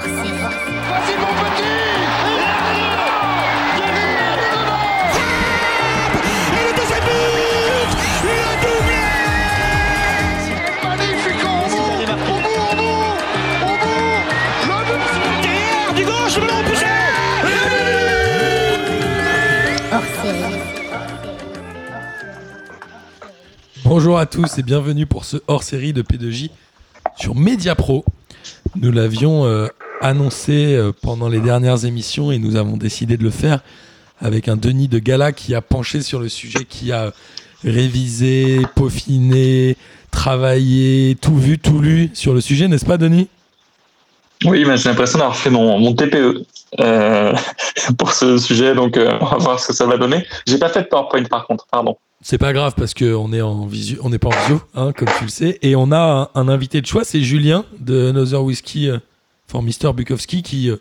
Vas-y mon petit Magnifique Bonjour à tous et bienvenue pour ce hors-série de P2J sur Mediapro. Nous l'avions euh, annoncé euh, pendant les dernières émissions et nous avons décidé de le faire avec un Denis de Gala qui a penché sur le sujet, qui a révisé, peaufiné, travaillé, tout vu, tout lu sur le sujet, n'est-ce pas Denis? Oui, mais j'ai l'impression d'avoir fait mon, mon TPE euh, pour ce sujet, donc euh, on va voir ce que ça va donner. J'ai pas fait de PowerPoint par contre, pardon. C'est pas grave parce qu'on est en visu, on n'est pas en visio, hein, comme tu le sais. Et on a un, un invité de choix, c'est Julien de Another Whiskey euh, for Mr. Bukowski qui euh,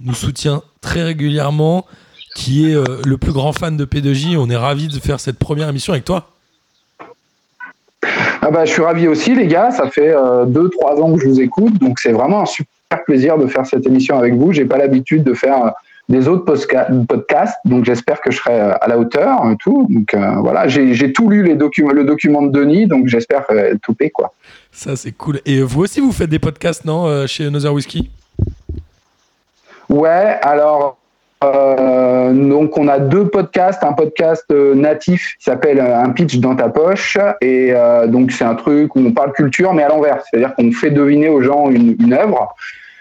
nous soutient très régulièrement, qui est euh, le plus grand fan de P2J. On est ravi de faire cette première émission avec toi. Ah bah, je suis ravi aussi, les gars. Ça fait 2-3 ans que je vous écoute, donc c'est vraiment un super plaisir de faire cette émission avec vous. J'ai pas l'habitude de faire euh, des autres podcasts, donc j'espère que je serai euh, à la hauteur et tout. Donc euh, voilà, j'ai tout lu les documents, le document de Denis, donc j'espère euh, tout paix, quoi. Ça, c'est cool. Et vous aussi, vous faites des podcasts, non, euh, chez Another Whiskey? Ouais, alors euh, donc on a deux podcasts, un podcast euh, natif qui s'appelle Un pitch dans ta poche. Et donc c'est un truc où on parle culture mais à l'envers, c'est-à-dire qu'on fait deviner aux gens une, œuvre.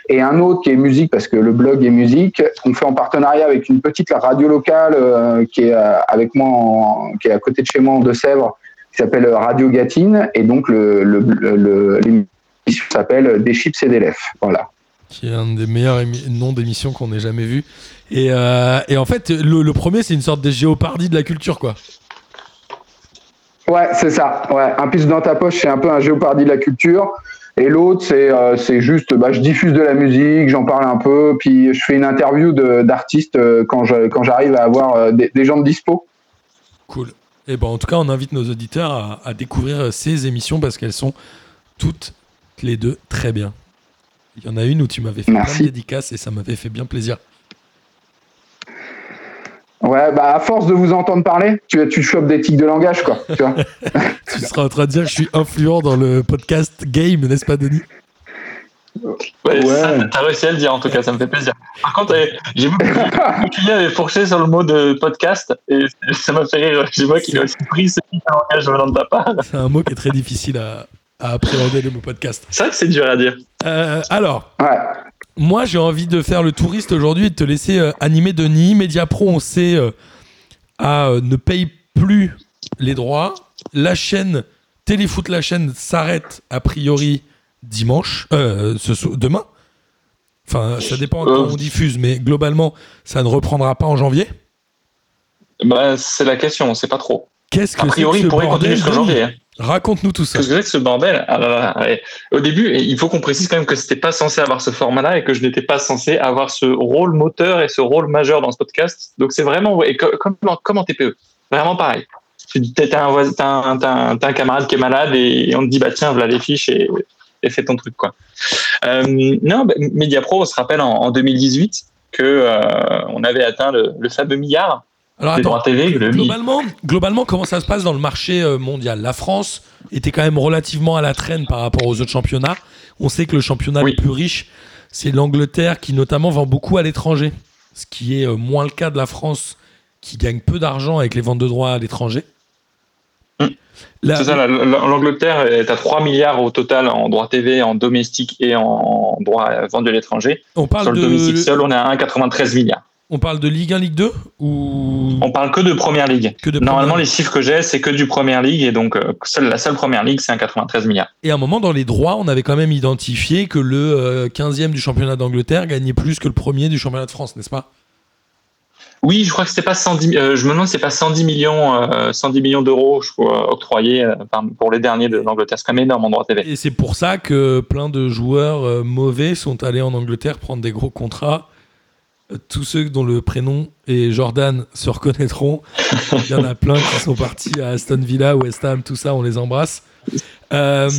Et un autre qui est musique parce que le blog est musique, qu'on fait en partenariat avec une petite radio locale qui est avec moi, qui est à côté de chez moi en Deux-Sèvres, qui s'appelle Radio Gatine et donc le le- le- l'émission s'appelle Des chips et des lèvres, voilà. qui est un des meilleurs émi- noms d'émissions qu'on ait jamais vu. Et, euh, et en fait, le, le premier, c'est une sorte de géopardie de la culture, quoi. Ouais, c'est ça. Ouais, un pitch dans ta poche, c'est un peu un géopardie de la culture. Et l'autre, c'est euh, c'est juste, bah, je diffuse de la musique, j'en parle un peu, puis je fais une interview de- d'artistes euh, quand je- quand j'arrive à avoir euh, des, des gens de dispo. Cool. Et ben, en tout cas, on invite nos auditeurs à, à découvrir euh, ces émissions parce qu'elles sont toutes les deux très bien. Il y en a une où tu m'avais fait plein Merci. de dédicaces et ça m'avait fait bien plaisir. Ouais, bah à force de vous entendre parler, tu, tu chopes des tics de langage, quoi. Tu vois Tu seras en train de dire que je suis influent dans le podcast game, n'est-ce pas, Denis? Ouais, Ouais. t'as réussi à le dire en tout cas, ça me fait plaisir. Par contre, euh, j'ai vu que client avait fourché sur le mot de podcast et ça m'a fait rire. J'ai moi qui l'ai aussi pris ce petit langage venant de ta part. C'est un mot qui est très difficile à, à appréhender, le mot podcast. C'est vrai que c'est dur à dire. Euh, alors, Ouais. Moi, j'ai envie de faire le touriste aujourd'hui et de te laisser euh, animer Denis. Mediapro, on sait, euh, à, euh, ne paye plus les droits. La chaîne, Téléfoot, la chaîne, s'arrête a priori dimanche, euh, ce demain. Enfin, ça dépend quand Euh. on diffuse, mais globalement, ça ne reprendra pas en janvier? Bah, c'est la question, on sait pas trop. Qu'est-ce que A priori, que il ce pourrait continuer jusqu'en janvier. hein. Raconte-nous tout ça. Qu'est-ce que c'est que ce bordel? Ah là là, ouais. Au début, il faut qu'on précise quand même que c'était pas censé avoir ce format-là et que je n'étais pas censé avoir ce rôle moteur et ce rôle majeur dans ce podcast. Donc c'est vraiment co- comme, en- comme en TPE, vraiment pareil. Un, t'as un, un- un camarade qui est malade et on te dit bah tiens voilà les fiches et, et fais ton truc quoi. Euh, non, bah, Mediapro, on se rappelle en, en 2018 que euh, on avait atteint le, le fameux milliard Alors des attends, droits TV. Le mi- Globalement, globalement, comment ça se passe dans le marché euh, mondial? La France était quand même relativement à la traîne par rapport aux autres championnats. On sait que le championnat Oui. le plus riche, c'est l'Angleterre qui notamment vend beaucoup à l'étranger, ce qui est moins le cas de la France qui gagne peu d'argent avec les ventes de droits à l'étranger. Mm. La- C'est ça, la- la- l'Angleterre est à 3 milliards au total en droits TV, en domestique et en droits vendus à l'étranger. on, parle Sur le domestique de, seul, on est à 1,93 milliards. on parle de Ligue 1, Ligue 2 ou On parle que de première ligue. que de Normalement, Première les chiffres que j'ai, c'est que du première ligue et donc euh, seule, la seule première ligue, c'est 1,93 milliards. Et à un moment, dans les droits, on avait quand même identifié que le euh, 15e du championnat d'Angleterre gagnait plus que le premier du championnat de France, n'est-ce pas? Oui, je crois que c'était pas 110. euh, je me demande, c'est pas 110 millions, euh, 110 millions d'euros, je crois, octroyés euh, pour les derniers de l'Angleterre. C'est quand même énorme en droit TV. Et c'est pour ça que plein de joueurs euh, mauvais sont allés en Angleterre prendre des gros contrats Euh, Tous ceux dont le prénom est Jordan se reconnaîtront. Il y en a plein qui sont partis à Aston Villa, West Ham, tout ça, on les embrasse. Euh,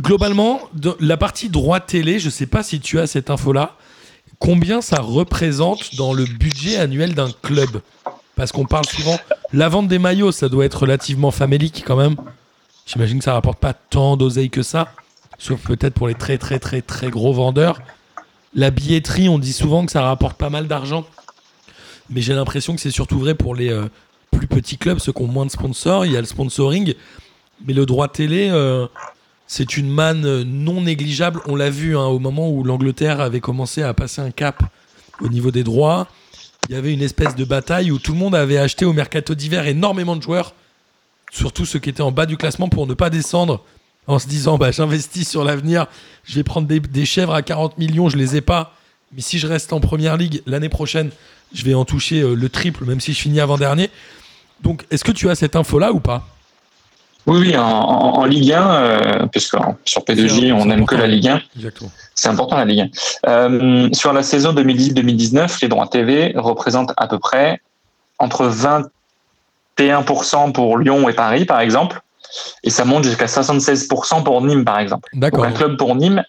globalement, la partie droit télé, je sais pas si tu as cette info-là, combien ça représente dans le budget annuel d'un club? Parce qu'on parle souvent, la vente des maillots, ça doit être relativement famélique quand même. J'imagine que ça rapporte pas tant d'oseille que ça, sauf peut-être pour les très très très très gros vendeurs. La billetterie, on dit souvent que ça rapporte pas mal d'argent, mais j'ai l'impression que c'est surtout vrai pour les euh, plus petits clubs, ceux qui ont moins de sponsors. Il y a le sponsoring, mais le droit télé, euh, c'est une manne non négligeable. On l'a vu hein, au moment où l'Angleterre avait commencé à passer un cap au niveau des droits. Il y avait une espèce de bataille où tout le monde avait acheté au mercato d'hiver énormément de joueurs, surtout ceux qui étaient en bas du classement pour ne pas descendre en se disant bah, j'investis sur l'avenir, je vais prendre des, des chèvres à 40 millions, je les ai pas. Mais si je reste en première ligue l'année prochaine, je vais en toucher euh, le triple, même si je finis avant-dernier. Donc, est-ce que tu as cette info-là ou pas? Oui, oui, en, en- en Ligue 1, euh, puisque sur C'est P2J, on n'aime que la Ligue 1, Exactement. c'est important la Ligue 1. Euh, sur la saison 2010-2019, les droits TV représentent à peu près entre 21% pour Lyon et Paris, par exemple, et ça monte jusqu'à 76% pour Nîmes, par exemple. D'accord. un club pour Nîmes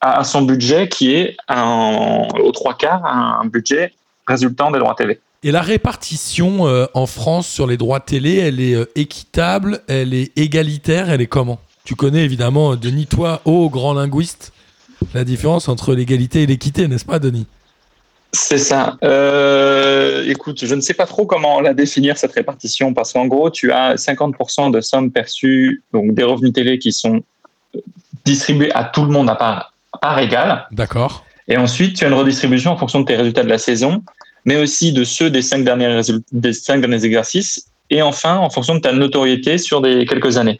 a son budget qui est un- aux trois quarts un budget résultant des droits TV. Et la répartition euh, en France sur les droits télé, elle est euh, équitable, elle est égalitaire, elle est comment? Tu connais évidemment, euh, Denis, toi, ô grand linguiste, la différence entre l'égalité et l'équité, n'est-ce pas, Denis? C'est ça. Euh, écoute, je ne sais pas trop comment la définir cette répartition parce qu'en gros, tu as 50% de sommes perçues, donc des revenus télé qui sont distribués à tout le monde à part, à part égale. D'accord. Et ensuite, tu as une redistribution en fonction de tes résultats de la saison, mais aussi de ceux des cinq derniers, exercices. Et enfin, en fonction de ta notoriété sur des quelques années.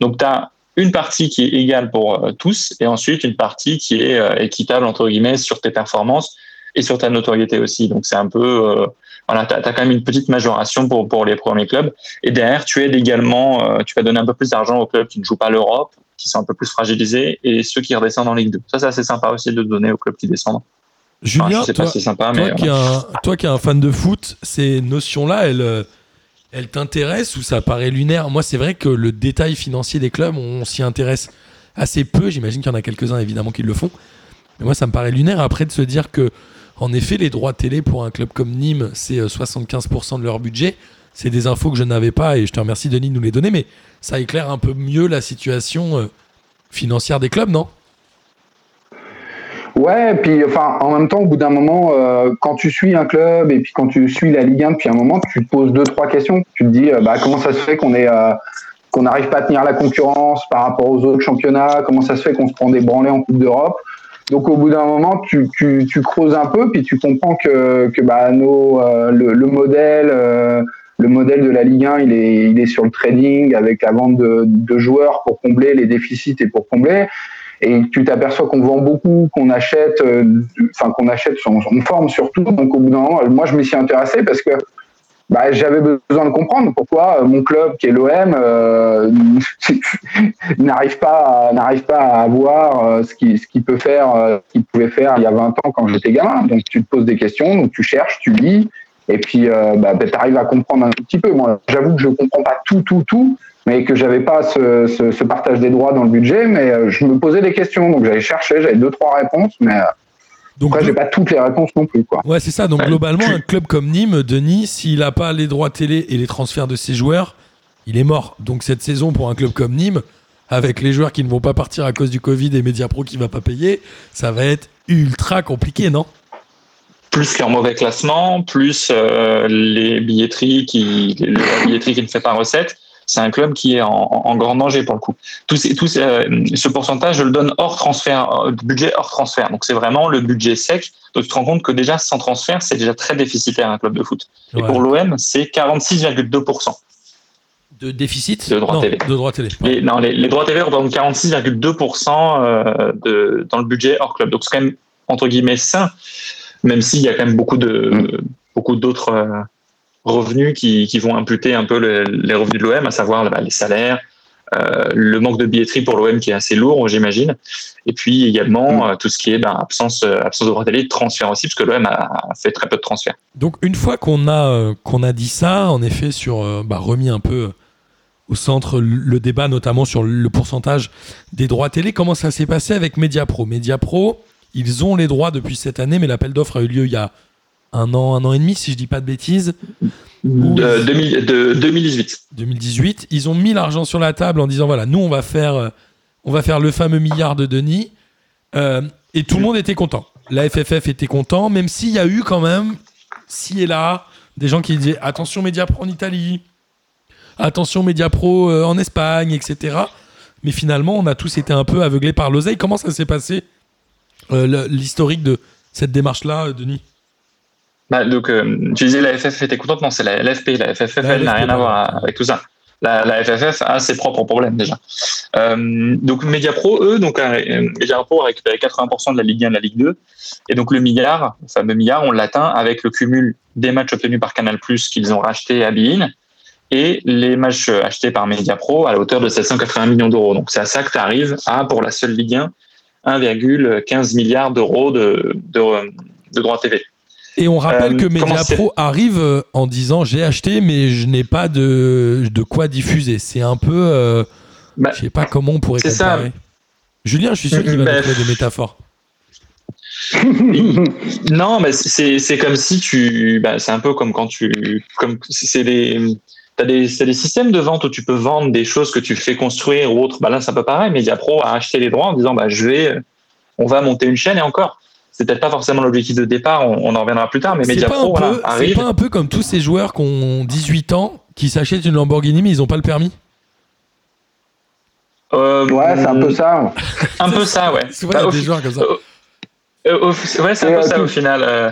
Donc, tu as une partie qui est égale pour euh, tous et ensuite une partie qui est euh, équitable, entre guillemets, sur tes performances et sur ta notoriété aussi. Donc, c'est un peu. euh, voilà, tu as, quand même une petite majoration pour, pour les premiers clubs. Et derrière, tu aides également, tu vas donner un peu plus d'argent aux clubs qui ne jouent pas l'Europe, qui sont un peu plus fragilisés, et ceux qui redescendent en Ligue 2. Ça, c'est assez sympa aussi de donner aux clubs qui descendent. Julien, sais toi, pas si c'est sympa, toi mais qui es un, toi qui es un fan de foot, ces notions-là, elles, euh, elles t'intéressent ou ça paraît lunaire? Moi, c'est vrai que le détail financier des clubs, on s'y intéresse assez peu. J'imagine qu'il y en a quelques-uns, évidemment, qui le font. Mais moi, ça me paraît lunaire après de se dire que, en effet, les droits télé pour un club comme Nîmes, c'est euh, 75% de leur budget. C'est des infos que je n'avais pas et je te remercie, Denis, de nous les donner. Mais ça éclaire un peu mieux la situation euh, financière des clubs, non? Ouais, puis enfin, en même temps, au bout d'un moment, euh, quand tu suis un club et puis quand tu suis la Ligue 1 depuis un moment, tu te poses deux, trois questions. Tu te dis, euh, bah, comment ça se fait qu'on est, euh, qu'on n'arrive pas à tenir la concurrence par rapport aux autres championnats? Comment ça se fait qu'on se prend des branlés en Coupe d'Europe? Donc, au bout d'un moment, tu, tu, tu creuses un peu, puis tu comprends que, que bah, nos, euh, le, le modèle. le modèle de la Ligue 1, il est, il est sur le trading avec la vente de, de joueurs pour combler les déficits et pour combler et tu t'aperçois qu'on vend beaucoup, qu'on achète, euh, enfin qu'on achète, on, on forme surtout. Donc au bout d'un moment, moi je m'y suis intéressé parce que bah, j'avais besoin de comprendre pourquoi euh, mon club qui est l'OM euh, n'arrive pas n'arrive pas à avoir euh, ce qu'il ce qu'il peut faire, ce qu'il pouvait faire il y a 20 ans quand j'étais gamin. Donc tu te poses des questions, donc tu cherches, tu lis. Et puis, euh, bah, tu arrives à comprendre un petit peu. Moi, j'avoue que je comprends pas tout, tout, tout, mais que j'avais pas ce, ce, ce partage des droits dans le budget. Mais euh, je me posais des questions, donc j'allais chercher, j'avais deux, trois réponses, mais euh, Donc, après, j'ai pas toutes les réponses non plus, quoi. Ouais, c'est ça. Donc, globalement, un club comme Nîmes, Denis, s'il n'a pas les droits télé et les transferts de ses joueurs, il est mort. Donc, cette saison, pour un club comme Nîmes, avec les joueurs qui ne vont pas partir à cause du Covid et Mediapro qui va pas payer, ça va être ultra compliqué, non? Plus leur mauvais classement, plus euh, les billetteries qui, la billetterie qui ne fait pas recette, c'est un club qui est en, en grand danger pour le coup. Tout, ces- tout ces- euh, ce pourcentage, je le donne hors transfert, euh, budget hors transfert. Donc c'est vraiment le budget sec. Donc tu te rends compte que déjà sans transfert, c'est déjà très déficitaire un club de foot. Et pour l'OM, c'est 46,2%. De déficit De droits Non, télé. De droits télé. Les, non, les, les droits TV représentent 46,2% euh, de, dans le budget hors club. Donc c'est quand même entre guillemets sain, même s'il y a quand même beaucoup de beaucoup d'autres revenus qui, qui vont imputer un peu le- les revenus de l'OM, à savoir bah, les salaires, euh, le manque de billetterie pour l'OM qui est assez lourd, j'imagine. Et puis également euh, tout ce qui est ben, absence, euh, absence de droit télé, transfert aussi, parce que l'OM a, a fait très peu de transferts. Donc une fois qu'on a, qu'on a dit ça, en effet, sur bah, remis un peu au centre le débat, notamment sur le pourcentage des droits télé, comment ça s'est passé avec Mediapro? Mediapro, ils ont les droits depuis cette année, mais l'appel d'offres a eu lieu il y a un an, un an et demi, si je dis pas de bêtises. De, 2000 de 2018. 2018, ils ont mis l'argent sur la table en disant voilà, nous on va faire, euh, on va faire le fameux milliard de Denis, Euh, et tout le monde était content. La FFF était content, même s'il y a eu quand même, ci et là, des gens qui disaient attention Mediapro en Italie, attention Mediapro euh, en Espagne, etc. Mais finalement, on a tous été un peu aveuglés par l'oseille. Comment ça s'est passé euh, l'historique de cette démarche-là, euh, Denis? Bah, donc, euh, tu disais la FFF était contente, non, c'est la LFP. La FFF, La elle n'a rien à voir avec tout ça. La, la FFF a ses propres problèmes déjà. Euh, donc Mediapro, eux, donc euh, Mediapro a récupéré 80% de la Ligue 1 et de la Ligue 2. Et donc le milliard, le fameux milliard, on l'atteint avec le cumul des matchs obtenus par Canal+, qu'ils ont racheté à Bein, et les matchs euh, achetés par Mediapro à la hauteur de 780 millions d'euros. Donc c'est à ça que tu arrives à, pour la seule Ligue 1, 1,15 milliard d'euros de, de, de droits TV. Et on rappelle Euh, que Mediapro arrive euh, en disant j'ai acheté mais je n'ai pas de, de quoi diffuser. C'est un peu, euh, Bah, je sais pas comment on pourrait c'est ça. comparer. Julien, je suis sûr qu'il va Bah, nous trouver des métaphores. Non, mais c'est comme si tu, bah, c'est un peu comme quand tu, comme c'est des, t'as des, des systèmes de vente où tu peux vendre des choses que tu fais construire ou autre. Bah là, c'est un peu pareil. Mediapro a acheté les droits en disant, bah je vais, on va monter une chaîne et encore. C'est peut-être pas forcément l'objectif de départ. On, on en reviendra plus tard. Mais C'est pas, Mediapro, un voilà, peu- c'est pas un peu comme tous ces joueurs qui ont 18 ans, qui s'achètent une Lamborghini mais ils n'ont pas le permis Euh, Ouais, c'est un peu ça. Un peu ça, ouais. Souvent, Bah, il y a des joueurs comme ça. euh, ouais, c'est un peu euh, ça tu- au final. euh.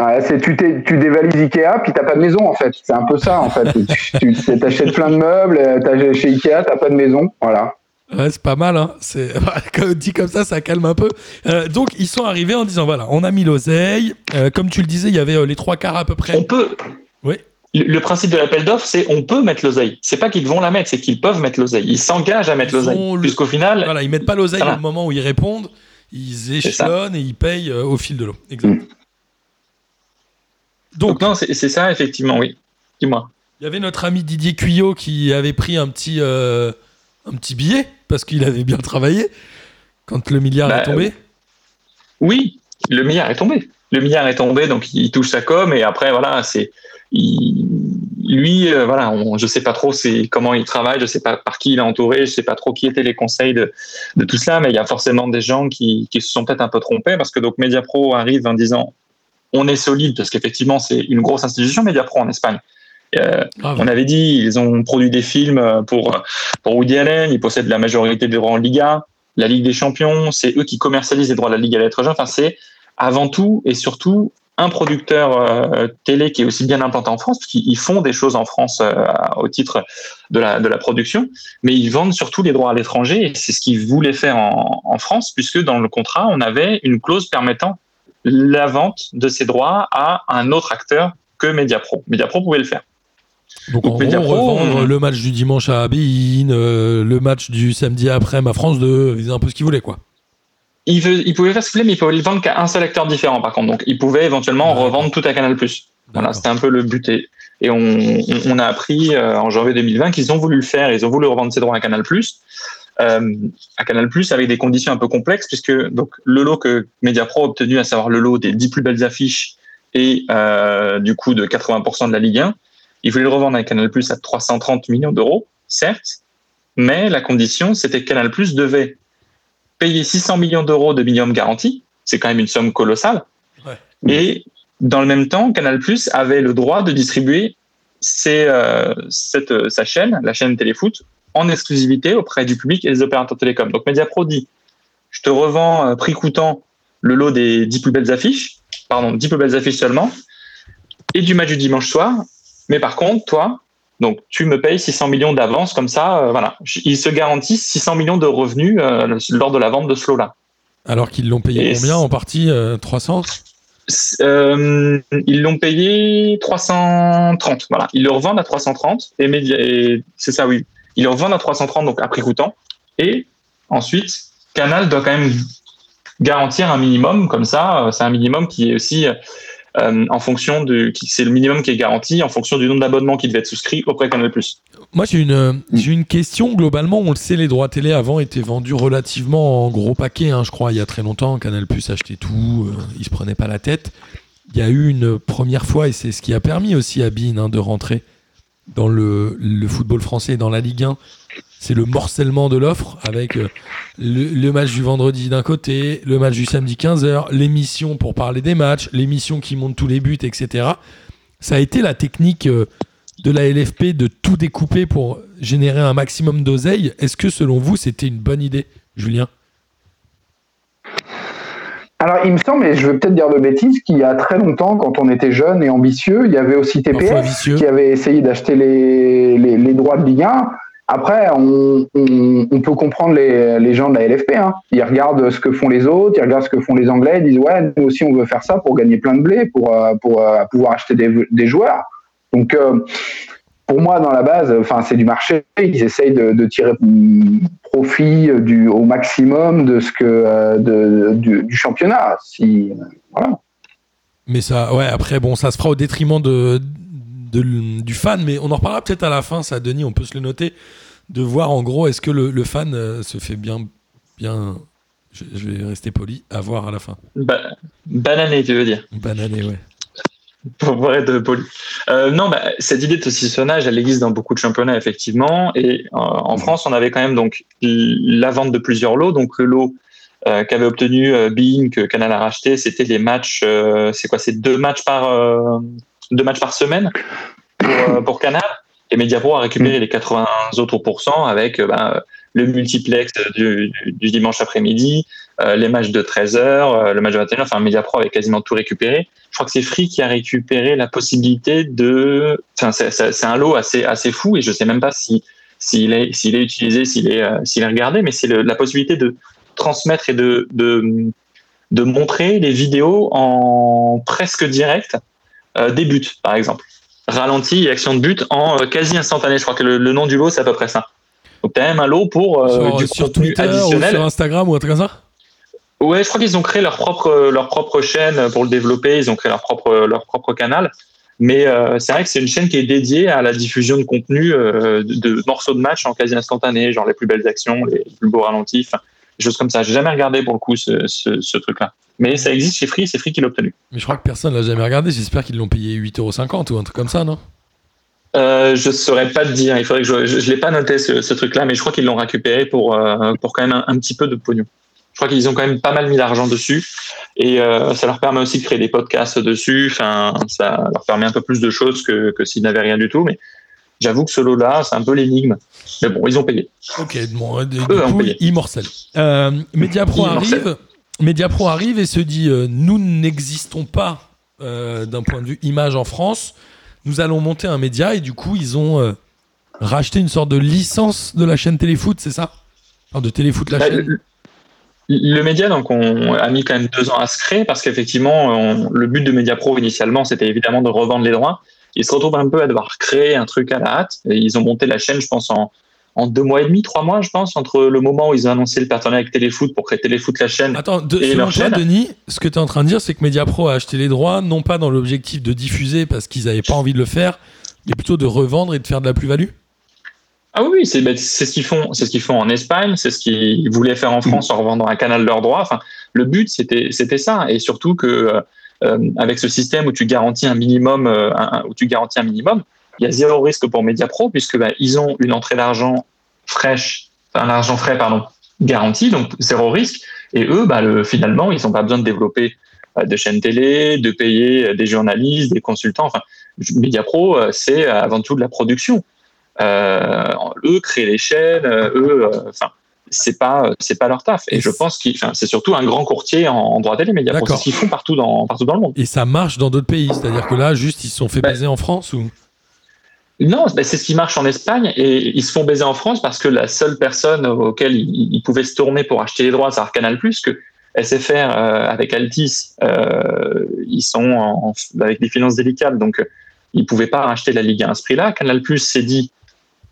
Ouais, c'est tu, dévalises Ikea, puis t'as pas de maison en fait. C'est un peu ça en fait. tu t'achètes plein de meubles, chez Ikea, t'as pas de maison. Voilà. Ouais, c'est pas mal, hein. C'est dit comme ça, ça calme un peu. Euh, donc ils sont arrivés en disant voilà, on a mis l'oseille. Euh, comme tu le disais, il y avait euh, les trois quarts à peu près. On peut. Oui. Le le principe de l'appel d'offres, c'est on peut mettre l'oseille. C'est pas qu'ils vont la mettre, c'est qu'ils peuvent mettre l'oseille. Ils s'engagent à mettre l'oseille. le- Puisqu'au final, Voilà, ils mettent pas l'oseille Voilà. au moment où ils répondent, ils échelonnent et ils payent au fil de l'eau. Exact. Mm. Donc, donc non, c'est ça effectivement, oui. Dis-moi. il y avait notre ami Didier Cuyot qui avait pris un petit, un petit billet parce qu'il avait bien travaillé quand le milliard Bah, est tombé. Oui, le milliard est tombé. Le milliard est tombé, donc il touche sa com et après voilà, c'est il- lui, euh, voilà, on, je sais pas trop c'est comment il travaille, je sais pas par qui il est entouré, je sais pas trop qui étaient les conseils de, de tout cela, mais il y a forcément des gens qui, qui se sont peut-être un peu trompés parce que donc Mediapro arrive en disant on est solide parce qu'effectivement c'est une grosse institution Mediapro en Espagne. Euh, Grave. on avait dit, ils ont produit des films pour, pour Woody Allen, ils possèdent la majorité des droits en Liga, la Ligue des Champions, c'est eux qui commercialisent les droits de la Ligue à l'être jeune. Enfin, c'est avant tout et surtout un producteur euh, télé qui est aussi bien implanté en France, parce qu'ils font des choses en France euh, au titre de la, de la production, mais ils vendent surtout les droits à l'étranger, et c'est ce qu'ils voulaient faire en, en France, puisque dans le contrat, on avait une clause permettant la vente de ces droits à un autre acteur que Mediapro. Mediapro pouvait le faire. Donc, donc en gros, revendre on- le match du dimanche à Bein, euh, le match du samedi après ma France 2, ils faisaient un peu ce qu'ils voulaient quoi. Il, veut, il pouvait faire ce qu'il voulait, mais il pouvait le vendre qu'à un seul acteur différent, par contre. Donc, il pouvait éventuellement D'accord. revendre tout à Canal+. Voilà, c'était un peu le but. Et, et on, on- on a appris euh, en janvier 2020 qu'ils ont voulu le faire. Ils ont voulu revendre ses droits à Canal+. Euh, à Canal+, avec des conditions un peu complexes, puisque donc, le lot que Mediapro a obtenu, à savoir le lot des 10 plus belles affiches et euh, du coup de 80% de la Ligue 1, ils voulaient le revendre à Canal+, à 330 millions d'euros, certes, mais la condition, c'était que Canal+, devait payer 600 millions d'euros de minimum garantie, c'est quand même une somme colossale, Ouais. et dans le même temps, Canal+ avait le droit de distribuer ses, euh, cette, euh, sa chaîne, la chaîne Téléfoot, en exclusivité auprès du public et des opérateurs télécoms. Donc Mediapro dit, je te revends euh, prix coûtant le lot des 10 plus belles affiches, pardon, 10 plus belles affiches seulement, et du match du dimanche soir, mais par contre, toi, donc tu me payes 600 millions d'avance, comme ça, euh, voilà. Ils se garantissent 600 millions de revenus euh, lors de la vente de ce lot-là. Alors qu'ils l'ont payé Et combien en partie euh, 300 Euh, ils l'ont payé 330. Voilà, ils le revendent à 330 et, Média- et c'est ça, oui. ils le revendent à 330 donc à prix coûtant et ensuite Canal doit quand même garantir un minimum comme ça c'est un minimum qui est aussi euh, en fonction de c'est le minimum qui est garanti en fonction du nombre d'abonnements qui devait être souscrit auprès de Canal+. Moi, j'ai une, j'ai une question. Globalement, on le sait, les droits télé avant étaient vendus relativement en gros paquet, hein, je crois, il y a très longtemps. Canal Plus achetait tout, euh, il se prenait pas la tête. Il y a eu une première fois, et c'est ce qui a permis aussi à Bean hein, de rentrer dans le, le football français et dans la Ligue 1. C'est le morcellement de l'offre avec euh, le, le match du vendredi d'un côté, le match du samedi 15h, l'émission pour parler des matchs, l'émission qui monte tous les buts, etc. Ça a été la technique euh, de la LFP de tout découper pour générer un maximum d'oseille. Est-ce que selon vous, c'était une bonne idée, Julien? Alors, il me semble, et je vais peut-être dire de bêtises, qu'il y a très longtemps, quand on était jeune et ambitieux, il y avait aussi vicieux. qui avait essayé d'acheter les, les, les droits de Ligue 1. Après, on, peut comprendre les, gens de la LFP. Hein. Ils regardent ce que font les autres, ils regardent ce que font les Anglais, ils disent ouais, nous aussi on veut faire ça pour gagner plein de blé, pour, euh, euh, pouvoir acheter des, joueurs. Donc, euh, pour moi, dans la base, c'est du marché. Ils essayent de, tirer profit au maximum de ce que du, championnat. Si. Mais ça, ouais, après, bon, ça se fera au détriment de, de- du fan, mais on en reparlera peut-être à la fin, ça, Denis, on peut se le noter, de voir en gros, est-ce que le, le fan euh, se fait bien, bien, je, je vais rester poli, à voir à la fin. Ba- banané, tu veux dire? Banané, ouais. pour pour être poli. Euh, non, bah, cette idée de saucissonnage, elle existe dans beaucoup de championnats, effectivement. Et euh, en France, on avait quand même donc la vente de plusieurs lots. Donc le lot euh, qu'avait obtenu Bein, que Canal a racheté, c'était les matchs. c'est quoi C'est deux matchs par deux matchs par semaine pour, euh, pour Canal. Et Mediapro a récupéré les 80 autres pourcents avec euh, ben, le multiplex du, du- du dimanche après-midi, euh, les matchs de 13h, le match de 21h. Enfin, Mediapro avait quasiment tout récupéré je crois que c'est Free qui a récupéré la possibilité de. Enfin, c'est- un lot assez assez fou et je sais même pas si s'il est s'il est utilisé, s'il est euh, s'il est regardé, mais c'est la possibilité de transmettre et de de de montrer les vidéos en presque direct des buts, par exemple. Ralenti et action de but en euh, quasi instantané. Je crois que le, le nom du lot, c'est à peu près ça. Donc, tu as même un lot pour euh, sur du sur contenu Twitter ou additionnel. sur Instagram ou un truc comme ça Ouais, je crois qu'ils ont créé leur propre leur propre chaîne pour le développer. Ils ont créé leur propre leur propre canal. Mais euh, c'est vrai que c'est une chaîne qui est dédiée à la diffusion de contenu euh, de, de morceaux de match en quasi instantané, genre les plus belles actions, les plus beaux ralentis, enfin, choses comme ça. J'ai jamais regardé pour le coup ce, ce, ce truc-là. Mais ça existe chez Free, c'est Free qui l'a obtenu. Mais je crois que personne l'a jamais regardé, j'espère qu'ils l'ont payé 8,50€ ou un truc comme ça, non? Euh, je saurais pas te dire. Il faudrait que je, je, je l'ai pas noté ce, ce truc-là, mais je crois qu'ils l'ont récupéré pour euh, pour quand même un, un petit peu de pognon. Je crois qu'ils ont quand même pas mal mis d'argent dessus et euh, ça leur permet aussi de créer des podcasts dessus. Enfin, ça leur permet un peu plus de choses que, que s'ils n'avaient rien du tout. Mais j'avoue que ce lot-là, c'est un peu l'énigme. Mais bon, ils ont payé. Ok, bon, du coup, morcellent. Euh, Mediapro arrive, Mediapro arrive et se dit euh, nous n'existons pas euh, d'un point de vue image en France. Nous allons monter un média et du coup ils ont euh, racheté une sorte de licence de la chaîne Téléfoot, c'est ça? Enfin, De Téléfoot la Bah, chaîne. le, le média, donc, on a mis quand même deux ans à se créer parce qu'effectivement, le but de Mediapro initialement, c'était évidemment de revendre les droits. Ils se retrouvent un peu à devoir créer un truc à la hâte. Et ils ont monté la chaîne, je pense, en, en deux mois et demi, trois mois, je pense, entre le moment où ils ont annoncé le partenariat avec Téléfoot pour créer Téléfoot la chaîne. Attends, de, et leur toi. Denis, ce que tu es en train de dire, c'est que Mediapro a acheté les droits, non pas dans l'objectif de diffuser parce qu'ils n'avaient pas envie de le faire, mais plutôt de revendre et de faire de la plus-value Ah oui, oui, c'est bah, c'est ce qu'ils font, c'est ce qu'ils font en Espagne, c'est ce qu'ils voulaient faire en France en revendant un canal de leurs droits. Enfin, le but c'était c'était ça, et surtout que euh, avec ce système où tu garantis un minimum, euh, où tu un minimum, il y a zéro risque pour Mediapro puisque bah, ils ont une entrée d'argent fraîche, enfin l'argent frais pardon, garanti, donc zéro risque. Et eux, bah, le, finalement, ils n'ont pas besoin de développer euh, de chaînes télé, de payer euh, des journalistes, des consultants. Mediapro, euh, c'est avant tout de la production. Euh, eux créent les chaînes, euh, eux, euh, c'est pas, c'est pas leur taf. Et je pense enfin, c'est surtout un grand courtier en, en droit télé. D'accord. C'est ce qu'ils font partout dans, partout dans le monde. Et ça marche dans d'autres pays, c'est-à-dire que là, juste, ils se sont fait Bah, baiser en France ou? Non, ben, c'est ce qui marche en Espagne et ils se font baiser en France parce que la seule personne auquel ils, ils pouvaient se tourner pour acheter les droits, c'est Canal+, que SFR euh, avec Altis, euh, ils sont en- avec des finances délicates, donc euh, ils pouvaient pas racheter la Ligue 1 à ce prix-là. Canal+ s'est dit,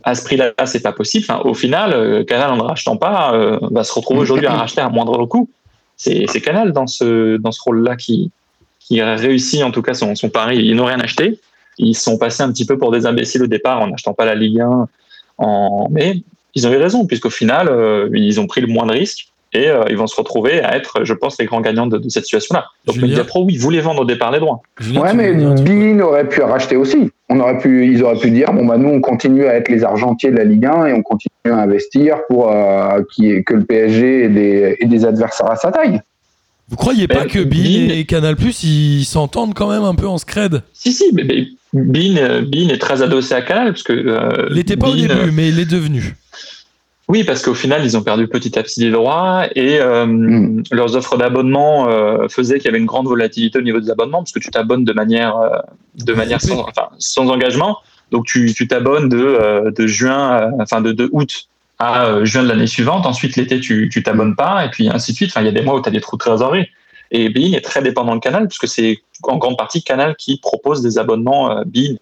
à ce prix-là, c'est pas possible. Enfin, au final, euh, Canal, en ne rachetant pas, euh, va se retrouver aujourd'hui à racheter à moindre coût. C'est Canal dans ce, dans ce rôle-là qui, qui a réussi, en tout cas, son, son pari. Ils n'ont rien acheté. Ils sont passés un petit peu pour des imbéciles au départ en n'achetant pas la Ligue 1. En... Mais ils ont eu raison, puisqu'au final, euh, ils ont pris le moins de risques et euh, ils vont se retrouver à être, je pense, les grands gagnants de, de cette situation-là. Donc Julien Mediapro, oui, voulait vendre au départ les droits. Julien, Ouais, mais Bein aurait pu racheter aussi. On aurait pu, ils auraient pu dire bon bah nous on continue à être les argentiers de la Ligue 1 et on continue à investir pour euh, qui que le PSG ait des, ait des adversaires à sa taille. Vous croyez pas que Bean et Canal Plus ils s'entendent quand même un peu en scred? Si, si, mais, mais Bean, Bean est très adossé à Canal, parce que. euh, Il l'était pas au début, mais il est devenu. Oui, parce qu'au final, ils ont perdu petit à petit les droits et euh, Mm. leurs offres d'abonnement euh, faisaient qu'il y avait une grande volatilité au niveau des abonnements, parce que tu t'abonnes de manière, euh, de manière sans, enfin, sans engagement. Donc tu tu t'abonnes de, euh, de juin, euh, enfin de, de août à euh, juin de l'année suivante. Ensuite, l'été, tu tu t'abonnes pas, et puis ainsi de suite. Enfin, il y a des mois où tu as des trous de trésorerie. Et Bein est très dépendant de Canal, puisque c'est en grande partie Canal qui propose des abonnements euh, Bein.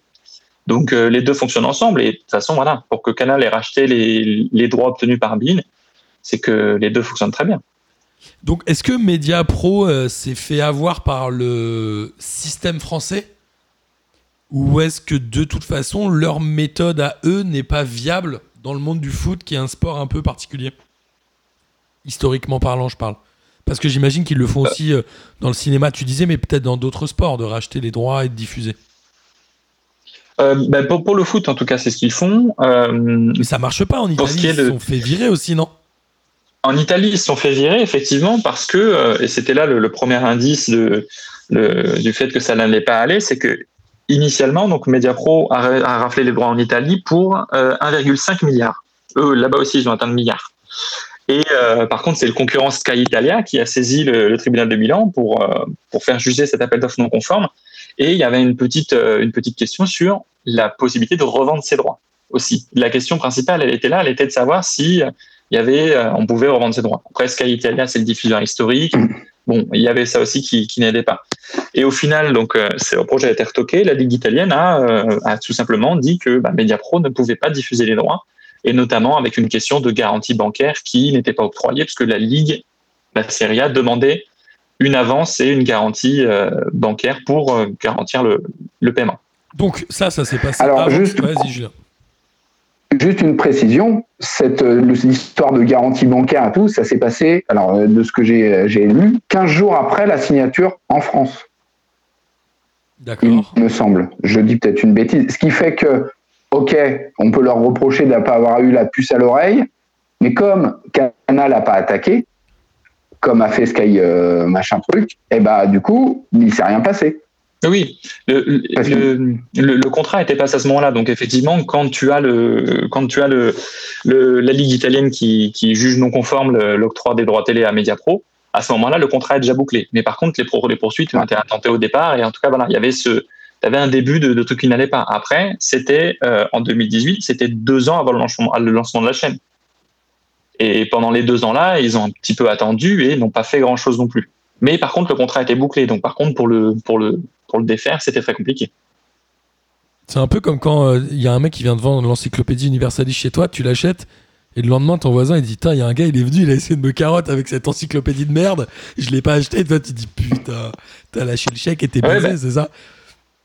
Donc euh, les deux fonctionnent ensemble et de toute façon voilà pour que Canal ait racheté les, les droits obtenus par Bein, c'est que les deux fonctionnent très bien. Donc, est-ce que Media Pro euh, s'est fait avoir par le système français? Ou est-ce que de toute façon, leur méthode à eux n'est pas viable dans le monde du foot, qui est un sport un peu particulier? Historiquement parlant, je parle. Parce que j'imagine qu'ils le font aussi euh, dans le cinéma, tu disais, mais peut-être dans d'autres sports, de racheter les droits et de diffuser. Euh, ben, pour, pour le foot en tout cas c'est ce qu'ils font. Euh, Mais ça marche pas en Italie, ils de- se sont fait virer aussi, non? En Italie ils se sont fait virer effectivement parce que euh, et c'était là le, le premier indice de, le- du fait que ça n'allait pas aller, c'est que initialement donc Mediapro a, a raflé les droits en Italie pour euh, 1,5 milliard. Eux là-bas aussi ils ont atteint le milliard. Et euh, par contre, c'est le concurrent Sky Italia qui a saisi le, le tribunal de Milan pour, euh, pour faire juger cet appel d'offres non conforme. Et il y avait une petite, euh, une petite question sur la possibilité de revendre ses droits aussi. La question principale, elle était là, elle était de savoir si euh, il y avait, euh, on pouvait revendre ses droits. Après, Sky Italia, c'est le diffuseur historique. Bon, il y avait ça aussi qui, qui n'aidait pas. Et au final, donc, le projet a été retoqué. La Ligue italienne a, a tout simplement dit que bah, Mediapro ne pouvait pas diffuser les droits, et notamment avec une question de garantie bancaire qui n'était pas octroyée, puisque la Ligue, la Serie A, demandait une avance et une garantie euh, bancaire pour euh, garantir le, le paiement. Donc, ça, ça s'est passé Alors, avant. juste- Vas-y, Julien. Juste une précision, cette euh, l'histoire de garantie bancaire et tout, ça s'est passé, alors de ce que j'ai j'ai lu, 15 jours après la signature en France. il D'accord. me semble. Je dis peut-être une bêtise. Ce qui fait que, ok, on peut leur reprocher de ne pas avoir eu la puce à l'oreille, mais comme Canal n'a pas attaqué, comme a fait Sky euh, machin truc, et bah du coup, il s'est rien passé. Oui, le, le, contrat était passé à ce moment-là. Donc effectivement, quand tu as le, quand tu as le, la ligue italienne qui, qui juge non conforme l'octroi des droits télé à Mediapro, à ce moment-là, le contrat est déjà bouclé. Mais par contre, les, poursuites ont été intentées au départ et en tout cas, voilà, il y avait ce, avait un début de, de truc qui n'allait pas. Après, c'était euh, en 2018, c'était deux ans avant le lancement, le lancement de la chaîne. Et pendant les deux ans-là, ils ont un petit peu attendu et n'ont pas fait grand-chose non plus. Mais par contre, le contrat été bouclé. Donc par contre, pour le, pour le, pour le défaire, c'était très compliqué. C'est un peu comme quand euh, il y a un mec qui vient de vendre l'encyclopédie Universalis chez toi, tu l'achètes, et le lendemain, ton voisin, il dit Putain, il y a un gars, il est venu, il a essayé de me carotte avec cette encyclopédie de merde, je l'ai pas acheté, et toi, tu dis Putain, t'as lâché le chèque et t'es Ouais, baisé, bah. c'est ça?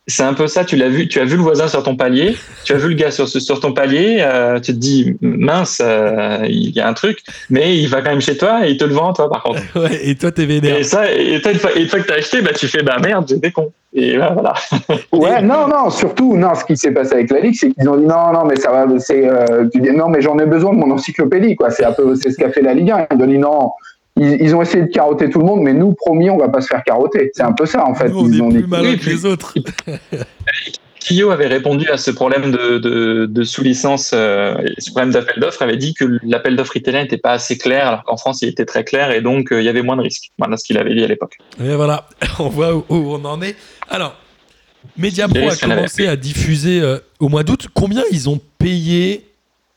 C'est un peu ça. Tu l'as vu, tu as vu le voisin sur ton palier, tu as vu le gars sur, ton palier, euh, tu te dis mince, euh, il y a un truc, mais il va quand même chez toi et il te le vend toi par contre. Ouais, et toi, t'es vénère. Et ça, et toi, une fois, et une fois que t'as acheté, bah tu fais bah merde, j'étais con. Et là, voilà. Ouais, non, non, surtout, non, ce qui s'est passé avec la Ligue, c'est qu'ils ont dit non, non, mais ça va, c'est, euh, tu dis, non, mais j'en ai besoin de mon encyclopédie, quoi. C'est un peu, c'est ce qu'a fait la Ligue 1. Ils ont dit non, ils, ils ont essayé de carotter tout le monde, mais nous, promis, on va pas se faire carotter. C'est un peu ça, en fait. Nous, on ils est ont plus Oui, que les autres. Kyo avait répondu à ce problème de, de, de sous-licence, euh, ce problème d'appel d'offres, avait dit que l'appel d'offres italien n'était pas assez clair, alors qu'en France il était très clair et donc euh, il y avait moins de risques. Voilà ce qu'il avait dit à l'époque. Et voilà, on voit où, où on en est. Alors, Mediapro a commencé à diffuser euh, au mois d'août. Combien ils ont payé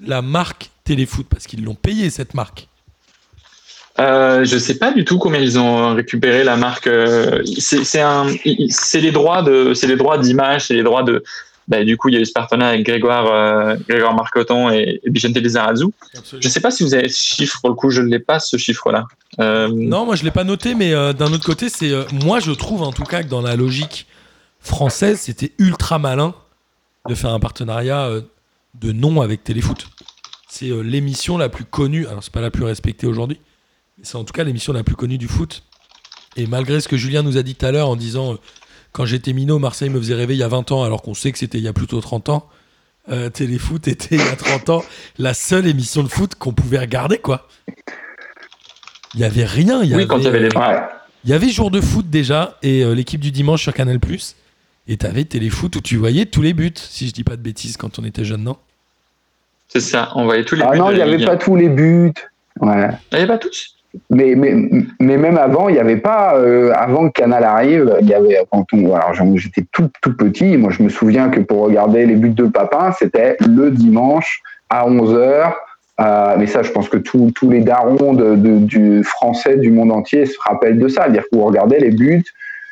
la marque Téléfoot? Parce qu'ils l'ont payé, cette marque. Euh, je sais pas du tout combien ils ont récupéré la marque. euh, C'est c'est un, c'est les droits de, c'est les droits d'image, c'est les droits de bah, du coup, il y a eu ce partenariat avec Grégoire, euh, Grégoire Marcoton et, et Vicente Lizarazu. Je sais pas si vous avez ce chiffre, pour le coup, je ne l'ai pas, ce chiffre-là. Euh, Non, moi je l'ai pas noté, mais euh, d'un autre côté, c'est moi je trouve en tout cas que dans la logique française, c'était ultra malin de faire un partenariat de nom avec Téléfoot. C'est l'émission la plus connue, alors c'est pas la plus respectée aujourd'hui, c'est en tout cas l'émission la plus connue du foot. Et malgré ce que Julien nous a dit tout à l'heure en disant euh, quand j'étais minot, Marseille me faisait rêver il y a 20 ans, alors qu'on sait que c'était il y a plutôt 30 ans. euh, Téléfoot était il y a 30 ans la seule émission de foot qu'on pouvait regarder, quoi. Il y avait rien. Il y oui, avait, quand il y avait les. il y avait jour de foot déjà et euh, l'équipe du dimanche sur Canal+. Et t'avais téléfoot où tu voyais tous les buts, si je dis pas de bêtises, quand on était jeune, non? C'est ça, on voyait tous les Ah buts non, de il n'y avait Ligue. pas tous les buts. Ouais. Il n'y avait pas tous? Mais, mais, même avant, il n'y avait pas, euh, avant que Canal arrive, il y avait, quand on, alors j'étais tout, tout petit, moi je me souviens que pour regarder les buts de Papin, c'était le dimanche à 11h. mais ça, je pense que tous les darons de, du français du monde entier se rappellent de ça. C'est-à-dire que vous regardez les buts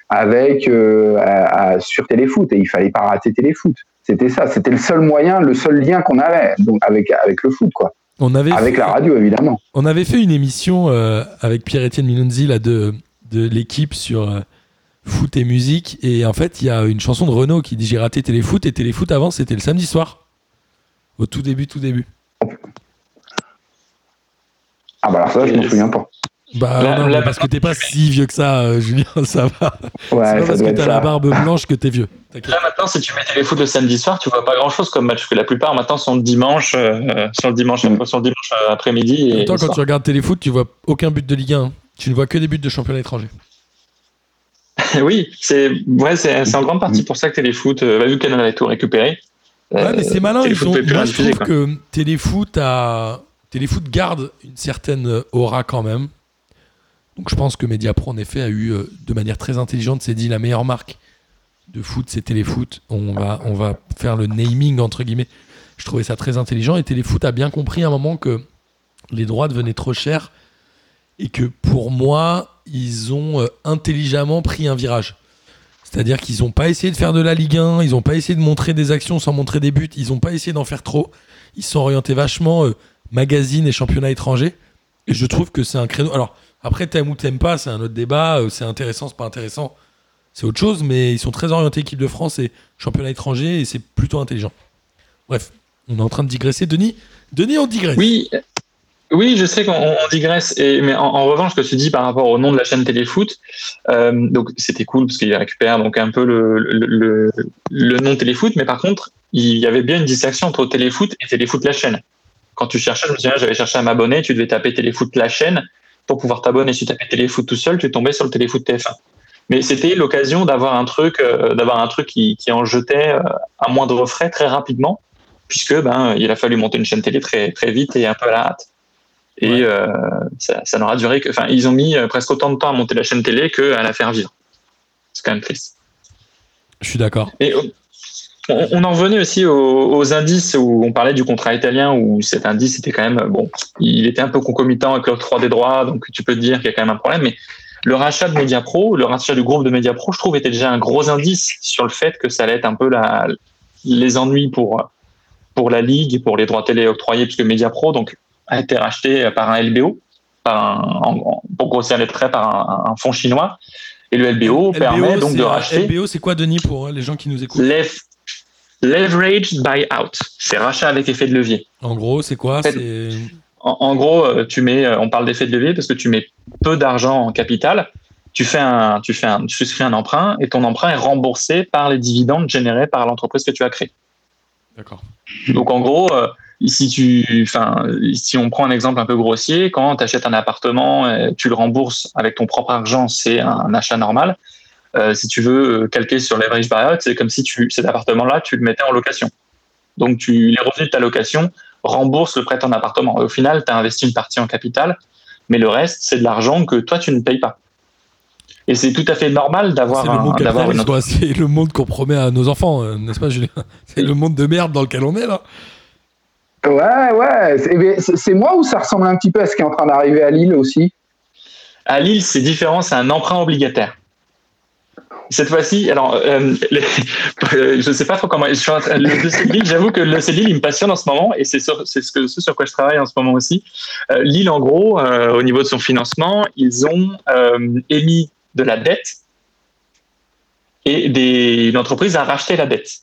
avec, euh, sur Téléfoot et il fallait pas rater Téléfoot. C'était ça, c'était le seul moyen, le seul lien qu'on avait donc avec, avec le foot, quoi. On avait, Avec fait, la radio, évidemment. on avait fait une émission euh, avec Pierre-Étienne Minunzi là, de, de l'équipe sur euh, foot et musique. Et en fait, il y a une chanson de Renault qui dit J'ai raté Téléfoot. Et Téléfoot avant, c'était le samedi soir. Au tout début, tout début. Ah bah alors ça, je m'en Et- souviens pas. Bah Là- non, là, mais parce que t'es pas si vieux que ça, euh, Julien, ça va. C'est Ouais, pas parce que t'as la barbe blanche que t'es vieux. Là maintenant, si tu mets téléfoot le samedi soir, tu vois pas grand chose comme match. Parce que la plupart maintenant sont le dimanche, euh, sont le dimanche, Mm. sont le dimanche euh, après-midi. En Et temps, quand soir. tu regardes Téléfoot, tu vois aucun but de Ligue 1. hein. Tu ne vois que des buts de championnat étranger. oui, c'est ouais, c'est en grande partie pour ça que téléfoot, euh, bah, vu que Canal avait tout récupéré. Ouais, euh, mais c'est malin. Ils ont... Moi, je diffuser, trouve quoi. que Téléfoot, a... Téléfoot garde une certaine aura quand même. Donc je pense que Mediapro, en effet, a eu, euh, de manière très intelligente, s'est dit la meilleure marque de foot, c'est Téléfoot. On va, on va faire le naming, entre guillemets. Je trouvais ça très intelligent. Et Téléfoot a bien compris à un moment que les droits devenaient trop chers et que pour moi, ils ont euh, intelligemment pris un virage. C'est-à-dire qu'ils n'ont pas essayé de faire de la Ligue 1, ils n'ont pas essayé de montrer des actions sans montrer des buts, ils n'ont pas essayé d'en faire trop. Ils sont orientés vachement euh, magazine et championnat étranger. Et je trouve que c'est un créneau. Alors, après, t'aimes ou t'aimes pas, c'est un autre débat. euh, C'est intéressant, c'est pas intéressant. C'est autre chose, mais ils sont très orientés équipe de France et championnat étranger et c'est plutôt intelligent. Bref, on est en train de digresser. Denis, Denis, on digresse. Oui, euh, oui, je sais qu'on on digresse, mais en, revanche, ce que tu dis par rapport au nom de la chaîne Téléfoot, euh, c'était cool parce qu'il récupère donc un peu le, le, le, le nom Téléfoot, mais par contre, il y avait bien une distinction entre Téléfoot et Téléfoot la chaîne. Quand tu cherchais, je me souviens, j'avais cherché à m'abonner, tu devais taper Téléfoot la chaîne pour pouvoir t'abonner. Si tu tapais Téléfoot tout seul, tu tombais sur le Téléfoot TF1. Mais c'était l'occasion d'avoir un truc, euh, d'avoir un truc qui, qui en jetait euh, à moindre frais très rapidement, puisque ben il a fallu monter une chaîne télé très très vite et un peu à la hâte. Et Ouais. euh, ça, ça n'aura duré que, enfin, ils ont mis presque autant de temps à monter la chaîne télé qu'à la faire vivre. C'est quand même triste. Je suis d'accord. Et on, on en venait aussi aux, aux indices où on parlait du contrat italien où cet indice était quand même bon, il était un peu concomitant avec l'octroi des droits, donc tu peux te dire qu'il y a quand même un problème. Mais le rachat de Mediapro, le rachat du groupe de Mediapro, je trouve était déjà un gros indice sur le fait que ça allait être un peu la, les ennuis pour pour la ligue et pour les droits télé octroyés, puisque Mediapro donc a été racheté par un LBO, par un, en- pour grossir les traits par un, un fonds chinois. Et le LBO, permet donc de racheter LBO, c'est quoi, Denis, pour les gens qui nous écoutent? Leveraged buyout. C'est rachat avec effet de levier. En gros, c'est quoi En, en gros, euh, tu mets, euh, on parle d'effet de levier parce que tu mets peu d'argent en capital. Tu fais un, tu fais un, tu souscris un emprunt et ton emprunt est remboursé par les dividendes générés par l'entreprise que tu as créée. D'accord. Donc en gros, euh, si tu, enfin, si on prend un exemple un peu grossier, quand tu achètes un appartement, tu le rembourses avec ton propre argent, c'est un achat normal. Euh, si tu veux euh, calquer sur leverage buyout, c'est comme si tu, cet appartement-là, tu le mettais en location. Donc tu, les revenus de ta location remboursent le prêt de ton appartement. Et au final, tu as investi une partie en capital, mais le reste, c'est de l'argent que toi, tu ne payes pas. Et c'est tout à fait normal d'avoir C'est le un. C'est le monde qu'on promet à nos enfants, euh, n'est-ce pas, Julien? C'est le monde de merde dans lequel on est, là. Ouais, ouais. C'est moi ou ça ressemble un petit peu à ce qui est en train d'arriver à Lille aussi? À Lille, c'est différent, c'est un emprunt obligataire. Cette fois-ci, alors, euh, les- euh, je sais pas trop comment. Je suis en train- le j'avoue que le Lille, il me passionne en ce moment et c'est ce, que, ce sur quoi je travaille en ce moment aussi. Euh, Lille, en gros, euh, au niveau de son financement, ils ont émis de la dette et des, une entreprise a racheté la dette.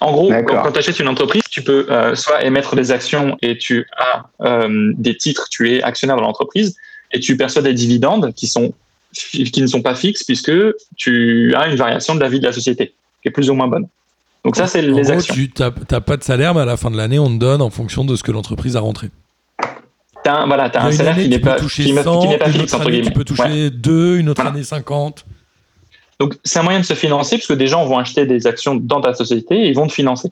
En gros, quand, tu achètes une entreprise, tu peux soit émettre des actions et tu as des titres, tu es actionnaire de l'entreprise et tu perçois des dividendes qui sont qui ne sont pas fixes puisque tu as une variation de la vie de la société qui est plus ou moins bonne. Donc ça, c'est les gros, actions. tu n'as pas de salaire, mais à la fin de l'année, on te donne en fonction de ce que l'entreprise a rentré. T'as voilà, t'as un salaire qui n'est pas, toucher qui n'est- 100, qui n'est pas une fixe, entre année, tu guillemets. peux toucher Ouais. 2, une autre Voilà. année 50. Donc, c'est un moyen de se financer puisque des gens vont acheter des actions dans ta société et ils vont te financer.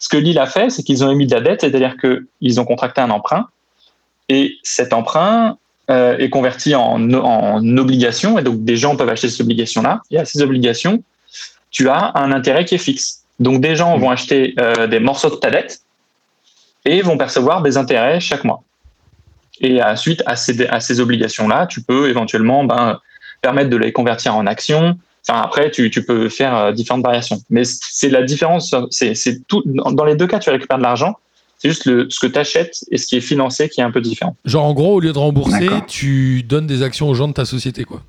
Ce que Lille a fait, c'est qu'ils ont émis de la dette, c'est-à-dire qu'ils ont contracté un emprunt et cet emprunt euh, est converti en, en obligation et donc des gens peuvent acheter ces obligations-là. Et à ces obligations, tu as un intérêt qui est fixe. Donc, des gens vont acheter euh, des morceaux de ta dette et vont percevoir des intérêts chaque mois. Et ensuite, à ces, à ces obligations-là, tu peux éventuellement ben, permettre de les convertir en actions. Enfin, après, tu, tu peux faire euh, différentes variations. Mais c'est la différence. C'est c'est tout. Dans les deux cas, tu récupères de l'argent. C'est juste le, ce que tu achètes et ce qui est financé qui est un peu différent. Genre, en gros, au lieu de rembourser, tu donnes des actions aux gens de ta société, quoi.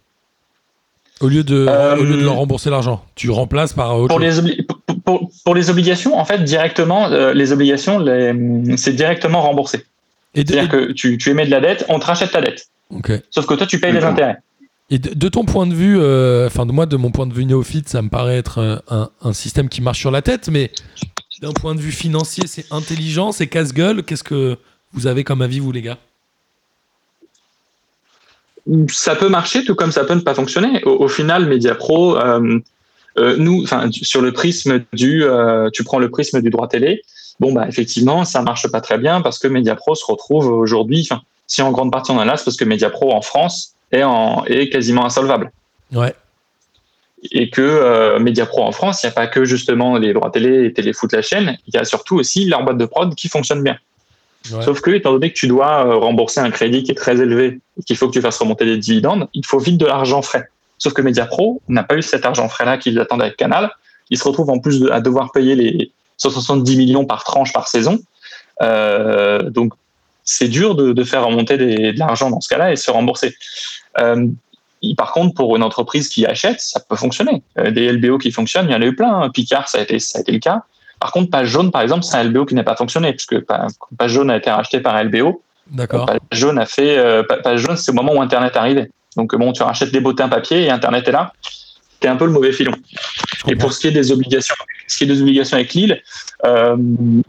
Au lieu de, Euh, au lieu de leur rembourser l'argent, tu remplaces par autre Pour chose. les, obli- pour, pour- pour les obligations, en fait, directement, euh, les obligations, les- c'est directement remboursé. C'est-à-dire que tu, tu émets de la dette, on te rachète ta dette. Sauf que toi, tu payes les intérêts. Et de, de ton point de vue, euh, enfin de moi, de mon point de vue néophyte, ça me paraît être euh, un, un système qui marche sur la tête, mais d'un point de vue financier, c'est intelligent, c'est casse-gueule. Qu'est-ce que vous avez comme avis, vous les gars? Ça peut marcher tout comme ça peut ne pas fonctionner. Au, au final, Mediapro, euh, euh, nous, sur le prisme du, euh, tu prends le prisme du droit télé. Bon, bah effectivement, ça marche pas très bien parce que Mediapro se retrouve aujourd'hui, si en grande partie on en a là, c'est parce que Mediapro en France est, en, est quasiment insolvable. Ouais. Et que euh, Mediapro en France, il n'y a pas que justement les droits télé et Téléfoot la chaîne, il y a surtout aussi leur boîte de prod qui fonctionne bien. ouais. Sauf que, étant donné que tu dois euh, rembourser un crédit qui est très élevé et qu'il faut que tu fasses remonter des dividendes, il faut vite de l'argent frais. Sauf que Mediapro n'a pas eu cet argent frais-là qu'ils attendaient avec Canal. Ils se retrouvent en plus de- à devoir payer les 170 millions par tranche par saison. Euh, donc, c'est dur de, de faire remonter des- de l'argent dans ce cas-là et se rembourser. Euh, par contre, pour une entreprise qui achète, ça peut fonctionner. Euh, des LBO qui fonctionnent, il y en a eu plein. hein. Picard, ça a été, ça a été le cas. Par contre, Page Jaune, par exemple, c'est un LBO qui n'a pas fonctionné, puisque Pa- Page Jaune a été racheté par LBO. D'accord. Page Jaune a fait. euh, Page Jaune, c'est au moment où Internet arrivait. Donc, bon, tu rachètes des bottins papier et Internet est là. T'es un peu le mauvais filon. Et pour ce qui est des obligations, ce qui est des obligations avec Lille, euh,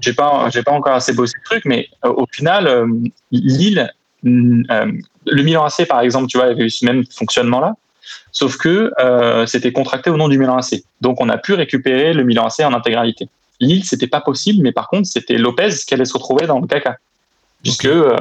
j'ai pas, j'ai pas encore assez bossé le truc, mais euh, au final, Lille, le Milan AC par exemple, tu vois, avait eu ce même fonctionnement-là, sauf que euh, c'était contracté au nom du Milan AC. Donc on a pu récupérer le Milan AC en intégralité. Lille, c'était pas possible, mais par contre, c'était Lopez qui allait se retrouver dans le caca, puisque euh,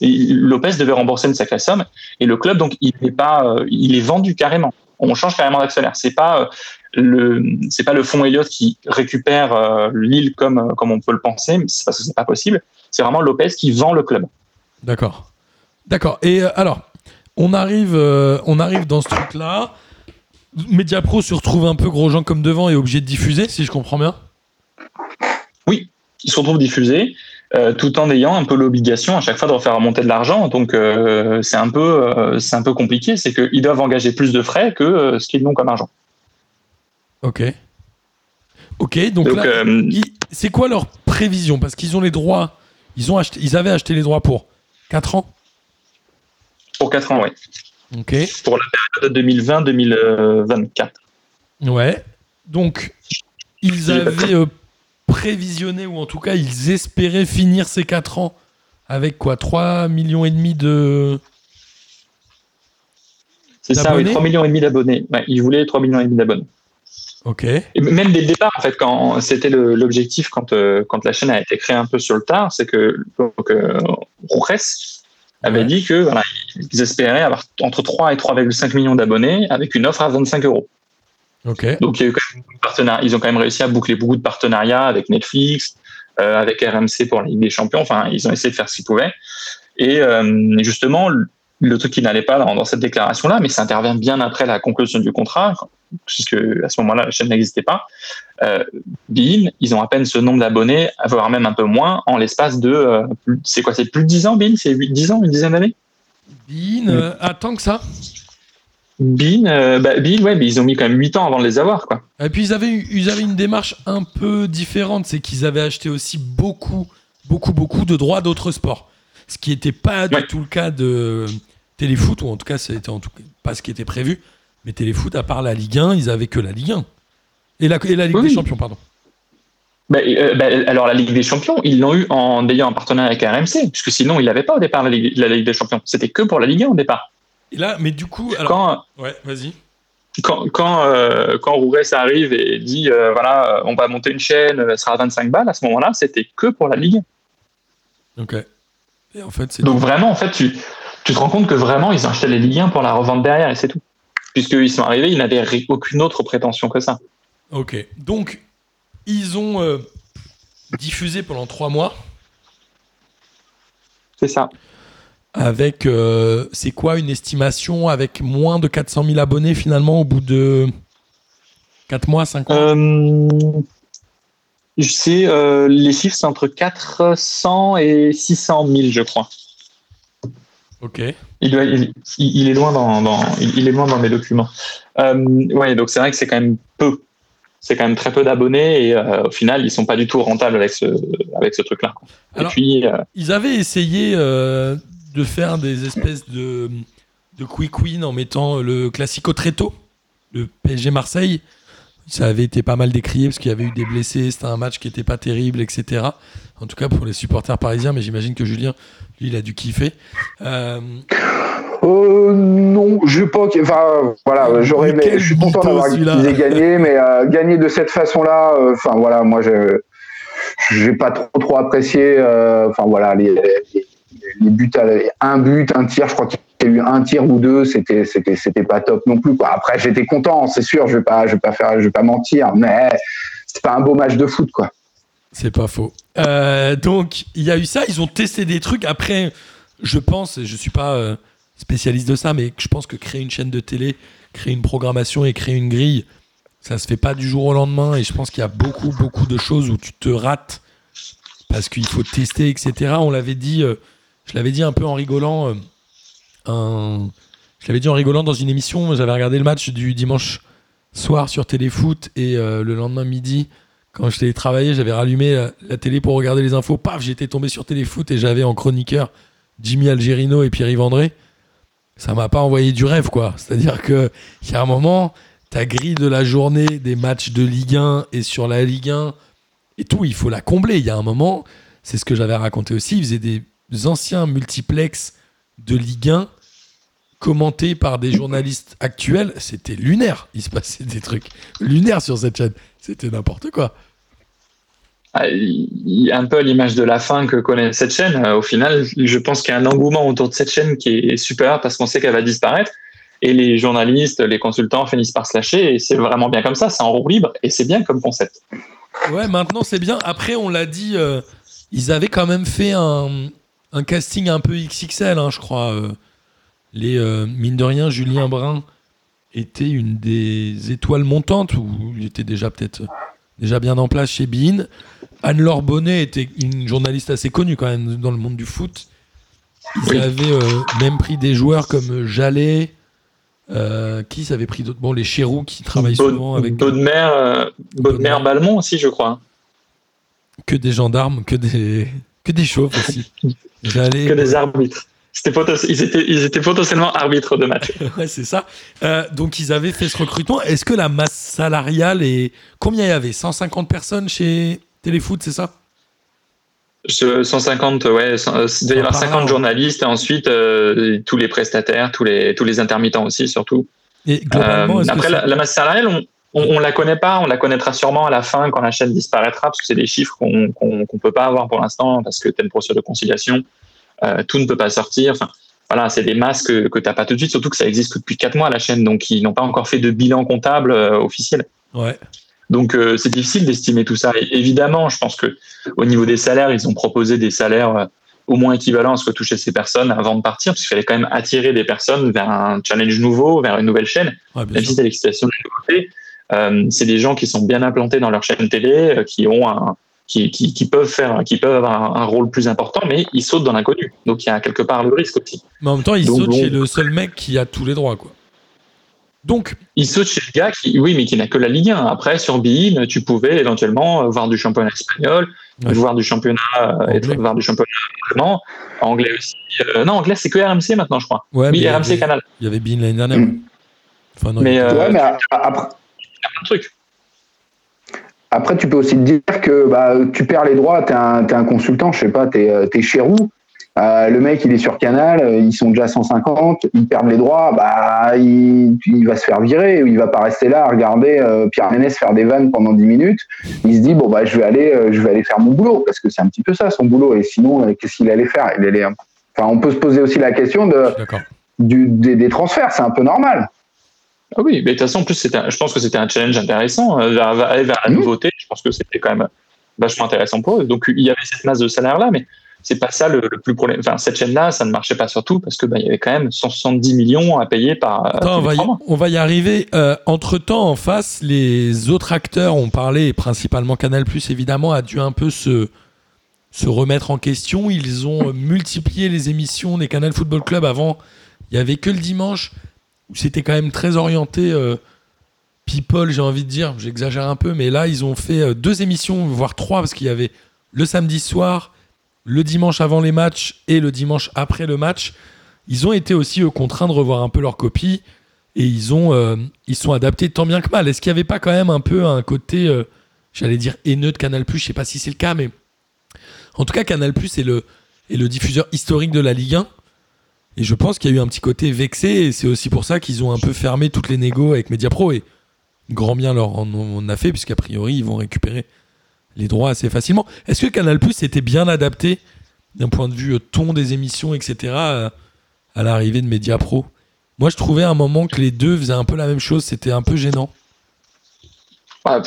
Lopez devait rembourser une sacrée somme et le club donc il est pas, euh, il est vendu carrément. On change carrément d'actionnaire. C'est pas euh, le, c'est pas le fonds Elliott qui récupère euh, Lille comme euh, comme on peut le penser, mais c'est parce que c'est pas possible. C'est vraiment Lopez qui vend le club. D'accord. D'accord. Et euh, alors, on arrive, euh, on arrive dans ce truc-là. Mediapro se retrouve un peu gros gens comme devant et obligé de diffuser, si je comprends bien. Ils se retrouvent diffusés euh, tout en ayant un peu l'obligation à chaque fois de refaire remonter de l'argent. Donc euh, c'est un peu euh, c'est un peu compliqué. C'est qu'ils doivent engager plus de frais que ce qu'ils n'ont comme argent. Ok. Ok, donc, c'est quoi leur prévision? Parce qu'ils ont les droits, ils, ont acheté, ils avaient acheté les droits pour 4 ans. pour 4 ans, oui. Ok. Pour la période 2020-2024. Ouais. Donc, ils avaient euh, prévisionné, ou en tout cas, ils espéraient finir ces 4 ans avec quoi? 3 millions et demi de. C'est ça, oui, D'abonnés? 3 millions et demi d'abonnés. Ouais, ils voulaient 3 millions et demi d'abonnés. Et même dès le départ, en fait, quand c'était l'objectif quand, euh, quand la chaîne a été créée un peu sur le tard, c'est que donc, euh, avait dit que voilà, ils espéraient avoir entre 3 et 3,5 millions d'abonnés avec une offre à 25 euros. Donc il y a eu quand même beaucoup de partenariats. Ils ont quand même réussi à boucler beaucoup de partenariats avec Netflix, euh, avec RMC pour la Ligue des Champions. Enfin, ils ont essayé de faire ce qu'ils pouvaient. Et euh, justement, le truc qui n'allait pas dans cette déclaration-là, mais ça intervient bien après la conclusion du contrat, puisque à ce moment-là, la chaîne n'existait pas. Euh, Bein, ils ont à peine ce nombre d'abonnés, voire même un peu moins, en l'espace de. euh, c'est quoi C'est plus de 10 ans, Bein C'est 8, 10 ans, une dizaine d'années? Bean, euh, attends que ça? Bein, euh, bah, ouais, mais ils ont mis quand même 8 ans avant de les avoir, quoi. Et puis ils avaient, ils avaient une démarche un peu différente, c'est qu'ils avaient acheté aussi beaucoup, beaucoup, beaucoup de droits d'autres sports. Ce qui n'était pas du tout le cas de Téléfoot, ou en tout cas, c'était en tout cas pas ce qui était prévu. Mais Téléfoot, à part la Ligue 1, ils avaient que la Ligue 1. Et la, et la Ligue Oui, des. Champions, pardon. Bah, euh, bah, alors la Ligue des Champions, ils l'ont eu en ayant un partenariat avec RMC, puisque sinon ils l'avaient pas au départ la Ligue, la Ligue des Champions. C'était que pour la Ligue 1 au départ. Et là, mais du coup, alors, Quand ouais, vas-y. quand quand euh, quand arrive et dit euh, voilà, on va monter une chaîne, ça sera à 25 balles. À ce moment-là, c'était que pour la Ligue 1. Ok. Et en fait, c'est Donc vraiment, en fait, tu tu te rends compte que vraiment ils acheté les Ligue 1 pour la revendre derrière et c'est tout. Puisqu'ils sont arrivés, ils n'avaient aucune autre prétention que ça. Ok. Donc, ils ont euh, diffusé pendant trois mois C'est ça. avec, euh, c'est quoi une estimation avec moins de 400 000 abonnés finalement au bout de 4 mois, 5 mois? Euh, je sais, euh, les chiffres c'est entre 400 et 600 000, je crois. Ok. Il, est loin dans, dans- il, il est loin dans mes documents. Euh, ouais, donc c'est vrai que c'est quand même peu. C'est quand même très peu d'abonnés et euh, au final, ils sont pas du tout rentables avec ce, avec ce truc-là. Et puis, euh, Ils avaient essayé euh, de faire des espèces de, de quick win en mettant le Classico très tôt, le PSG Marseille. Ça avait été pas mal décrié parce qu'il y avait eu des blessés, c'était un match qui était pas terrible, etc. En tout cas pour les supporters parisiens, mais j'imagine que Julien, lui, il a dû kiffer. Euh, Euh, non, je pas. Enfin, voilà, j'aurais. Je suis content d'avoir celui-là. qu'ils aient gagné, mais euh, gagner de cette façon-là, enfin voilà, moi je j'ai pas trop trop apprécié. Enfin voilà, les, les, les buts, à un but, un tir, je crois qu'il eu un tir ou deux, c'était c'était c'était pas top non plus. Quoi. Après, j'étais content, c'est sûr, je vais pas je vais pas faire, je vais pas mentir, mais c'était pas un beau match de foot, quoi. C'est pas faux. Euh, donc, il y a eu ça. Ils ont testé des trucs. Après, je pense, je suis pas euh, spécialiste de ça, mais je pense que créer une chaîne de télé, créer une programmation et créer une grille, ça se fait pas du jour au lendemain. Et je pense qu'il y a beaucoup, beaucoup de choses où tu te rates parce qu'il faut tester, etc. On l'avait dit, euh, je l'avais dit un peu en rigolant. Je l'avais dit en rigolant dans une émission. J'avais regardé le match du dimanche soir sur Téléfoot et euh, le lendemain midi. Quand je t'ai travaillé, j'avais rallumé la, la télé pour regarder les infos. Paf, j'étais tombé sur Téléfoot et j'avais en chroniqueur Jimmy Algerino et Pierre-Yves André. Ça m'a pas envoyé du rêve, quoi. C'est-à-dire que il y a un moment, ta grille de la journée des matchs de Ligue 1 et sur la Ligue 1 et tout, il faut la combler. Il y a un moment, c'est ce que j'avais raconté aussi, ils faisaient des anciens multiplex de Ligue 1 commentés par des journalistes actuels. C'était lunaire. Il se passait des trucs lunaires sur cette chaîne. C'était n'importe quoi. ah, un peu à l'image de la fin que connaît cette chaîne. Euh, Au final, je pense qu'il y a un engouement autour de cette chaîne qui est super parce qu'on sait qu'elle va disparaître. Et les journalistes, les consultants finissent par se lâcher. Et c'est vraiment bien comme ça. C'est en roue libre et c'est bien comme concept. Ouais, maintenant c'est bien. Après, on l'a dit, euh, ils avaient quand même fait un, un casting un peu XXL, hein, je crois. euh. les euh, mine de rien, Julien Brun était une des étoiles montantes où il était déjà peut-être déjà bien en place chez Bein. Anne-Laure Bonnet était une journaliste assez connue quand même dans le monde du foot. Ils Oui. avaient euh, même pris des joueurs comme Jallet. euh, qui s'avait pris d'autres Bon, les Chérou qui travaillent souvent avec Baudemer, euh, Baudemer Baudemer. Balmont aussi, je crois. que des gendarmes, que des, que des chauves aussi. J'allais. Que des arbitres. C'était ils, étaient, ils étaient potentiellement arbitres de match. Ouais, c'est ça. Euh, donc, ils avaient fait ce recrutement. Est-ce que la masse salariale est. Combien il y avait? 150 personnes chez Téléfoot, c'est ça? Je- 150, ouais, euh, il devait y avoir Par an. 50 journalistes et ensuite euh, tous les prestataires, tous les, tous les intermittents aussi, surtout. Et globalement, Euh, que après, la, la masse salariale, on, on, on la connaît pas, on la connaîtra sûrement à la fin quand la chaîne disparaîtra, parce que c'est des chiffres qu'on qu'on qu'on peut pas avoir pour l'instant, parce que une procédure de conciliation, euh, tout ne peut pas sortir. Enfin, voilà, c'est des masses que, que tu n'as pas tout de suite, surtout que ça existe que depuis 4 mois la chaîne, donc ils n'ont pas encore fait de bilan comptable euh, officiel. Ouais. Donc euh, c'est difficile d'estimer tout ça. Et évidemment, je pense que au niveau des salaires, ils ont proposé des salaires euh, au moins équivalent à ce que touchaient ces personnes avant de partir, parce qu'il fallait quand même attirer des personnes vers un challenge nouveau, vers une nouvelle chaîne. Ouais, Même si c'est l'excitation de nouveauté, c'est des gens qui sont bien implantés dans leur chaîne télé, euh, qui ont un, qui, qui, qui peuvent faire, qui peuvent avoir un, un rôle plus important, mais ils sautent dans l'inconnu. Donc il y a quelque part le risque aussi. Mais en même temps, il Donc, saute bon. chez le seul mec qui a tous les droits, quoi. Donc, Il saute chez le gars qui, oui, mais qui n'a que la Ligue 1. Après, sur Bein, tu pouvais éventuellement voir du championnat espagnol, Ouais. voir du championnat, euh, Anglais. voir du championnat allemand, anglais aussi. Euh, non, anglais, c'est que RMC maintenant, je crois. ouais, mais oui, RMC avait- Canal. Il y avait Bean l'année dernière. Mm. Enfin, non, Mais, Euh, ouais, mais après, y a plein de trucs. après, tu peux aussi te dire que bah, tu perds les droits, t'es un, t'es un consultant, je sais pas, t'es es chez Roux. Euh, le mec, il est sur Canal, euh, ils sont déjà 150, ils perdent les droits, bah, il, il va se faire virer, il va pas rester là à regarder euh, Pierre Ménès faire des vannes pendant 10 minutes. Il se dit bon bah je vais aller, euh, je vais aller faire mon boulot parce que c'est un petit peu ça son boulot. Et sinon, euh, qu'est-ce qu'il allait faire? Il allait, enfin, on peut se poser aussi la question de du, des, des transferts, c'est un peu normal. Ah oui, mais de toute façon, en plus, un- je pense que c'était un challenge intéressant. euh, vers- vers- aller vers la nouveauté, je pense que c'était quand même vachement intéressant pour eux. Donc, il y avait cette masse de salaire-là, mais c'est pas ça le, le plus problème. Enfin, cette chaîne-là, ça ne marchait pas surtout parce que bah, il y avait quand même 170 millions à payer par. euh, Attends, on va, y, trois mois. on va y arriver. Euh, entre temps, en face, les autres acteurs ont parlé, et principalement Canal évidemment, a dû un peu se, se remettre en question. Ils ont multiplié les émissions des Canal Football Club. Avant, il y avait que le dimanche c'était quand même très orienté euh, people, j'ai envie de dire. J'exagère un peu, mais là, ils ont fait euh, deux émissions, voire trois, parce qu'il y avait le samedi soir, le dimanche avant les matchs et le dimanche après le match. Ils ont été aussi contraints de revoir un peu leur copie et ils ont euh, sont adaptés tant bien que mal. Est-ce qu'il n'y avait pas quand même un peu un côté, j'allais dire haineux de Canal+, je sais pas si c'est le cas, mais en tout cas Canal+, le, est le diffuseur historique de la Ligue 1 et je pense qu'il y a eu un petit côté vexé et c'est aussi pour ça qu'ils ont un peu fermé toutes les négos avec Mediapro et grand bien leur en on a fait puisqu'a priori ils vont récupérer les droits assez facilement. Est-ce que Canal+ était bien adapté d'un point de vue euh, ton des émissions, etc., à l'arrivée de Mediapro? Moi, je trouvais à un moment que les deux faisaient un peu la même chose. C'était un peu gênant. Ah,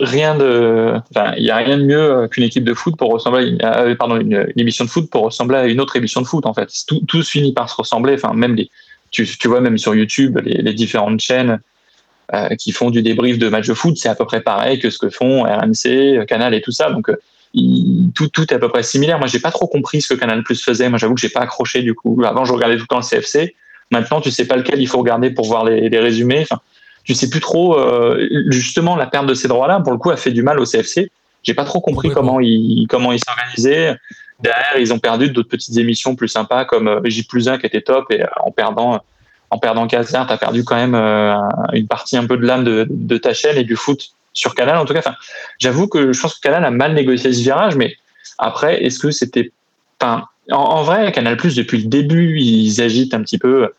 rien de, enfin, il y a rien de mieux euh, qu'une équipe de foot pour ressembler, euh, pardon, une, émission de foot pour ressembler à une autre émission de foot en fait. Tout, tout finit par se ressembler. Enfin, même les, tu, tu vois même sur YouTube les, les différentes chaînes euh, qui font du débrief de matchs de foot, c'est à peu près pareil que ce que font RMC, Canal et tout ça. Donc euh, il- tout, tout est à peu près similaire. Moi, j'ai pas trop compris ce que Canal Plus faisait. Moi, j'avoue que j'ai pas accroché du coup. Avant, je regardais tout le temps le CFC. Maintenant, tu sais pas lequel il faut regarder pour voir les, les résumés. Enfin, tu sais plus trop. euh, justement, la perte de ces droits-là, pour le coup, a fait du mal au CFC. J'ai pas trop compris comment ils comment ils s'organisaient. Derrière, ils ont perdu d'autres petites émissions plus sympas comme euh, J plus 1 qui était top et euh, en perdant en perdant Casar, t'as perdu quand même euh, une partie un peu de l'âme de, de ta chaîne et du foot sur Canal en tout cas. Enfin, j'avoue que je pense que Canal a mal négocié ce virage, mais après, est-ce que c'était enfin, en, en vrai, Canal Plus depuis le début, ils agitent un petit peu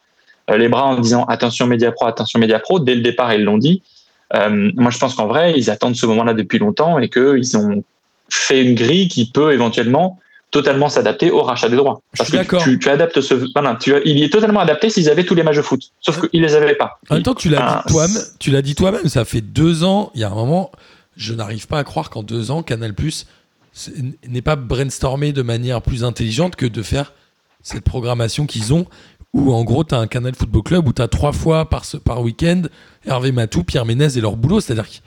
les bras en disant attention Mediapro, attention Mediapro. Dès le départ, ils l'ont dit. Euh, moi, je pense qu'en vrai, ils attendent ce moment-là depuis longtemps et qu'ils ont fait une grille qui peut éventuellement totalement s'adapter au rachat des droits. Parce que tu, tu adaptes ce, voilà, tu, il est totalement adapté s'ils avaient tous les matchs de foot. Sauf qu'ils les avaient pas. En même temps, tu l'as dit toi-même. Tu l'as dit toi-même. Ça fait deux ans. Il y a un moment, je n'arrive pas à croire qu'en deux ans, Canal c'est- n'est pas brainstormé de manière plus intelligente que de faire cette programmation qu'ils ont. Où en gros, tu as un Canal Football Club où tu as trois fois par, ce- par week-end Hervé Matou, Pierre Ménez et leur boulot. C'est-à-dire qu'il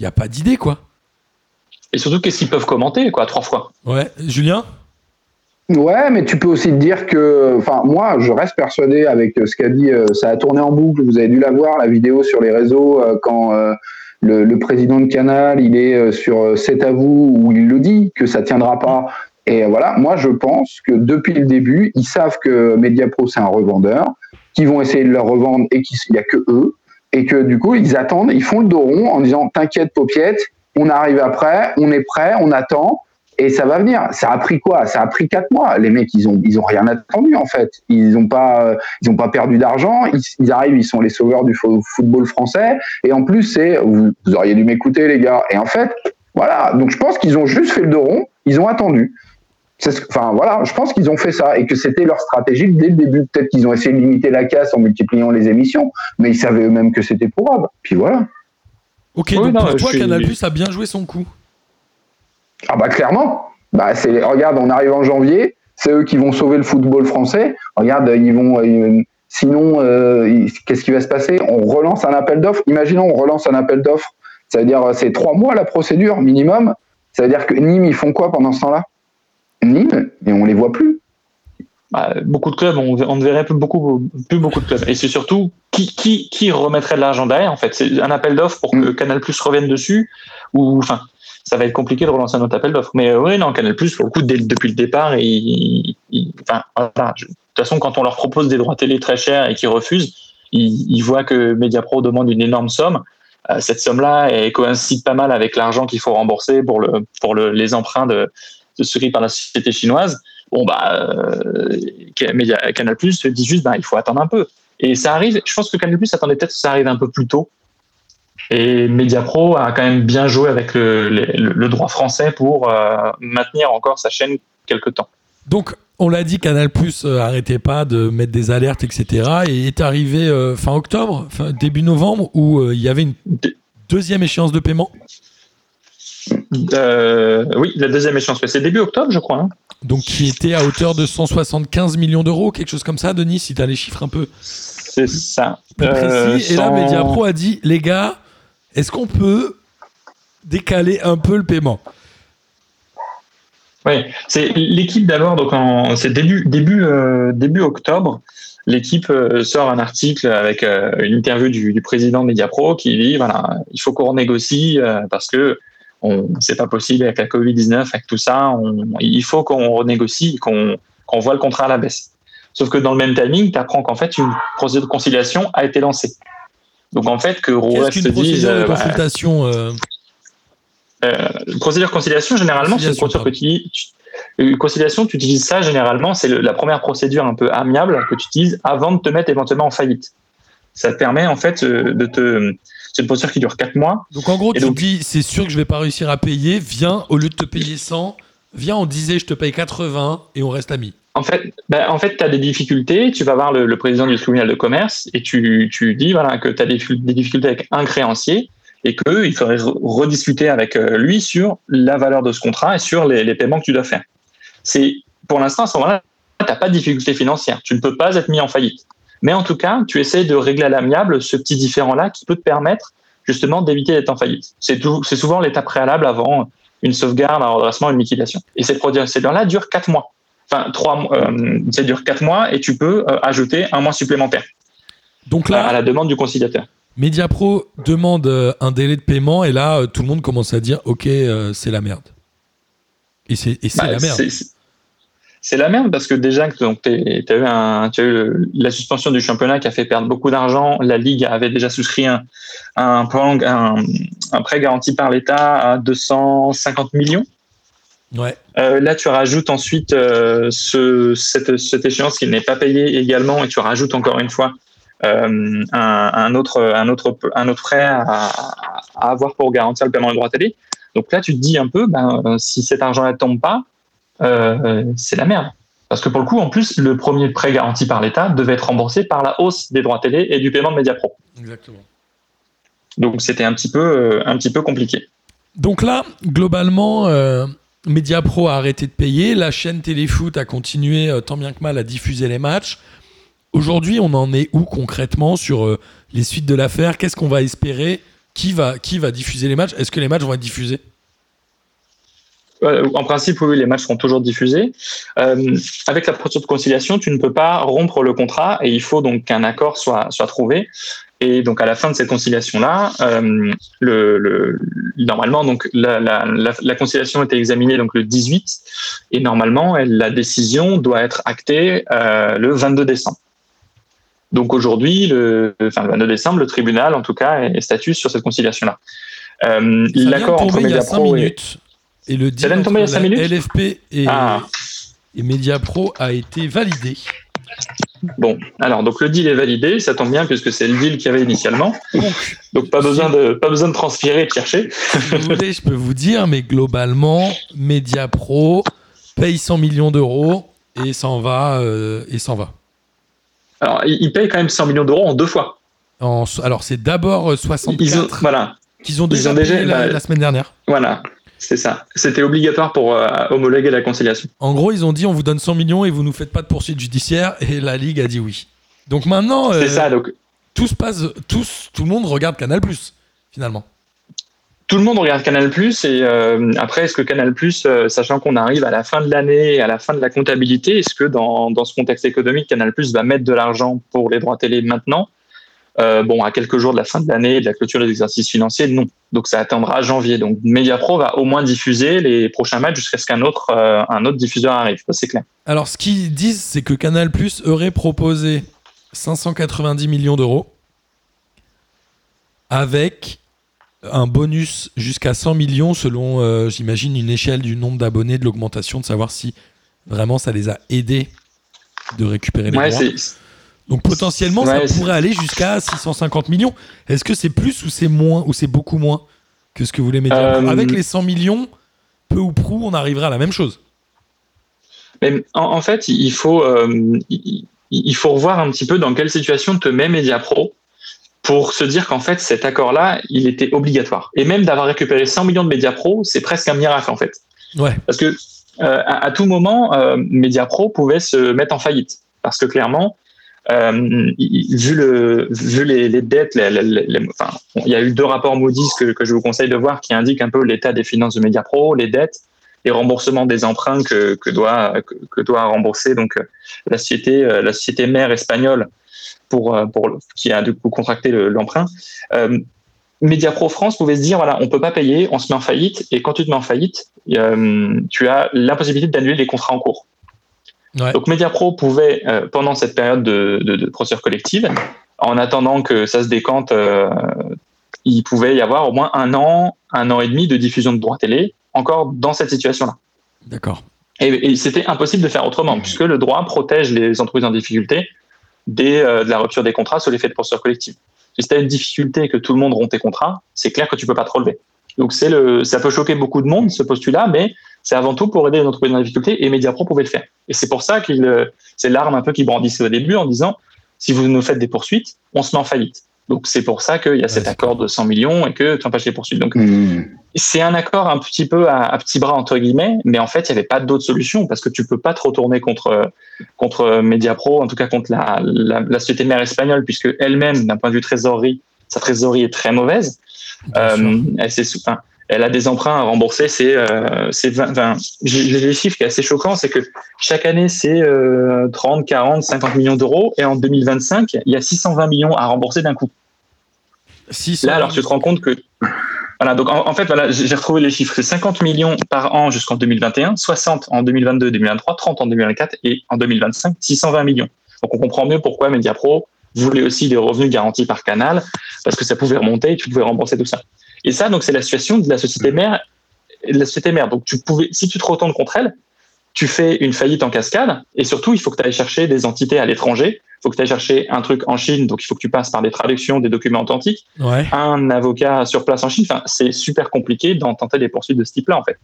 n'y a pas d'idée, quoi. Et surtout, qu'est-ce qu'ils peuvent commenter, quoi, trois fois? Ouais, Julien? Ouais, mais tu peux aussi te dire que, enfin, moi, je reste persuadé avec ce qu'a dit, euh, ça a tourné en boucle. Vous avez dû la voir, la vidéo sur les réseaux, euh, quand euh, le, le président de Canal, il est euh, sur euh, C'est à vous, où il le dit que ça tiendra pas. Et voilà, moi, je pense que depuis le début, ils savent que Mediapro, c'est un revendeur, qu'ils vont essayer de leur revendre et qu'il n'y a que eux. Et que du coup, ils attendent, ils font le dos rond en disant T'inquiète, paupiette, on arrive après, on est prêt, on attend. Et ça va venir. Ça a pris quoi? Ça a pris quatre mois. Les mecs, ils ont, ils ont rien attendu en fait. Ils ont pas, euh, pas perdu d'argent. Ils, arrivent, ils sont les sauveurs du fo- football français. Et en plus, c'est, vous, vous auriez dû m'écouter, les gars. Et en fait, voilà. Donc je pense qu'ils ont juste fait le dos rond. Ils ont attendu. C'est ce- Enfin voilà, je pense qu'ils ont fait ça et que c'était leur stratégie dès le début. Peut-être qu'ils ont essayé de limiter la casse en multipliant les émissions, mais ils savaient eux-mêmes que c'était probable. Puis voilà. Ok, Oui, donc non, pour je toi, suis- Canal a bien joué son coup. Ah bah clairement. Bah c'est regarde, on arrive en janvier, c'est eux qui vont sauver le football français. Regarde, ils vont. euh, sinon, euh, qu'est-ce qui va se passer? On relance un appel d'offres. Imaginons, on relance un appel d'offres. Ça veut dire, euh, c'est trois mois la procédure minimum. Ça veut dire que Nîmes, ils font quoi pendant ce temps-là? Nîmes, et on les voit plus. Bah, beaucoup de clubs, on, ne verrait plus beaucoup, plus beaucoup de clubs. Et c'est surtout qui, qui, qui remettrait de l'argent derrière, en fait? C'est un appel d'offres pour que Canal Plus revienne dessus, ou enfin, ça va être compliqué de relancer un autre appel d'offres. Mais euh, oui, non, Canal Plus, pour le coup, dès- depuis le départ, il, il- enfin, voilà, je- de toute façon, quand on leur propose des droits télé très chers et qu'ils refusent, ils, ils voient que Mediapro demande une énorme somme. Euh, cette somme-là coïncide pas mal avec l'argent qu'il faut rembourser pour, le, pour le, les emprunts de, de souscrits par la société chinoise. Bon, bah, euh, Canal Plus dit juste, bah, il faut attendre un peu. Et ça arrive, je pense que Canal Plus attendait peut-être que ça arrive un peu plus tôt. Et Mediapro a quand même bien joué avec le, le- le droit français pour euh, maintenir encore sa chaîne quelque temps. Donc, on l'a dit, Canal Plus euh, arrêtait pas de mettre des alertes, etc. Et est arrivé euh, fin octobre, fin- début novembre, où il y avait une deuxième échéance de paiement? Euh, oui, la deuxième échéance, c'est début octobre, je crois. hein. Donc, qui était à hauteur de 175 millions d'euros, quelque chose comme ça, Denis, si tu as les chiffres un peu C'est ça. plus Euh, précis. Et là, sans- Mediapro a dit, les gars, est-ce qu'on peut décaler un peu le paiement? Oui, c'est l'équipe d'abord, donc c'est début, début, euh, début octobre. L'équipe euh, sort un article avec euh, une interview du, du président de Mediapro qui dit voilà, il faut qu'on renégocie euh, parce que c'est pas possible avec la Covid-19, avec tout ça, on- il faut qu'on renégocie, qu'on voit le contrat à la baisse. Sauf que dans le même timing, tu apprends qu'en fait une procédure de conciliation a été lancée. Donc en fait que Rouet Qu'est-ce se dise procédure de euh, bah, consultation euh, euh, procédure conciliation, généralement, c'est une procédure que tu utilises. Une conciliation, tu utilises ça généralement, c'est la première procédure un peu amiable que tu utilises avant de te mettre éventuellement en faillite. Ça te permet en fait euh, de te. C'est une procédure qui dure 4 mois. Donc, en gros, Et tu donc- dis, c'est sûr que je vais pas réussir à payer, viens, au lieu de te payer 100, viens, on disait, je te paye 80 et on reste amis. En fait, bah, en fait, tu as des difficultés. Tu vas voir le, le président du tribunal de commerce et tu, tu dis voilà, que tu as des, des difficultés avec un créancier et qu'il faudrait re- rediscuter avec euh, lui sur la valeur de ce contrat et sur les, les paiements que tu dois faire. C'est Pour l'instant, à ce moment-là, tu n'as pas de difficulté financière. Tu ne peux pas être mis en faillite. Mais en tout cas, tu essaies de régler à l'amiable ce petit différent-là qui peut te permettre justement d'éviter d'être en faillite. C'est souvent l'étape préalable avant une sauvegarde, un redressement, une liquidation. Et cette procédure-là dure 4 mois. Enfin, trois mois, euh, ça dure 4 mois et tu peux euh, ajouter un mois supplémentaire Donc à là, la demande du conciliateur. Mediapro demande euh, un délai de paiement et là, euh, tout le monde commence à dire Ok, euh, c'est la merde. Et c'est Bah, la merde. C'est la merde parce que déjà donc eu, un, tu as eu le- la suspension du championnat qui a fait perdre beaucoup d'argent. La ligue avait déjà souscrit un, un, plan- un, un prêt garanti par l'État à 250 millions. Ouais. Euh, là, tu rajoutes ensuite euh, ce, cette, cette échéance qui n'est pas payée également, et tu rajoutes encore une fois euh, un, autre, un, autre, un autre prêt à, à avoir pour garantir le paiement des droits télé. Donc là, tu te dis un peu, ben, si cet argent-là ne tombe pas, c'est la merde. Parce que pour le coup, en plus, le premier prêt garanti par l'État devait être remboursé par la hausse des droits télé et du paiement de Mediapro. Exactement. Donc c'était un petit peu, euh, un petit peu compliqué. Donc là, globalement, euh, Mediapro a arrêté de payer. La chaîne Téléfoot a continué euh, tant bien que mal à diffuser les matchs. Aujourd'hui, on en est où concrètement sur euh, les suites de l'affaire? Qu'est-ce qu'on va espérer? Qui va, qui va diffuser les matchs? Est-ce que les matchs vont être diffusés? Euh, en principe, oui, les matchs seront toujours diffusés. Euh, avec la procédure de conciliation, tu ne peux pas rompre le contrat et il faut donc qu'un accord soit, soit trouvé. Et donc, à la fin de cette conciliation-là, euh, le, le, normalement, donc, la, la, la, la conciliation était examinée donc, le 18 et normalement, elle, la décision doit être actée le 22 décembre. Donc aujourd'hui, le, enfin, le 22 décembre, le tribunal, en tout cas, est statue sur cette conciliation-là. Euh, L'accord entre tomber il y a 5 Mediapro et, minutes. Et le deal entre la LFP et, Ah. et Mediapro a été validé. Bon, alors donc le deal est validé, ça tombe bien puisque c'est le deal qu'il y avait initialement. Donc, pas besoin de pas besoin de transpirer et de chercher. si vous voulez, je peux vous dire, mais globalement, Mediapro paye 100 millions d'euros et s'en va. euh, et s'en va. Alors ils ils payent quand même 100 millions d'euros en deux fois. En- alors, c'est d'abord euh, Ils ont 64 voilà, qu'ils ont ils déjà, ont déjà- payé la, bah, la semaine dernière. voilà. C'est ça. C'était obligatoire pour euh, homologuer la conciliation. En gros, ils ont dit on vous donne 100 millions et vous nous faites pas de poursuite judiciaire et la Ligue a dit oui. Donc maintenant, C'est euh, ça. Donc, tout se passe, tous, tout le monde regarde Canal finalement. tout le monde regarde Canal Plus et euh, après est-ce que Canal Plus, sachant qu'on arrive à la fin de l'année à la fin de la comptabilité, est-ce que dans, dans ce contexte économique, Canal Plus va mettre de l'argent pour les droits télé maintenant Euh, Bon, à quelques jours de la fin de l'année et de la clôture des exercices financiers, non. Donc ça attendra janvier. Donc Mediapro va au moins diffuser les prochains matchs jusqu'à ce qu'un autre, euh, un autre diffuseur arrive. C'est clair. Alors, ce qu'ils disent, c'est que Canal aurait proposé 590 millions d'euros avec un bonus jusqu'à 100 millions selon, euh, j'imagine, une échelle du nombre d'abonnés, de l'augmentation, de savoir si vraiment ça les a aidés de récupérer les Ouais, droits. Donc potentiellement, Ouais, ça pourrait aller jusqu'à 650 millions. Est-ce que c'est plus ou c'est moins ou c'est beaucoup moins que ce que vous voulez Euh, Avec les 100 millions, peu ou prou, on arriverait à la même chose. Mais en, en fait, il faut, euh, il, il faut revoir un petit peu dans quelle situation te met Mediapro pour se dire qu'en fait, cet accord-là, il était obligatoire. Et même d'avoir récupéré 100 millions de Mediapro, c'est presque un miracle en fait. Ouais. Parce que euh, à, à tout moment, Mediapro pouvait se mettre en faillite. Parce que clairement, euh, vu, le, vu les, les dettes, les- les- enfin, il y a eu deux rapports Moody's que, que je vous conseille de voir qui indiquent un peu l'état des finances de Mediapro, les dettes, les remboursements des emprunts que, que doit, que, doit rembourser donc euh, la société, euh, la société mère espagnole pour, pour le- qui a du coup contracté le- l'emprunt. Euh, Mediapro France pouvait se dire voilà, on peut pas payer, on se met en faillite, et quand tu te mets en faillite, tu as l'impossibilité d'annuler les contrats en cours. Ouais. Donc Mediapro pouvait, euh, pendant cette période de, de, de procédure collective, en attendant que ça se décante, euh, il pouvait y avoir au moins un an, un an et demi de diffusion de droits télé, encore dans cette situation-là. D'accord. Et, et c'était impossible de faire autrement, puisque le droit protège les entreprises en difficulté des, euh, de la rupture des contrats sur l'effet de procédure collective. Si tu as une difficulté et que tout le monde rompt tes contrats, c'est clair que tu peux pas te relever. Donc c'est le, ça peut choquer beaucoup de monde, ce postulat, mais c'est avant tout pour aider les entreprises en difficulté, et Mediapro pouvait le faire. Et c'est pour ça qu'il, euh, c'est l'arme un peu qu'il brandissait au début en disant, si vous nous faites des poursuites, on se met en faillite. Donc c'est pour ça qu'il y a cet accord de 100 millions et que tu empêches les poursuites. Donc Mmh. c'est un accord un petit peu à, à petits bras entre guillemets, mais en fait il n'y avait pas d'autre solution parce que tu peux pas te retourner contre contre Mediapro, en tout cas contre la, la, la société mère espagnole, puisque elle-même d'un point de vue trésorerie, sa trésorerie est très mauvaise. Euh, elle, a des emprunts à rembourser, c'est euh, c'est 20, 20 J'ai des chiffres qui est assez choquant, c'est que chaque année c'est euh, 30, 40, 50 millions d'euros, et en 2025 il y a 620 millions à rembourser d'un coup. 600 Là, alors tu te rends compte que. Voilà, donc en, en fait, voilà, j'ai j'ai retrouvé les chiffres. C'est 50 millions par an jusqu'en 2021, 60 en 2022, 2023, 30 en 2024 et en 2025, 620 millions. Donc on comprend mieux pourquoi Mediapro voulait aussi des revenus garantis par canal, parce que ça pouvait remonter et tu pouvais rembourser tout ça. Et ça, donc c'est la situation de la société mère. De la société mère. Donc tu pouvais, si tu te retournes contre elle, tu fais une faillite en cascade, et surtout, il faut que tu ailles chercher des entités à l'étranger. Il faut que tu ailles chercher un truc en Chine, donc il faut que tu passes par des traductions des documents authentiques Ouais. un avocat sur place en Chine. Enfin, c'est super compliqué d'en tenter des poursuites de ce type-là, en fait.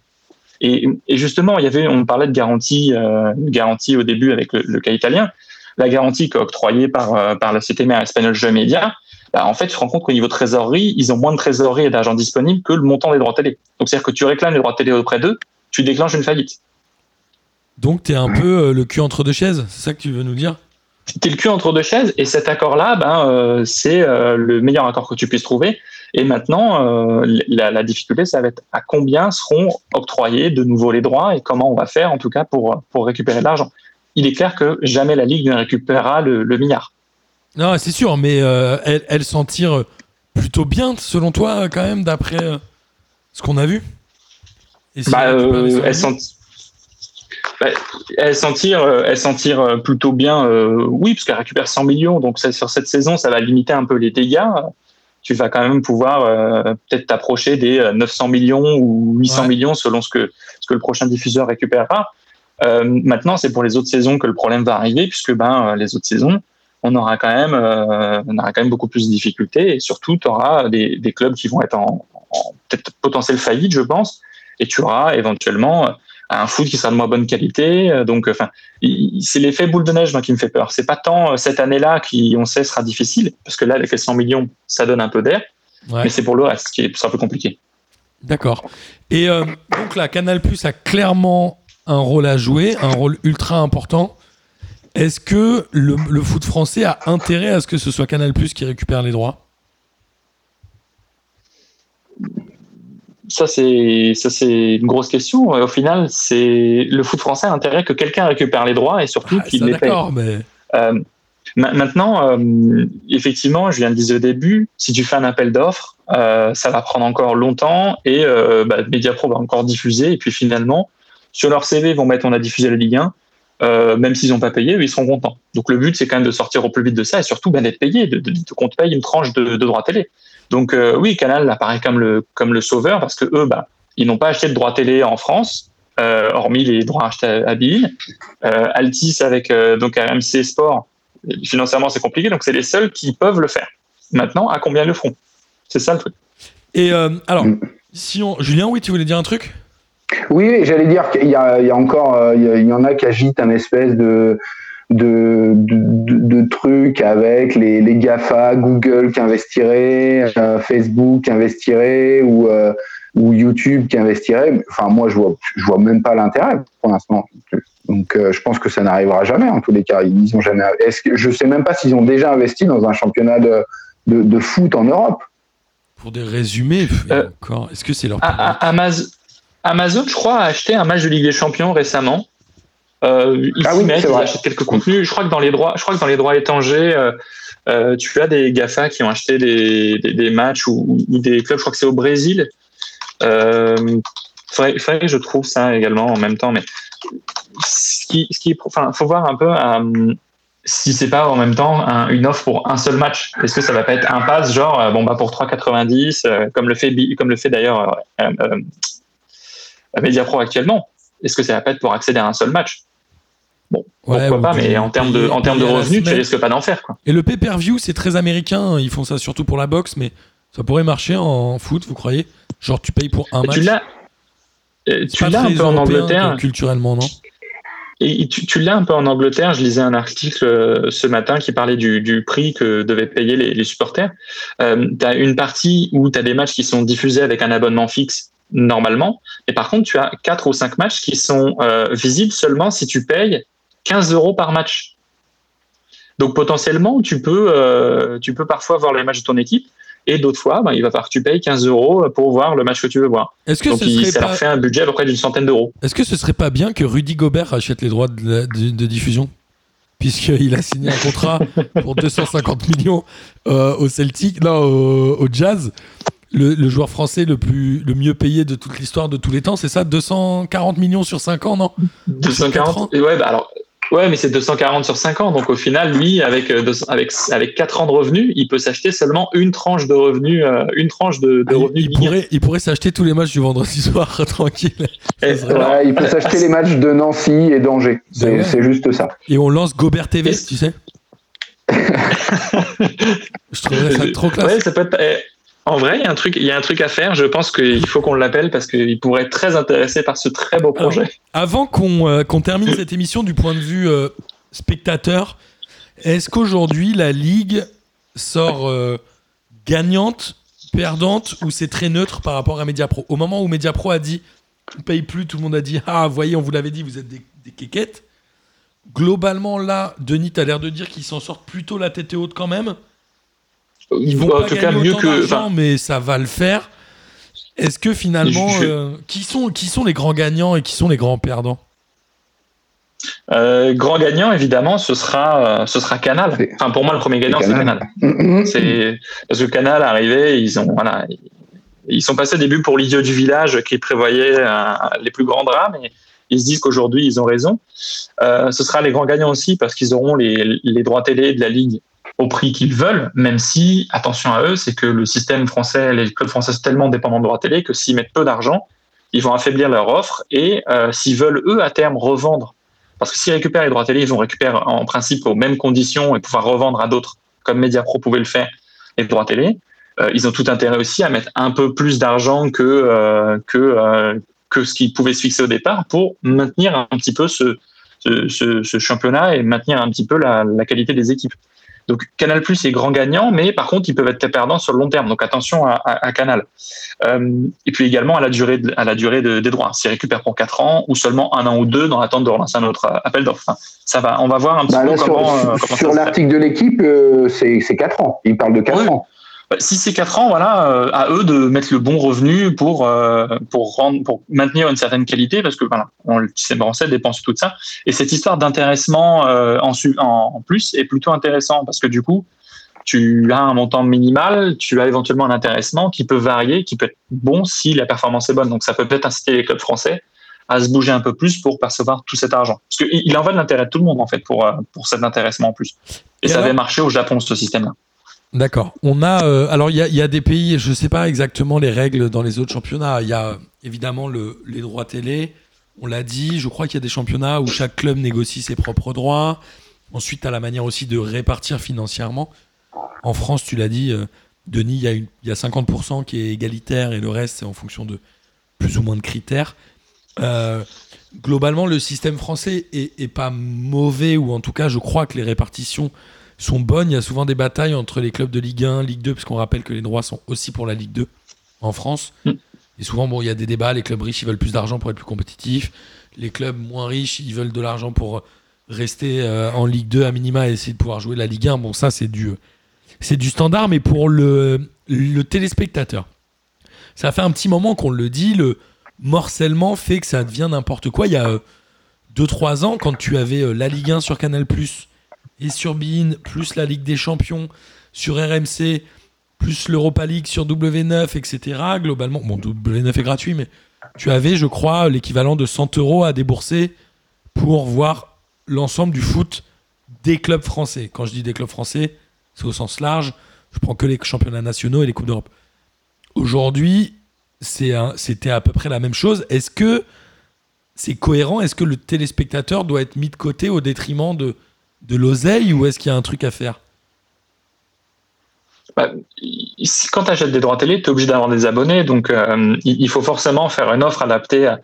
Et, et justement, il y avait, on parlait de garantie, euh, garantie au début avec le, le cas italien. La garantie octroyée par, euh, par la société mère espagnole Jeux Media, bah, en fait, tu te rends compte qu'au niveau trésorerie, ils ont moins de trésorerie et d'argent disponible que le montant des droits télé. Donc, c'est-à-dire que tu réclames les droits télé auprès d'eux, tu déclenches une faillite. Donc t'es un peu euh, le cul entre deux chaises, c'est ça que tu veux nous dire? T'es le cul entre deux chaises et cet accord-là, ben, euh, c'est euh, le meilleur accord que tu puisses trouver. Et maintenant, euh, la, la difficulté, ça va être à combien seront octroyés de nouveau les droits et comment on va faire, en tout cas, pour, pour récupérer de l'argent. Il est clair que jamais la Ligue ne récupérera le, le milliard. Non, c'est sûr, mais euh, elle, elle s'en tire plutôt bien, selon toi, quand même, d'après euh, ce qu'on a vu? Et si Bah, elle récupère les euh, 100 elle millions s'en bah, elle s'en tire, euh, elle s'en tire euh, plutôt bien, euh, oui, parce qu'elle récupère 100 millions. Donc sur cette saison, ça va limiter un peu les dégâts. Tu vas quand même pouvoir euh, peut-être t'approcher des euh, 900 millions ou 800 Ouais. millions selon ce que, ce que le prochain diffuseur récupérera. Euh, maintenant, c'est pour les autres saisons que le problème va arriver, puisque ben, euh, les autres saisons, on aura quand même, euh, on aura quand même beaucoup plus de difficultés et surtout, tu auras des, des clubs qui vont être en, en peut-être potentiel faillite, je pense, et tu auras éventuellement euh, un foot qui sera de moins bonne qualité. Euh, Donc, enfin, c'est l'effet boule de neige moi, qui me fait peur. C'est pas tant cette année-là qui, on sait, sera difficile, parce que là, avec les 100 millions, ça donne un peu d'air, Ouais. mais c'est pour le reste qui est- sera plus compliqué. D'accord. Et euh, donc là, Canal Plus a clairement un rôle à jouer, un rôle ultra important. Est-ce que le, le foot français a intérêt à ce que ce soit Canal Plus qui récupère les droits? Ça, c'est ça, c'est une grosse question. Et au final, c'est le foot français a intérêt que quelqu'un récupère les droits et surtout Ah, qu'il les paye. D'accord, mais Euh, ma- maintenant, euh, effectivement, je viens de dire au début, si tu fais un appel d'offres, euh, ça va prendre encore longtemps et bah, Mediapro va encore diffuser. Et puis finalement, sur leur CV, ils vont mettre on a diffusé la Ligue 1. Euh, même s'ils n'ont pas payé, ils seront contents. Donc le but, c'est quand même de sortir au plus vite de ça et surtout bah, d'être payé, de, de, de- qu'on te paye une tranche de, de droits télé. Donc euh, oui, Canal apparaît comme le, comme le sauveur parce que eux, bah, ils n'ont pas acheté de droits télé en France, euh, hormis les droits achetés à, à Bein. Altis avec donc RMC Sport, financièrement c'est compliqué, donc c'est les seuls qui peuvent le faire. Maintenant, à combien le feront? C'est ça le truc. Et alors. Julien, oui, tu voulais dire un truc? Oui, j'allais dire qu'il y a, il y a encore, euh, il y, a- il y en a qui agitent un espèce de de, de, de- de trucs avec les, les GAFA, Google qui investirait, euh, Facebook qui investirait ou, euh, ou YouTube qui investirait. Enfin, moi, je vois, je vois même pas l'intérêt pour l'instant. Donc, euh, je pense que ça n'arrivera jamais. En tous les cas, ils ont jamais. Est-ce que je sais même pas s'ils ont déjà investi dans un championnat de, de, de foot en Europe. Pour des résumés, Euh, encore. Est-ce que c'est leur. Amaz- Amazon, je crois, a acheté un match de Ligue des Champions récemment. Euh, ils Ah oui, mettent, ils achètent quelques contenus. Je crois que dans les droits, je crois que dans les droits étrangers, euh, euh, tu as des Gafa qui ont acheté des, des, des matchs ou, ou des clubs. Je crois que c'est au Brésil. Euh, faudrait, faudrait que je trouve ça également en même temps, mais ce qui, ce qui, enfin, faut voir un peu si c'est pas en même temps un- une offre pour un seul match. Est-ce que ça va pas être un pass genre bon bah pour 3,90 euh, comme le fait comme le fait d'ailleurs Mediapro actuellement. Est-ce que ça va pas être pour accéder à un seul match? Ouais, Pourquoi ou pas, mais en termes de en termes de revenus, tu risques pas d'en faire quoi. Et le pay-per-view, c'est très américain. Ils font ça surtout pour la boxe, mais ça pourrait marcher en foot, vous croyez? Genre, tu payes pour un match. tu l'as euh, tu l'as un peu en Angleterre. culturellement, non? Et tu, tu l'as un peu en Angleterre. Je lisais un article euh, ce matin qui parlait du, du prix que devaient payer les, les supporters. Euh, tu as une partie où tu as des matchs qui sont diffusés avec un abonnement fixe normalement. Et par contre, tu as quatre ou cinq matchs qui sont euh, visibles seulement si tu payes 15 euros par match. Donc potentiellement, tu peux, euh, tu peux parfois voir les matchs de ton équipe. Et d'autres fois, ben, il va falloir que tu payes 15 euros pour voir le match que tu veux voir. Est-ce que, Donc ce il- ça pas... leur fait un budget à peu près d'une centaine d'euros. Est-ce que ce serait pas bien que Rudy Gobert achète les droits de, la- de- de diffusion? Puisqu'il a signé un contrat pour 250 millions euh, au Celtic, non, au, au Jazz. Le, le joueur français le, plus, le mieux payé de toute l'histoire de tous les temps, c'est ça 240 millions sur 5 ans, non? Sur quatre ans 240 et ouais, bah alors, ouais, mais c'est 240 sur 5 ans. Donc au final, lui, avec, euh, 200 avec, avec 4 ans de revenus, il peut s'acheter seulement une tranche de revenus, euh, une tranche de, de Ah, il, revenus il pourrait, il pourrait s'acheter tous les matchs du vendredi soir, tranquille. Et- il peut s'acheter les matchs de Nancy et d'Angers. C'est juste ça. Et on lance Gobert TV, tu sais? Je trouverais ça trop classe. Ouais, ça peut être. En vrai, il y a un truc, il y a un truc à faire. Je pense qu'il faut qu'on l'appelle parce qu'il pourrait être très intéressé par ce très beau Alors, projet. Avant qu'on euh, termine cette émission du point de vue euh, spectateur, est-ce qu'aujourd'hui la Ligue sort euh, gagnante, perdante ou c'est très neutre par rapport à Mediapro? Au moment où Mediapro a dit on paye plus, tout le monde a dit ah voyez on vous l'avait dit vous êtes des, des quéquettes. Globalement là, Denis t'as l'air de dire qu'ils s'en sortent plutôt la tête haute quand même. Ils vont en pas tout cas, gagner mieux que. enfin, mais ça va le faire. Est-ce que finalement, Je- euh, qui, sont, qui sont les grands gagnants et qui sont les grands perdants? Euh, grand gagnant, évidemment, ce sera, euh, ce sera Canal. Enfin, pour moi, le premier gagnant, c'est Canal. Mhm. C'est parce que Canal arrivé, ils ont voilà, ils sont passés au début pour l'idiot du village qui prévoyait euh, les plus grands drames et ils se disent qu'aujourd'hui ils ont raison. Euh, ce sera les grands gagnants aussi parce qu'ils auront les, les droits télé de la ligue au prix qu'ils veulent, même si attention à eux, c'est que le système français, les clubs français sont tellement dépendants de droits télé que s'ils mettent peu d'argent, ils vont affaiblir leur offre et euh, s'ils veulent eux à terme revendre, parce que s'ils récupèrent les droits télé, ils vont récupérer en principe aux mêmes conditions et pouvoir revendre à d'autres comme Mediapro pouvait le faire les droits télé. Euh, ils ont tout intérêt aussi à mettre un peu plus d'argent que euh, que que ce qu'ils pouvaient se fixer au départ pour maintenir un petit peu ce ce, championnat et maintenir un petit peu la qualité des équipes. Donc Canal Plus est grand gagnant, mais par contre ils peuvent être perdants sur le long terme. Donc attention à, à, Canal. Euh, et puis également à la durée, de, à la durée de, des droits. S'ils récupèrent pour 4 ans ou seulement un an ou deux dans l'attente de relancer un autre appel d'offres. Enfin, ça va. On va voir un petit bah peu sur, comment. Sur, euh, sur l'article de l'équipe, euh, c'est 4 ans. Il parle de 4 Oui. ans. Bah, Si c'est 4 ans, voilà, euh, à eux de mettre le bon revenu pour euh, pour rendre pour maintenir une certaine qualité parce que voilà, on, le système français dépend sur tout ça. Et cette histoire d'intéressement euh, en, en plus est plutôt intéressant parce que du coup, tu as un montant minimal, tu as éventuellement un intéressement qui peut varier, qui peut être bon si la performance est bonne. Donc ça peut peut-être inciter les clubs français à se bouger un peu plus pour percevoir tout cet argent. Parce qu'il il en va de l'intérêt de tout le monde en fait pour pour cet intéressement en plus. Et, Et ça alors- avait marché au Japon ce système-là. D'accord. On a euh, alors il y a, des pays, je sais pas exactement les règles dans les autres championnats. Il y a évidemment le, les droits télé. On l'a dit. Je crois qu'il y a des championnats où chaque club négocie ses propres droits. Ensuite, as la manière aussi de répartir financièrement. En France, tu l'as dit, euh, Denis, il y, a une- il y a 50% qui est égalitaire et le reste, c'est en fonction de plus ou moins de critères. Euh, globalement, le système français est, est pas mauvais, ou en tout cas, je crois que les répartitions sont bonnes. Il y a souvent des batailles entre les clubs de Ligue 1, Ligue 2, puisqu'on rappelle que les droits sont aussi pour la Ligue 2 en France. Mm. Et souvent, bon, il y a des débats. Les clubs riches, ils veulent plus d'argent pour être plus compétitifs. Les clubs moins riches, ils veulent de l'argent pour rester euh, en Ligue 2 à minima et essayer de pouvoir jouer la Ligue 1. Bon, ça, c'est du, c'est du standard, mais pour le, le téléspectateur, ça fait un petit moment qu'on le dit, le morcellement fait que ça devient n'importe quoi. Il y a 2-3 ans, quand tu avais euh, la Ligue 1 sur Canal+, et sur Bein, plus la Ligue des Champions sur RMC, plus l'Europa League sur W9, etc. Globalement, bon, W9 est gratuit, mais tu avais, je crois, l'équivalent de 100 euros à débourser pour voir l'ensemble du foot des clubs français. Quand je dis des clubs français, c'est au sens large. Je prends que les championnats nationaux et les Coupes d'Europe. Aujourd'hui, c'était à peu près la même chose. Est-ce que c'est cohérent? Est-ce que le téléspectateur doit être mis de côté au détriment de, de l'oseille ou est-ce qu'il y a un truc à faire? Bah, quand tu achètes des droits télé, tu es obligé d'avoir des abonnés. Donc, euh, il il faut forcément faire une offre adaptée à,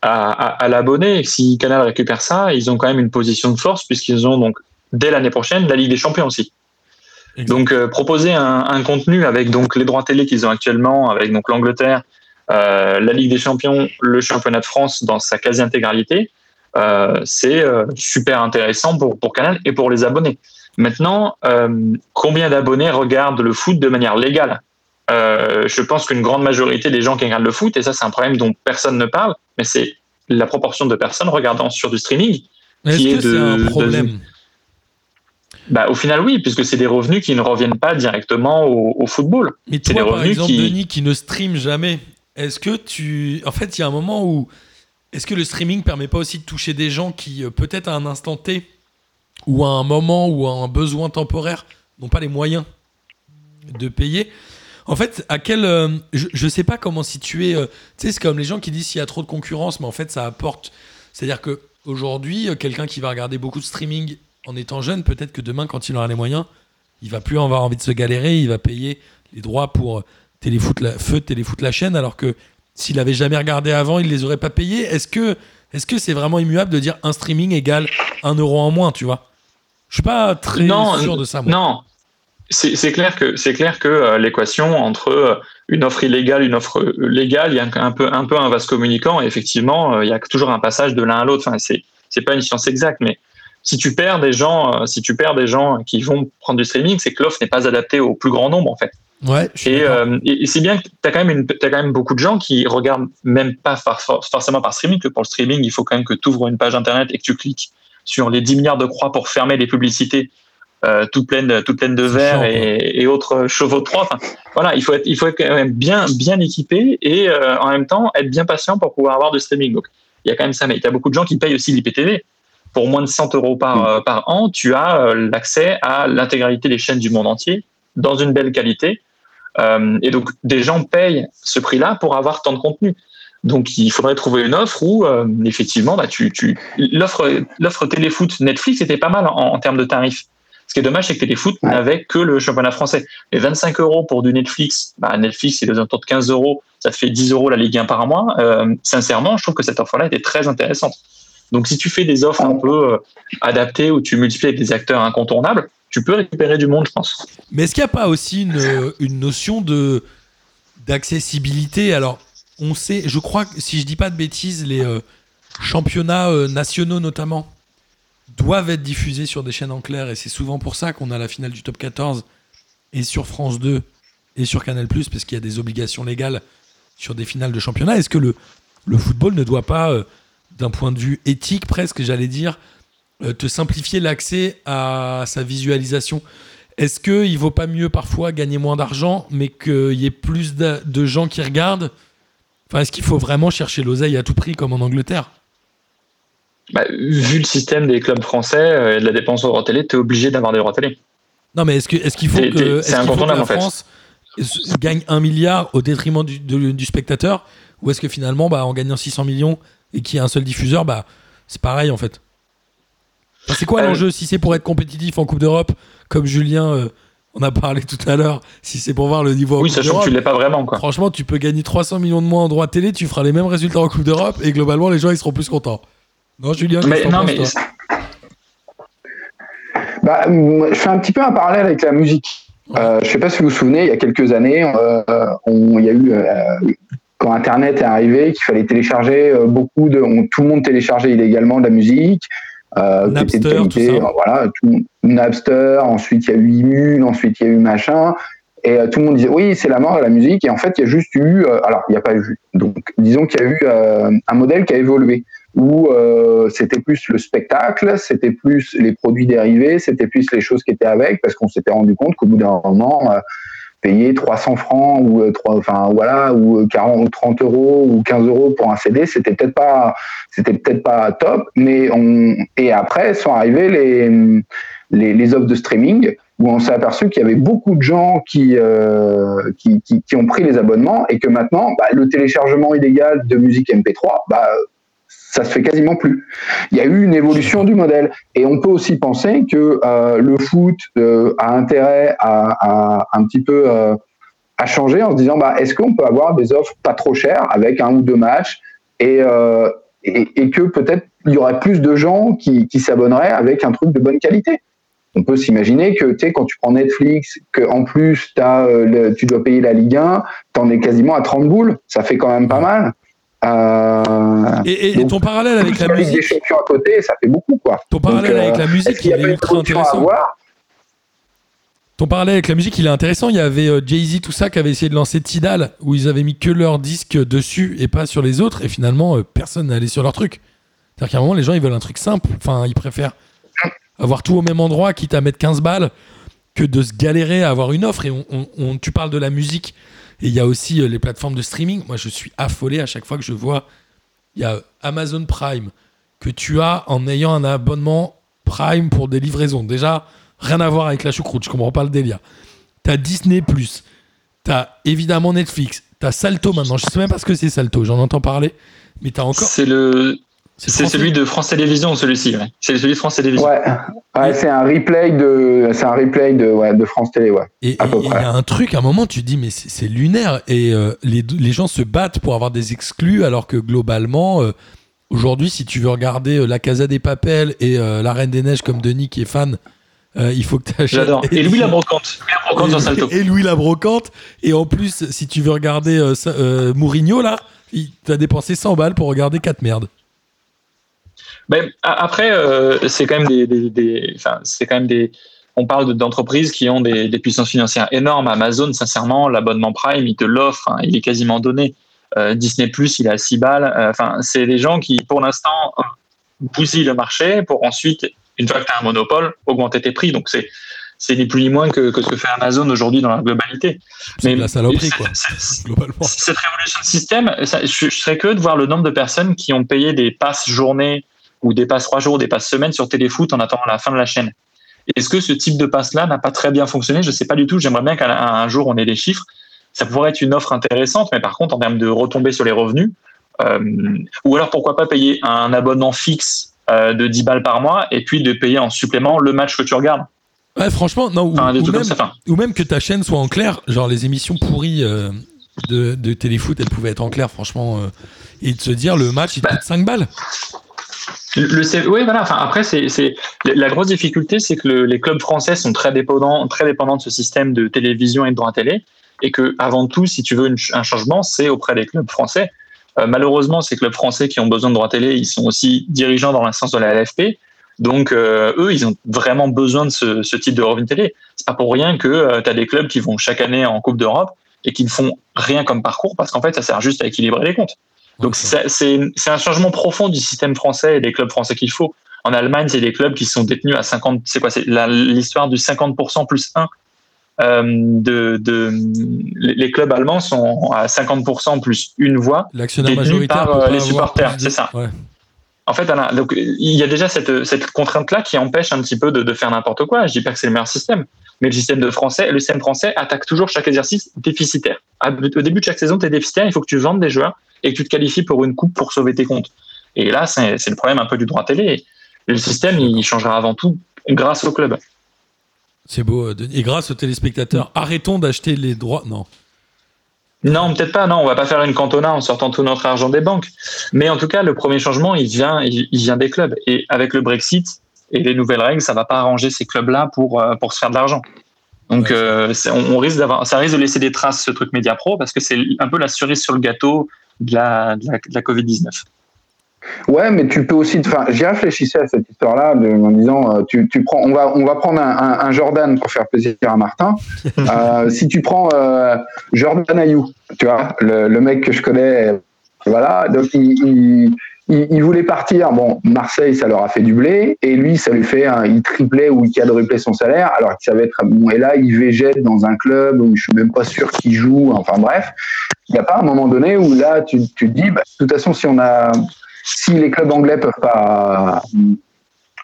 à, à- à l'abonné. Et si Canal récupère ça, ils ont quand même une position de force puisqu'ils ont donc, dès l'année prochaine, la Ligue des Champions aussi. Donc, euh, proposer un, un contenu avec donc les droits télé qu'ils ont actuellement, avec donc l'Angleterre, euh, la Ligue des Champions, le championnat de France dans sa quasi-intégralité, c'est euh, super intéressant pour, pour Canal et pour les abonnés. Maintenant, euh, combien d'abonnés regardent le foot de manière légale? Euh, Je pense qu'une grande majorité des gens qui regardent le foot, et ça c'est un problème dont personne ne parle, mais c'est la proportion de personnes regardant sur du streaming. Est-ce qui que est c'est de- un de- problème? Bah, au final, oui, puisque c'est des revenus qui ne reviennent pas directement au, au football. Mais C'est toi, des par revenus exemple, qui- Denis, qui ne stream jamais, est-ce que tu... En fait, il y a un moment où... Est-ce que le streaming permet pas aussi de toucher des gens qui, euh, peut-être à un instant T, ou à un moment ou à un besoin temporaire, n'ont pas les moyens de payer? En fait, à quel... euh, je, je sais pas comment situer... euh, tu sais, c'est comme les gens qui disent s'il y a trop de concurrence, mais en fait, ça apporte... C'est-à-dire que aujourd'hui, quelqu'un qui va regarder beaucoup de streaming en étant jeune, peut-être que demain, quand il aura les moyens, il va plus avoir envie de se galérer, il va payer les droits pour téléfoot la, feu téléfoot la chaîne, alors que s'il avait jamais regardé avant, il les aurait pas payés. Est-ce que est-ce que c'est vraiment immuable de dire un streaming égale un euro en moins, tu vois? Je suis pas très Non, sûr de ça. Moi. Non, c'est clair que c'est clair que euh, l'équation entre euh, une offre illégale, une offre euh, légale, il y a un, peu un peu un vase communicant. Et effectivement, euh, il y a toujours un passage de l'un à l'autre. Enfin, c'est c'est pas une science exacte, mais si tu perds des gens, si tu perds des gens qui vont prendre du streaming, c'est que l'offre n'est pas adaptée au plus grand nombre en fait. Ouais. Et, euh, et- c'est bien que tu as, quand même quand beaucoup de gens qui regardent même pas forcément par streaming, que pour le streaming, il faut quand même que tu ouvres une page internet et que tu cliques sur les 10 milliards de croix pour fermer les publicités euh, toutes, pleines, de verre et, et autres chevaux de. Enfin, voilà, il faut être, il faut être quand même bien, bien équipé et euh, en même temps être bien patient pour pouvoir avoir du streaming. Donc, il y a quand même ça. Mais tu as beaucoup de gens qui payent aussi l'IPTV. Pour moins de 100 euros par, euh, par an, tu as l'accès à l'intégralité des chaînes du monde entier dans une belle qualité. Euh, et donc, des gens payent ce prix-là pour avoir tant de contenu. Donc, il faudrait trouver une offre où, euh, effectivement, bah, tu, tu... l'offre, l'offre téléfoot Netflix était pas mal en, en termes de tarifs. Ce qui est dommage, c'est que Téléfoot Ouais. n'avait que le championnat français. Les 25 euros pour du Netflix, bah, Netflix, c'est aux alentours de 15 euros, ça te fait 10 euros la Ligue 1 par mois. Euh, sincèrement, je trouve que cette offre-là était très intéressante. Donc, si tu fais des offres un peu adaptées où tu multiplies avec des acteurs incontournables, tu peux récupérer du monde, je pense. Mais est-ce qu'il n'y a pas aussi une, une notion de d'accessibilité? Alors, on sait, je crois que si je dis pas de bêtises, les euh, championnats euh, nationaux notamment doivent être diffusés sur des chaînes en clair et c'est souvent pour ça qu'on a la finale du top 14 et sur France 2 et sur Canal parce qu'il y a des obligations légales sur des finales de championnat. Est-ce que le, le football ne doit pas, euh, d'un point de vue éthique presque, j'allais dire, euh, te simplifier l'accès à sa visualisation. Est-ce qu'il vaut pas mieux parfois gagner moins d'argent, mais qu'il y ait plus de, de gens qui regardent? Enfin, est-ce qu'il faut vraiment chercher l'oseille à tout prix comme en Angleterre? Bah, vu le système des clubs français euh, et de la dépense aux droits télé, tu es obligé d'avoir des droits télé. Non, mais est-ce qu'il faut, que, est-ce qu'il faut que incontournable, la en fait. France gagne un milliard au détriment du, du spectateur? Ou est-ce que finalement, bah, en gagnant 600 millions et qu'il y a un seul diffuseur, bah, c'est pareil en fait? C'est quoi Euh, l'enjeu Si c'est pour être compétitif en Coupe d'Europe, comme Julien euh, on a parlé tout à l'heure, si c'est pour voir le niveau en Oui, sachant que tu l'es pas vraiment, quoi. franchement, tu peux gagner 300 millions de moins en droit télé, tu feras les mêmes résultats en Coupe d'Europe et globalement, les gens ils seront plus contents. Non, Julien, Mais non, penses, mais toi? Bah, je fais un petit peu un parallèle avec la musique. Euh, je sais pas si vous vous souvenez, il y a quelques années, euh, on- il y a eu euh, quand Internet est arrivé, qu'il fallait télécharger euh, beaucoup de, on- tout le monde téléchargeait illégalement de la musique. Euh, Napster, qualité, tout ça. euh, voilà, tout, Napster. Ensuite, il y a eu Immune. Ensuite, il y a eu machin. Et euh, tout le monde disait oui, c'est la mort de la musique. Et en fait, il y a juste eu, euh, alors il n'y a pas eu. Donc, disons qu'il y a eu un modèle qui a évolué où c'était plus le spectacle, c'était plus les produits dérivés, c'était plus les choses qui étaient avec, parce qu'on s'était rendu compte qu'au bout d'un moment, payer 300 francs ou euh, trois- enfin voilà ou 40 ou 30 euros ou 15 euros pour un CD, c'était peut-être pas c'était peut-être pas top, mais on et après sont arrivés les les, les offres de streaming où on s'est aperçu qu'il y avait beaucoup de gens qui, euh, qui, qui, qui ont pris les abonnements et que maintenant, bah, le téléchargement illégal de musique MP3, bah, ça se fait quasiment plus. Il y a eu une évolution du modèle. Et on peut aussi penser que euh, le foot euh, a intérêt à, un petit peu euh, à changer en se disant, bah, est-ce qu'on peut avoir des offres pas trop chères avec un ou deux matchs et, que peut-être il y aurait plus de gens qui, s'abonneraient avec un truc de bonne qualité on peut s'imaginer que tu quand tu prends Netflix que en plus as, tu dois payer la Ligue 1 t'en es quasiment à 30 boules ça fait quand même pas mal euh, Et, et- et Donc, ton parallèle avec la la Ligue des musique, champions à côté ça fait beaucoup quoi ton parallèle Donc, euh, avec la musique, est-ce qu'il il est ultra intéressant. Ton parallèle avec la musique, il est intéressant. Il y avait euh, Jay-Z, tout ça, qui avait essayé de lancer Tidal, où ils avaient mis que leur disque dessus et pas sur les autres. Et finalement, euh, personne allé sur leur truc. C'est-à-dire qu'à un moment, les gens, ils veulent un truc simple. Enfin, ils préfèrent avoir tout au même endroit, quitte à mettre 15 balles, que de se galérer à avoir une offre. Et on, on- on- tu parles de la musique. Et il y a aussi euh, les plateformes de streaming. Moi, je suis affolé à chaque fois que je vois. Il y a Amazon Prime que tu as en ayant un abonnement Prime pour des livraisons. Déjà, rien à voir avec la choucroute, je comprends pas le délire. T'as Disney+, t'as évidemment Netflix, t'as Salto maintenant, je sais même pas ce que c'est Salto, j'en entends parler, mais t'as encore... C'est le, c'est celui de France Télévisions, celui-ci. ouais. C'est celui de France Télévisions. ouais, ouais c'est un replay de c'est un replay de ouais, de France Télé ouais Et et il y a un truc, à un moment, tu te dis, mais c'est lunaire, et euh, les, les gens se battent pour avoir des exclus, alors que globalement, euh, aujourd'hui, si tu veux regarder euh, La Casa des Papels et euh, La Reine des Neiges comme Denis qui est fan, euh, il faut que tu achètes... J'adore. Et Louis la brocante. Louis la brocante sur Salto. et Louis la brocante. Et en plus, si tu veux regarder euh, ça- euh, Mourinho, là, il- t'as dépensé 100 balles pour regarder 4 merdes. Ben, après, euh, c'est quand même des, des- des- enfin, c'est quand même des. On parle de- d'entreprises qui ont des, des puissances financières énormes. Amazon, sincèrement, l'abonnement Prime, il te l'offre, hein, il est quasiment donné. Euh, Disney Plus, il est à 6 balles. Euh, Enfin, c'est des gens qui, pour l'instant, euh, bousillent le marché pour ensuite, une fois que tu as un monopole, augmenter tes prix. Donc c'est c'est ni plus ni moins que, que ce que fait Amazon aujourd'hui dans la globalité. De la saloperie, quoi, globalement. cette révolution de système, ça- je, je serais curieux de voir le nombre de personnes qui ont payé des passes journée ou des passes trois jours, des passes semaine sur Téléfoot en attendant la fin de la chaîne. Est-ce que ce type de passe-là n'a pas très bien fonctionné? Je ne sais pas du tout. J'aimerais bien qu'un un jour on ait des chiffres. Ça pourrait être une offre intéressante, mais par contre, en termes de retombées sur les revenus, euh, ou alors pourquoi pas payer un abonnement fixe euh, de 10 balles par mois et puis de payer en supplément le match que tu regardes. Ouais, franchement, non, ou, Enfin, même, comme ça. Enfin, ou même que ta chaîne soit en clair, genre les émissions pourries euh, de, de téléfoot, elles pouvaient être en clair, franchement, et de se dire le match, il Bah. coûte 5 balles. Le, le oui, voilà. Enfin, après, c'est, la grosse difficulté, c'est que le- les clubs français sont très dépendants, très dépendants de ce système de télévision et de droit télé, et que avant tout, si tu veux une un changement, c'est auprès des clubs français. Euh, malheureusement, ces clubs français qui ont besoin de droit télé, ils sont aussi dirigeants dans l'instance de la LFP. Donc, euh, eux, ils ont vraiment besoin de ce, ce type de revenu télé. C'est pas pour rien que tu as des clubs qui vont chaque année en Coupe d'Europe et qui ne font rien comme parcours parce qu'en fait, ça sert juste à équilibrer les comptes. Donc c'est un changement profond du système français et des clubs français qu'il faut. En Allemagne, c'est des clubs qui sont détenus à 50. C'est quoi C'est l'histoire du 50% plus 1. Euh, de, de, les clubs allemands sont à 50% plus une voix. L'actionnaire détenu majoritaire par, euh, les supporters, c'est ça. Ouais. En fait, Alain, donc, il y a déjà cette, cette contrainte-là qui empêche un petit peu de, de faire n'importe quoi. Je dis pas que c'est le meilleur système, mais le système de français, le système français attaque toujours chaque exercice déficitaire. Au début de chaque saison, tu es déficitaire, il faut que tu vendes des joueurs et que tu te qualifies pour une coupe pour sauver tes comptes. Et là, c'est le problème un peu du droit télé. Le système, il changera avant tout grâce au club. C'est beau. euh, Denis. Et grâce aux téléspectateurs, arrêtons d'acheter les droits. Non. Non, peut-être pas. Non, on va pas faire une cantona en sortant tout notre argent des banques. Mais en tout cas, le premier changement, il vient, il, il vient des clubs. Et avec le Brexit et les nouvelles règles, ça va pas arranger ces clubs-là pour euh, pour se faire de l'argent. Donc, Ouais. euh, c'est- on, on risque d'avoir, ça risque de laisser des traces ce truc Média Pro parce que c'est un peu la cerise sur le gâteau de la de la, de la Covid 19. Ouais, mais tu peux aussi. Enfin, j'y réfléchissais à cette histoire-là en disant, euh, tu, tu prends, on va, on va prendre un, un- un Jordan pour faire plaisir à Martin. Euh, si tu prends euh, Jordan Ayou, tu vois, le, le mec que je connais, voilà, donc il, il, il- voulait partir. Bon, Marseille, ça leur a fait du blé, et lui, ça lui fait, il triplait ou il quadruplait son salaire, alors qu'il savait être bon. Et là, il végète dans un club où je suis même pas sûr qu'il joue. Enfin bref, il n'y a pas un moment donné où là, tu, te dis, bah, de toute façon, si on a si les clubs anglais peuvent pas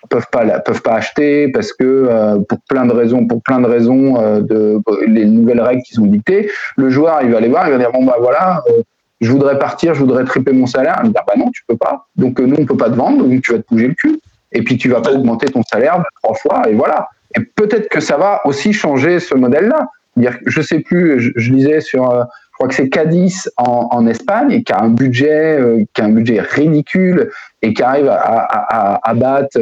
peuvent pas acheter parce que euh, pour plein de raisons pour plein de raisons euh, de les nouvelles règles qui sont dictées le joueur il va aller voir il va dire bon bah voilà euh, je voudrais partir je voudrais tripler mon salaire. Il va dire bah non tu peux pas. Donc euh, nous on peut pas te vendre donc tu vas te bouger le cul. Et puis tu vas pas augmenter ton salaire trois fois et voilà. Et peut-être que ça va aussi changer ce modèle là dire je sais plus je, je lisais sur euh, je crois que c'est Cadiz en, en Espagne qui a un budget euh, qui a un budget ridicule et qui arrive à, battre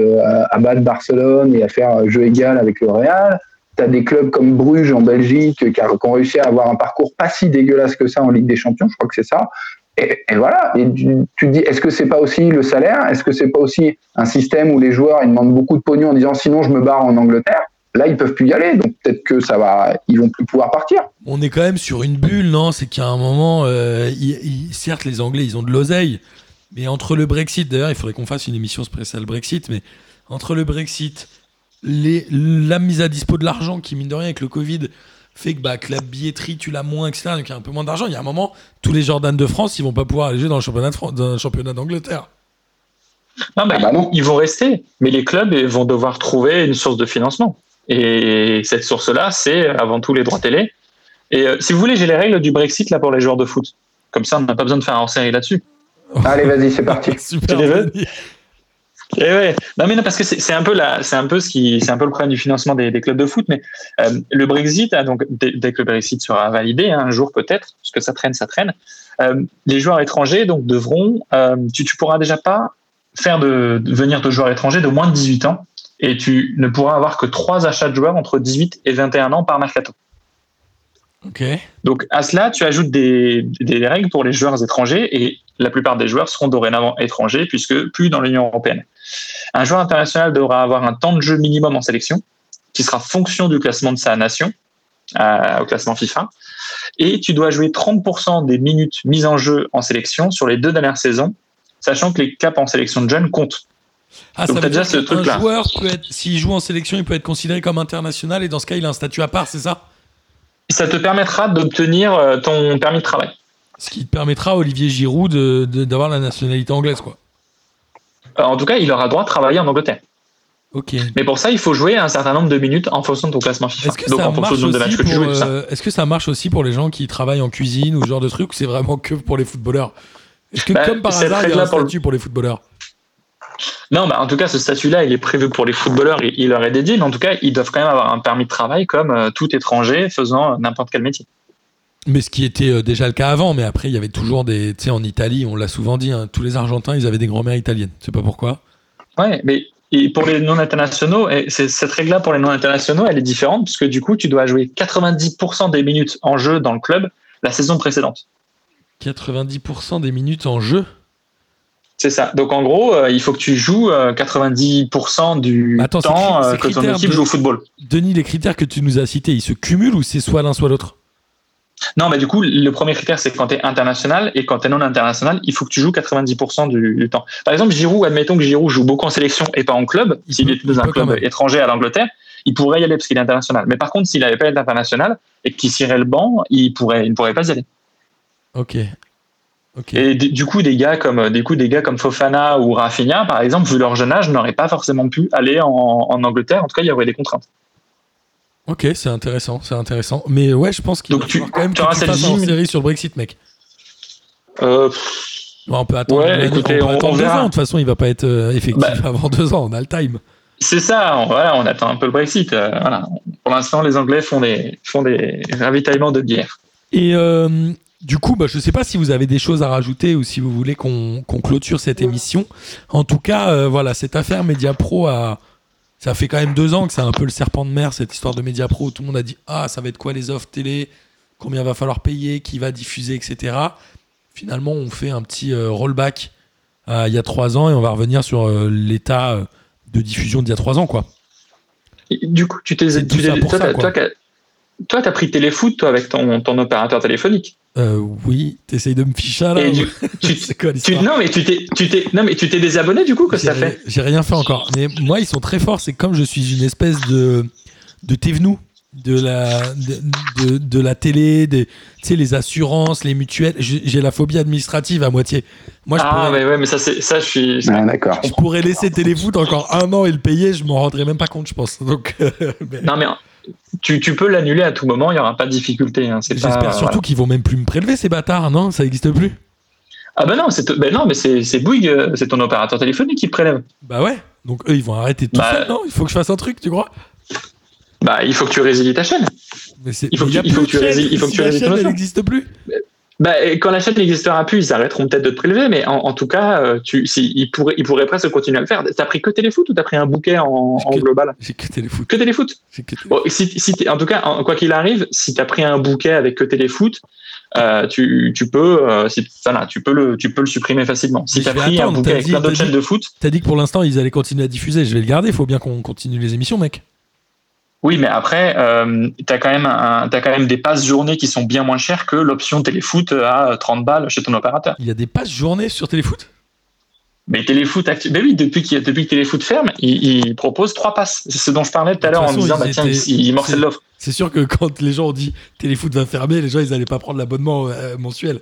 à battre Barcelone et à faire jeu égal avec le Real. Tu as des clubs comme Bruges en Belgique qui, ont réussi à avoir un parcours pas si dégueulasse que ça en Ligue des Champions, je crois que c'est ça. Et, voilà, et tu, te dis, est-ce que c'est pas aussi le salaire? Est-ce que c'est pas aussi un système où les joueurs ils demandent beaucoup de pognon en disant sinon je me barre en Angleterre? Là, ils peuvent plus y aller, donc peut-être que ça va, ils vont plus pouvoir partir. On est quand même sur une bulle, non? C'est qu'à un moment, euh, certes, les Anglais, ils ont de l'oseille, mais entre le Brexit, d'ailleurs, il faudrait qu'on fasse une émission spéciale Brexit, mais entre le Brexit, les, la mise à dispo de l'argent, qui mine de rien avec le Covid, fait que, bah, que la billetterie, tu l'as moins, etc., donc il y a un peu moins d'argent. Il y a un moment, tous les Jordan de France, ils vont pas pouvoir aller jouer dans le championnat de France- dans le championnat d'Angleterre. Non, bah, Ah bah non. Ils vont rester, mais les clubs vont devoir trouver une source de financement. Et cette source-là, c'est avant tout les droits télé. Et euh, si vous voulez, j'ai les règles du Brexit là pour les joueurs de foot. Comme ça, on n'a pas besoin de faire un hors-série là-dessus. Allez, vas-y, c'est parti. Super. Et ouais. Non mais non parce que c'est un peu la, c'est un peu ce qui, c'est un peu le problème du financement des, des clubs de foot. Mais euh, le Brexit, donc dès, dès que le Brexit sera validé, hein, un jour peut-être, parce que ça traîne, ça traîne. euh, les joueurs étrangers donc devront, euh, tu, tu pourras déjà pas faire de, de venir de joueurs étrangers de moins de 18 ans et tu ne pourras avoir que trois achats de joueurs entre 18 et 21 ans par mercato. Ok. Donc à cela, tu ajoutes des, des règles pour les joueurs étrangers et la plupart des joueurs seront dorénavant étrangers puisque plus dans l'Union européenne. Un joueur international devra avoir un temps de jeu minimum en sélection qui sera fonction du classement de sa nation euh, au classement FIFA. Et tu dois jouer 30% des minutes mises en jeu en sélection sur les deux dernières saisons, sachant que les caps en sélection de jeunes comptent. Ah, Donc, ça veut déjà ce truc-là. joueur peut être, s'il joue en sélection, il peut être considéré comme international et dans ce cas, il a un statut à part, c'est ça? Ça te permettra d'obtenir euh, ton permis de travail. Ce qui permettra à Olivier Giroud d'avoir la nationalité anglaise, quoi. Euh, En tout cas, il aura droit de travailler en Angleterre. Mais pour ça, il faut jouer un certain nombre de minutes en fonction de ton classement FIFA. Est-ce que, Donc ça en fonction marche du nombre de matchs aussi que tu joues euh, est-ce que ça marche aussi pour les gens qui travaillent en cuisine ou ce genre de truc ou c'est vraiment que pour les footballeurs? Est-ce que Bah, comme par hasard, il y a un pour le- statut pour les footballeurs? Non, bah, en tout cas, ce statut-là, il est prévu pour les footballeurs, il, il leur est dédié, mais en tout cas, ils doivent quand même avoir un permis de travail comme euh, tout étranger faisant n'importe quel métier. Mais ce qui était euh, déjà le cas avant, mais après, il y avait toujours des. Tu sais, en Italie, on l'a souvent dit, hein, tous les Argentins, ils avaient des grand-mères italiennes. Je sais pas pourquoi? Ouais, mais et pour les non internationaux, et cette règle-là pour les non internationaux, elle est différente puisque du coup, tu dois jouer 90% des minutes en jeu dans le club la saison précédente. 90% des minutes en jeu? C'est ça. Donc en gros, euh, il faut que tu joues euh, 90% du Attends, temps euh, que ton équipe de- joue au football. Denis, les critères que tu nous as cités, ils se cumulent ou c'est soit l'un soit l'autre? Non, mais du coup, le premier critère, c'est quand tu es international et quand tu es non international, il faut que tu joues 90% du, du temps. Par exemple, Giroud, admettons que Giroud joue beaucoup en sélection et pas en club. Il S'il était dans un club étranger à l'Angleterre, il pourrait y aller parce qu'il est international. Mais par contre, s'il n'avait pas été international et qu'il cirait le banc, il pourrait, il ne pourrait pas y aller. Ok. Ok. Et du du coup, des gars comme des coups, des gars comme Fofana ou Rafinha, par exemple, vu leur jeune âge, n'auraient pas forcément pu aller en, en Angleterre. En tout cas, il y aurait des contraintes. Ok, c'est intéressant, c'est intéressant. Mais ouais, je pense qu'il va tu- falloir quand même que auras tu cette fasses gym- série sur le Brexit, mec. Euh, Bon, on peut attendre, Ouais, une année- écoutez, on on- attendre on deux ans. De toute façon, il va pas être euh, effectif Bah. avant deux ans. On a le time. C'est ça, on, voilà, on attend un peu le Brexit. euh, voilà. Pour l'instant, les Anglais font des, font des ravitaillements de bière. Et euh, du coup, bah, je sais pas si vous avez des choses à rajouter ou si vous voulez qu'on qu'on clôture cette émission. En tout cas, voilà, cette affaire Mediapro a. Ça fait quand même deux ans que c'est un peu le serpent de mer, cette histoire de Mediapro. où Tout le monde a dit Ah, ça va être quoi les offres télé? Combien va falloir payer? Qui va diffuser Etc. Finalement, on fait un petit euh, rollback à il y a trois ans et on va revenir sur euh, l'état euh, de diffusion d'il y a trois ans, quoi. Et du coup, tu t'es, tu toi, toi, t'as pris Téléfoot, toi, avec ton, ton opérateur téléphonique. Euh, oui, t'essayes de me ficher là du- tu- quoi non, mais tu t'es, tu t'es, non, mais tu t'es désabonné, du coup, que ça fait. J'ai rien fait encore. Mais moi, ils sont très forts. C'est comme je suis une espèce de, de de la, de, de, de la télé, des, tu sais, les assurances, les mutuelles. J'ai la phobie administrative à moitié. Moi, je, Ah, pourrais, mais ouais, mais ça, c'est, ça, je suis. Ah, d'accord. je pourrais laisser Téléfoot encore un an et le payer. Je m'en rendrais même pas compte, je pense. Donc, euh, mais Non, mais tu, tu peux l'annuler à tout moment, il n'y aura pas de difficulté. hein, pas- j'espère surtout voilà. qu'ils vont même plus me prélever ces bâtards. Non, ça n'existe plus? Ah, ben non, c'est, ben non, mais c'est, c'est Bouygues, euh, c'est ton opérateur téléphonique qui te prélève. Bah ouais. Donc eux, ils vont arrêter tout Bah, seul. Non, il faut que je fasse un truc, tu crois? Bah, il faut que tu résilies ta chaîne. Mais Il faut que tu- il faut plus que tu de chaîne. rési- il faut que tu résilies n'existe plus. Bah, quand la chaîne n'existera plus, ils arrêteront peut-être de te prélever, mais en, en tout cas, euh, tu, si, ils, pourraient, ils pourraient presque continuer à le faire. T'as pris que Téléfoot ou t'as pris un bouquet en, en Que- global? J'ai que Téléfoot. Que Téléfoot? Que Téléfoot. Bon, si, si t'es- En tout cas, en- quoi qu'il arrive, si t'as pris un bouquet avec que Téléfoot, euh, tu, tu peux, euh, voilà, tu peux le, tu peux le supprimer facilement. Si je vais pris un bouquet avec dit- plein d'autres chaînes de foot, T'as dit que pour l'instant ils allaient continuer à diffuser. Je vais le garder. Il faut bien qu'on continue les émissions, mec. Oui, mais après, euh, t'as quand même, un, t'as quand même des passes journées qui sont bien moins chères que l'option Téléfoot à 30 balles chez ton opérateur. Il y a des passes journées sur Téléfoot? Mais Téléfoot, mais oui, depuis, qu'il- depuis que Téléfoot ferme, il, il propose trois passes. C'est ce dont je parlais tout à l'heure en disant, bah, tiens, étaient- il, morcelle l'offre. C'est sûr que quand les gens ont dit Téléfoot va fermer, les gens ils allaient pas prendre l'abonnement euh, mensuel.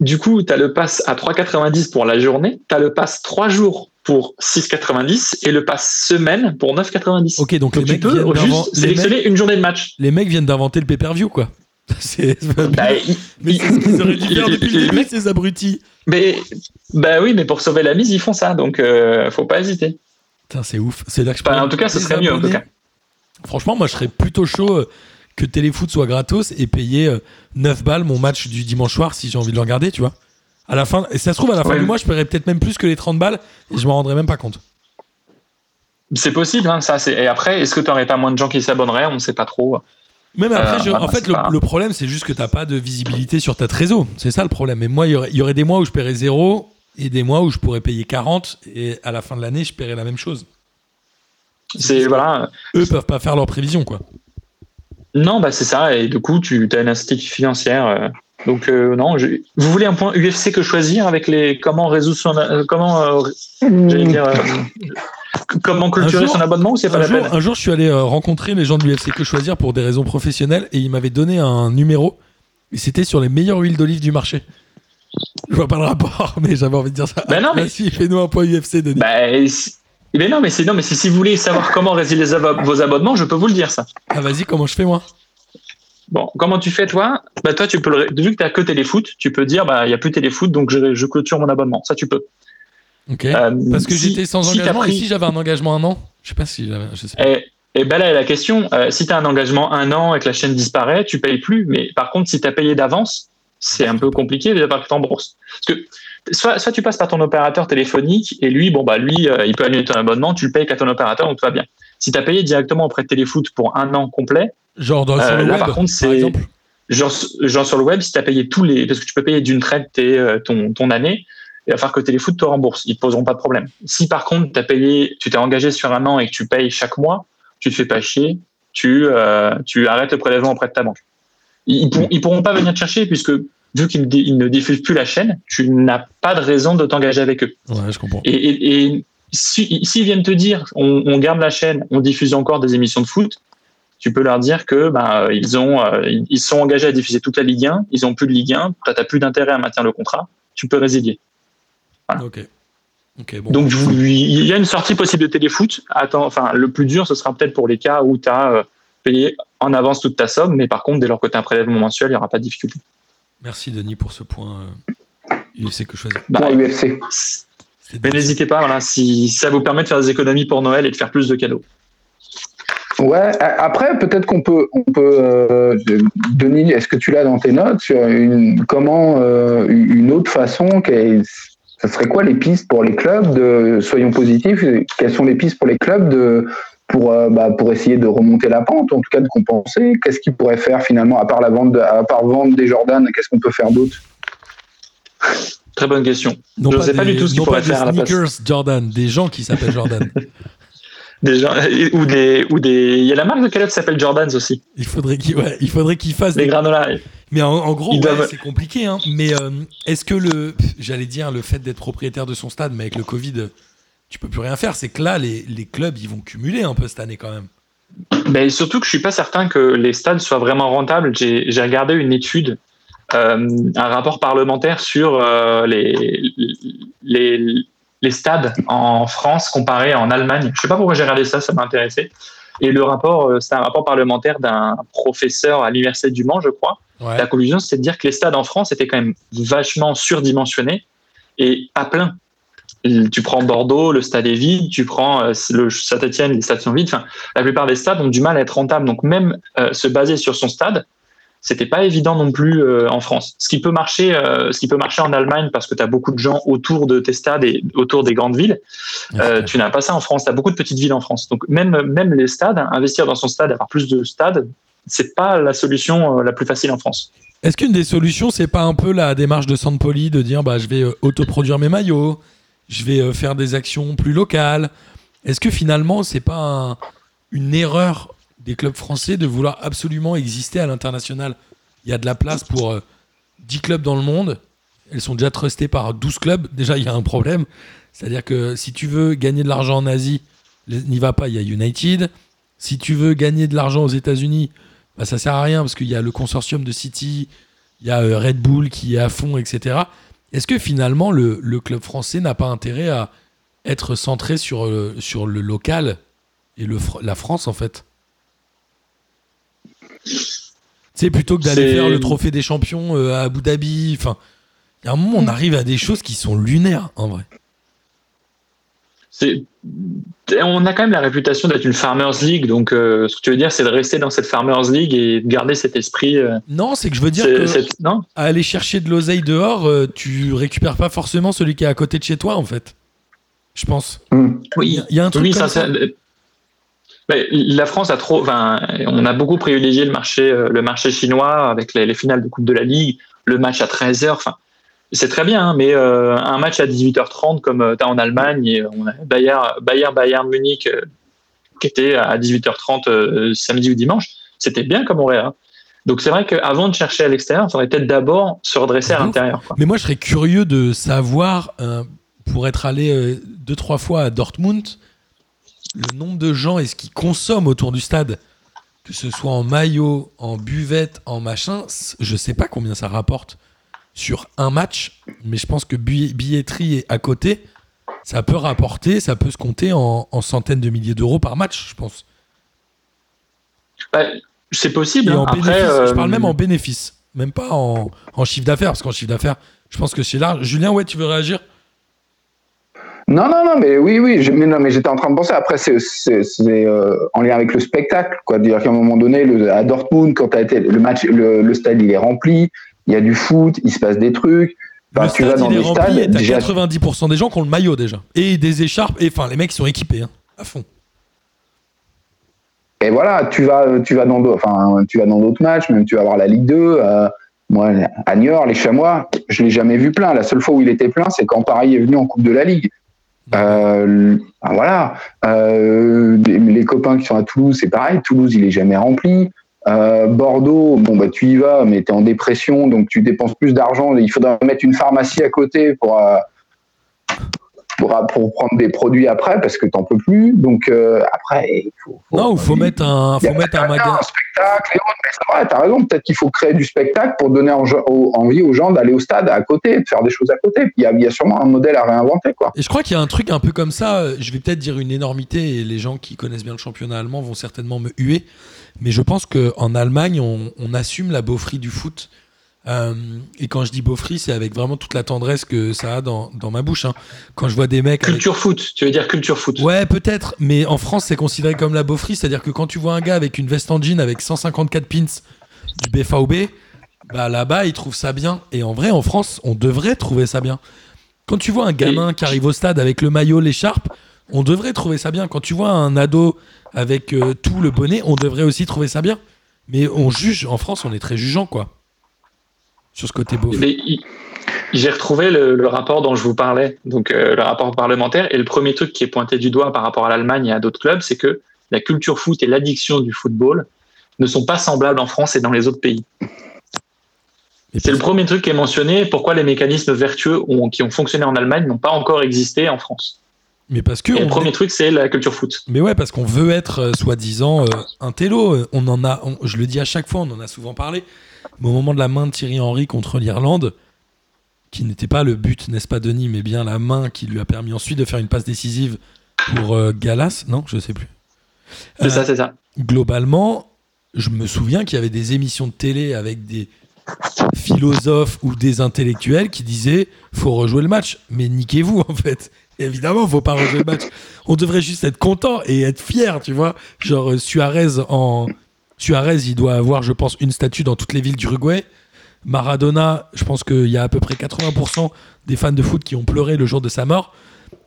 Du coup, tu as le pass à 3,90 pour la journée, tu as le pass 3 jours pour 6,90 et le pass semaine pour 9,90. Ok, donc, Donc les tu mecs peux juste les sélectionner mecs, une journée de match. les mecs viennent d'inventer le pay-per-view quoi. C'est Bah, il- mais c'est ce qu'ils auraient dû faire il- depuis il- le début mec- ces abrutis. mais, bah oui, mais pour sauver la mise, ils font ça, donc euh, faut pas hésiter. Putain, c'est ouf. C'est là que je Enfin, pourrais en tout cas, ce serait mieux, en tout désabonner. cas. Franchement, moi je serais plutôt chaud euh, que Téléfoot soit gratos et payer euh, 9 balles mon match du dimanche soir si j'ai envie de le regarder, tu vois. À la fin, et ça se trouve, à la fin Ouais. du mois, je paierais peut-être même plus que les 30 balles et je m'en rendrais même pas compte. C'est possible, hein, ça. Et après, est-ce que tu n'aurais pas moins de gens qui s'abonneraient? On ne sait pas trop. Même après, Euh, je- voilà, en fait, c'est le, pas- le problème, c'est juste que t'as pas de visibilité sur ta trésor. C'est ça le problème. Et moi, il y aurait- il y, aurait des mois où je paierais zéro et des mois où je pourrais payer 40 et à la fin de l'année, je paierais la même chose. C'est voilà. Eux peuvent pas faire leurs prévisions, quoi. Non, bah c'est ça. Et du coup, tu as une institution financière. euh, donc euh, non. je- Vous voulez un point UFC que choisir avec les comment résoudre son euh, comment euh, dire euh, comment jour- son abonnement ou c'est pas Un la jour, peine un jour, je suis allé rencontrer les gens de l'UFC que choisir pour des raisons professionnelles et ils m'avaient donné un numéro et c'était sur les meilleures huiles d'olive du marché. Je vois pas le rapport, mais j'avais envie de dire ça. Ben non, mais- Vas-y, fais-nous un point UFC, Denis. Bah, si- mais non, mais c'est non, mais si, si vous voulez savoir comment résilier vos abonnements, je peux vous le dire ça. Ah, vas-y, comment je fais, moi? Bon, comment tu fais toi? Bah toi, tu peux le, vu que t'as que téléfoot, tu peux dire bah il y a plus téléfoot, donc je, je clôture mon abonnement. Ça, tu peux. Ok. Euh, Parce que si- j'étais sans si engagement pris- et si j'avais un engagement un an? Je sais pas si j'avais. Je sais pas. Et, et ben là la question. euh, si tu as un engagement un an et que la chaîne disparaît, tu payes plus. Mais par contre, si tu as payé d'avance, c'est un peu compliqué de part que tu rembourses. Parce que soit, soit tu passes par ton opérateur téléphonique et lui, bon, bah, lui, euh, il peut annuler ton abonnement, tu le payes qu'à ton opérateur, donc tout va bien. Si tu as payé directement auprès de Téléfoot pour un an complet, Genre dans, sur Euh, le là, web, par contre, c'est- genre, genre sur le web, si tu as payé tous les. Parce que tu peux payer d'une traite tes, euh, ton, ton année, il va falloir que Téléfoot te rembourse. Ils te poseront pas de problème. Si par contre, tu as payé, tu t'es engagé sur un an et que tu payes chaque mois, tu te fais pas chier, tu, euh, tu arrêtes le prélèvement auprès de ta banque. Ils, ils pourront, ils pourront pas venir te chercher puisque vu qu'ils ne, ne diffusent plus la chaîne, tu n'as pas de raison de t'engager avec eux. Ouais, je comprends. Et, et, et si- s'ils viennent te dire on, on garde la chaîne, on diffuse encore des émissions de foot, tu peux leur dire que ben, ils, ont, euh, ils- sont engagés à diffuser toute la Ligue 1, ils ont plus de Ligue 1, toi tu n'as plus d'intérêt à maintenir le contrat, tu peux résilier. Ok. Ok, bon. Donc il y a une sortie possible de téléfoot. Attends, enfin, le plus dur, ce sera peut-être pour les cas où tu as payé en avance toute ta somme, mais par contre, dès lors que tu as un prélèvement mensuel, il n'y aura pas de difficulté. Merci Denis pour ce point. euh, UFC que choisir. Bah, l'UFC. Mais n'hésitez pas, voilà, si ça vous permet de faire des économies pour Noël et de faire plus de cadeaux. Ouais, après, peut-être qu'on peut, on peut euh, Denis, est-ce que tu l'as dans tes notes sur une, comment, euh, une autre façon, ça serait quoi les pistes pour les clubs de, soyons positifs, quelles sont les pistes pour les clubs de, pour, euh, bah, pour essayer de remonter la pente, en tout cas de compenser? Qu'est-ce qu'ils pourraient faire finalement, à part la vente, à part vendre des Jordan, qu'est-ce qu'on peut faire d'autre? Très bonne question. Non Je sais pas du tout ce qu'il des faire à la place. Jordan, des gens qui s'appellent Jordan. Des gens, ou des, ou des, il y a la marque de Caleb qui s'appelle Jordans aussi. il faudrait qu'il ouais, il faudrait qu'ils fassent des... granolas. Mais en, en gros, Ils ouais, doivent- c'est compliqué. Hein. Mais euh, est-ce que le, j'allais dire le fait d'être propriétaire de son stade, mais avec le Covid, tu peux plus rien faire. C'est que là, les, les clubs, ils vont cumuler un peu cette année quand même. Mais surtout que je suis pas certain que les stades soient vraiment rentables. J'ai regardé une étude, euh, un rapport parlementaire sur euh, les, les, les stades en France comparés en Allemagne. Je sais pas pourquoi j'ai regardé ça, ça m'a intéressé. Et le rapport, euh, c'est un rapport parlementaire d'un professeur à l'université du Mans, je crois. Ouais. La conclusion, c'est de dire que les stades en France étaient quand même vachement surdimensionnés et à plein. Tu prends Bordeaux, le stade est vide. Tu prends le Saint-Etienne, les stades sont vides. Enfin, la plupart des stades ont du mal à être rentables. Donc même euh, se baser sur son stade, c'était pas évident non plus euh, en France. Ce qui peut marcher, euh, ce qui peut marcher en Allemagne parce que tu as beaucoup de gens autour de tes stades et autour des grandes villes. Euh, tu n'as pas ça en France. Tu as beaucoup de petites villes en France. Donc même même les stades, investir dans son stade, avoir plus de stades, c'est pas la solution la plus facile en France. Est-ce qu'une des solutions, c'est pas un peu la démarche de Sampoli de dire bah, je vais autoproduire mes maillots, je vais faire des actions plus locales? Est-ce que finalement, c'est pas un- une erreur des clubs français de vouloir absolument exister à l'international Il y a de la place pour euh, 10 clubs dans le monde. Elles sont déjà trustées par 12 clubs. Déjà, il y a un problème. C'est-à-dire que si tu veux gagner de l'argent en Asie, n'y va pas, il y a United. Si tu veux gagner de l'argent aux États-Unis, bah, ça sert à rien parce qu'il y a le consortium de City, il y a euh, Red Bull qui est à fond, etc. Est-ce que finalement le, club français n'a pas intérêt à être centré sur, euh, sur le local et la France en fait? C'est plutôt que d'aller faire le trophée des champions euh, à Abu Dhabi. Enfin, il y a un moment, on arrive à des choses qui sont lunaires en vrai. On a quand même la réputation d'être une Farmers League, donc euh, ce que tu veux dire, c'est de rester dans cette Farmers League et de garder cet esprit. euh, Non, c'est que je veux dire que non, à aller chercher de l'oseille dehors, euh, tu récupères pas forcément celui qui est à côté de chez toi en fait. Je pense. Oui, Il y a un truc oui, comme ça, ça. La France a trop, enfin, on a beaucoup privilégié le marché, euh, le marché chinois avec les, les finales de Coupe de la Ligue, le match à 13h. Enfin, c'est très bien, hein, mais euh, un match à 18h30 comme tu as en Allemagne, et on a Bayern, Bayern, Bayern Munich euh, qui était à 18h30 euh, samedi ou dimanche, c'était bien comme horaire. hein. Donc c'est vrai qu'avant de chercher à l'extérieur, il faudrait peut-être d'abord se redresser à l'intérieur. Mais moi, je serais curieux de savoir, euh, pour être allé euh, deux, trois fois à Dortmund, le nombre de gens et ce qu'ils consomment autour du stade, que ce soit en maillot, en buvette, en machin, je sais pas combien ça rapporte sur un match, mais je pense que billet- billetterie est à côté, ça peut rapporter, ça peut se compter en, en centaines de milliers d'euros par match, je pense. Bah, c'est possible. Hein. en Après, je euh, parle même en bénéfice, même pas en, en chiffre d'affaires, parce qu'en chiffre d'affaires, je pense que c'est large. Julien, ouais, tu veux réagir? Non, non, non, mais oui, oui, mais non, mais j'étais en train de penser. Après, c'est euh, en lien avec le spectacle, quoi. Dire qu'à un moment donné, le, à Dortmund, quand as été le match, le, le stade il est rempli, il y a du foot, il se passe des trucs. Enfin, le tu vas dans il est des rempli stades, et t'as déjà, 90% des gens qui ont le maillot déjà. Et des écharpes. Et enfin, les mecs sont équipés, hein, à fond. Et voilà, tu vas, tu vas dans d'autres, enfin, tu vas dans d'autres matchs, même tu vas voir la Ligue 2. euh, moi, à Niort, les Chamois, je l'ai jamais vu plein. La seule fois où il était plein, c'est quand Paris est venu en Coupe de la Ligue. Euh, ben voilà. Euh, les, les copains qui sont à Toulouse, c'est pareil. Toulouse, il est jamais rempli. Euh, Bordeaux, bon bah tu y vas, mais tu es en dépression, donc tu dépenses plus d'argent. Il faudra mettre une pharmacie à côté pour euh, pour, pour prendre des produits après parce que t'en peux plus. Donc euh, après, il faut, faut- Non, il faut mettre un, faut mettre un magasin. un spectacle et autres. Mais c'est vrai, t'as raison. Peut-être qu'il faut créer du spectacle pour donner en- au- envie aux gens d'aller au stade à côté, de faire des choses à côté. Il y a, il y a sûrement un modèle à réinventer, quoi. Et je crois qu'il y a un truc un peu comme ça. euh, Je vais peut-être dire une énormité et les gens qui connaissent bien le championnat allemand vont certainement me huer. Mais je pense qu'en Allemagne, on, on assume la beaufrie du foot. Euh, et quand je dis beaufrie, c'est avec vraiment toute la tendresse que ça a dans, dans ma bouche. hein. Quand je vois des mecs. avec- Culture foot, tu veux dire culture foot. Ouais, peut-être, mais en France, c'est considéré comme la beaufrie, c'est-à-dire que quand tu vois un gars avec une veste en jean avec 154 pins du BVB, bah là-bas, il trouve ça bien. Et en vrai, en France, on devrait trouver ça bien. Quand tu vois un gamin qui arrive au stade avec le maillot, l'écharpe, on devrait trouver ça bien. Quand tu vois un ado avec euh, tout le bonnet, on devrait aussi trouver ça bien. Mais on juge, en France, on est très jugeant, quoi. Sur ce côté beau. J'ai retrouvé le, le rapport dont je vous parlais, donc euh, le rapport parlementaire, et le premier truc qui est pointé du doigt par rapport à l'Allemagne et à d'autres clubs, c'est que la culture foot et l'addiction du football ne sont pas semblables en France et dans les autres pays. C'est le premier truc qui est mentionné. Pourquoi les mécanismes vertueux ont- qui ont fonctionné en Allemagne n'ont pas encore existé en France Mais parce que. Et le premier est- truc, c'est la culture foot. Mais ouais, parce qu'on veut être euh, soi-disant euh, un télo. On en a, on- je le dis à chaque fois, on en a souvent parlé. Mais au moment de la main de Thierry Henry contre l'Irlande, qui n'était pas le but, n'est-ce pas, Denis, mais bien la main qui lui a permis ensuite de faire une passe décisive pour euh, Galas. Non, je sais plus. C'est Euh, ça, c'est ça. globalement, je me souviens qu'il y avait des émissions de télé avec des philosophes ou des intellectuels qui disaient faut rejouer le match. Mais niquez-vous en fait. Évidemment, faut pas rejouer le match. On devrait juste être content et être fier, tu vois. Genre euh, Suarez en Suarez, il doit avoir, je pense, une statue dans toutes les villes d'Uruguay. Maradona, je pense qu'il y a à peu près 80% des fans de foot qui ont pleuré le jour de sa mort.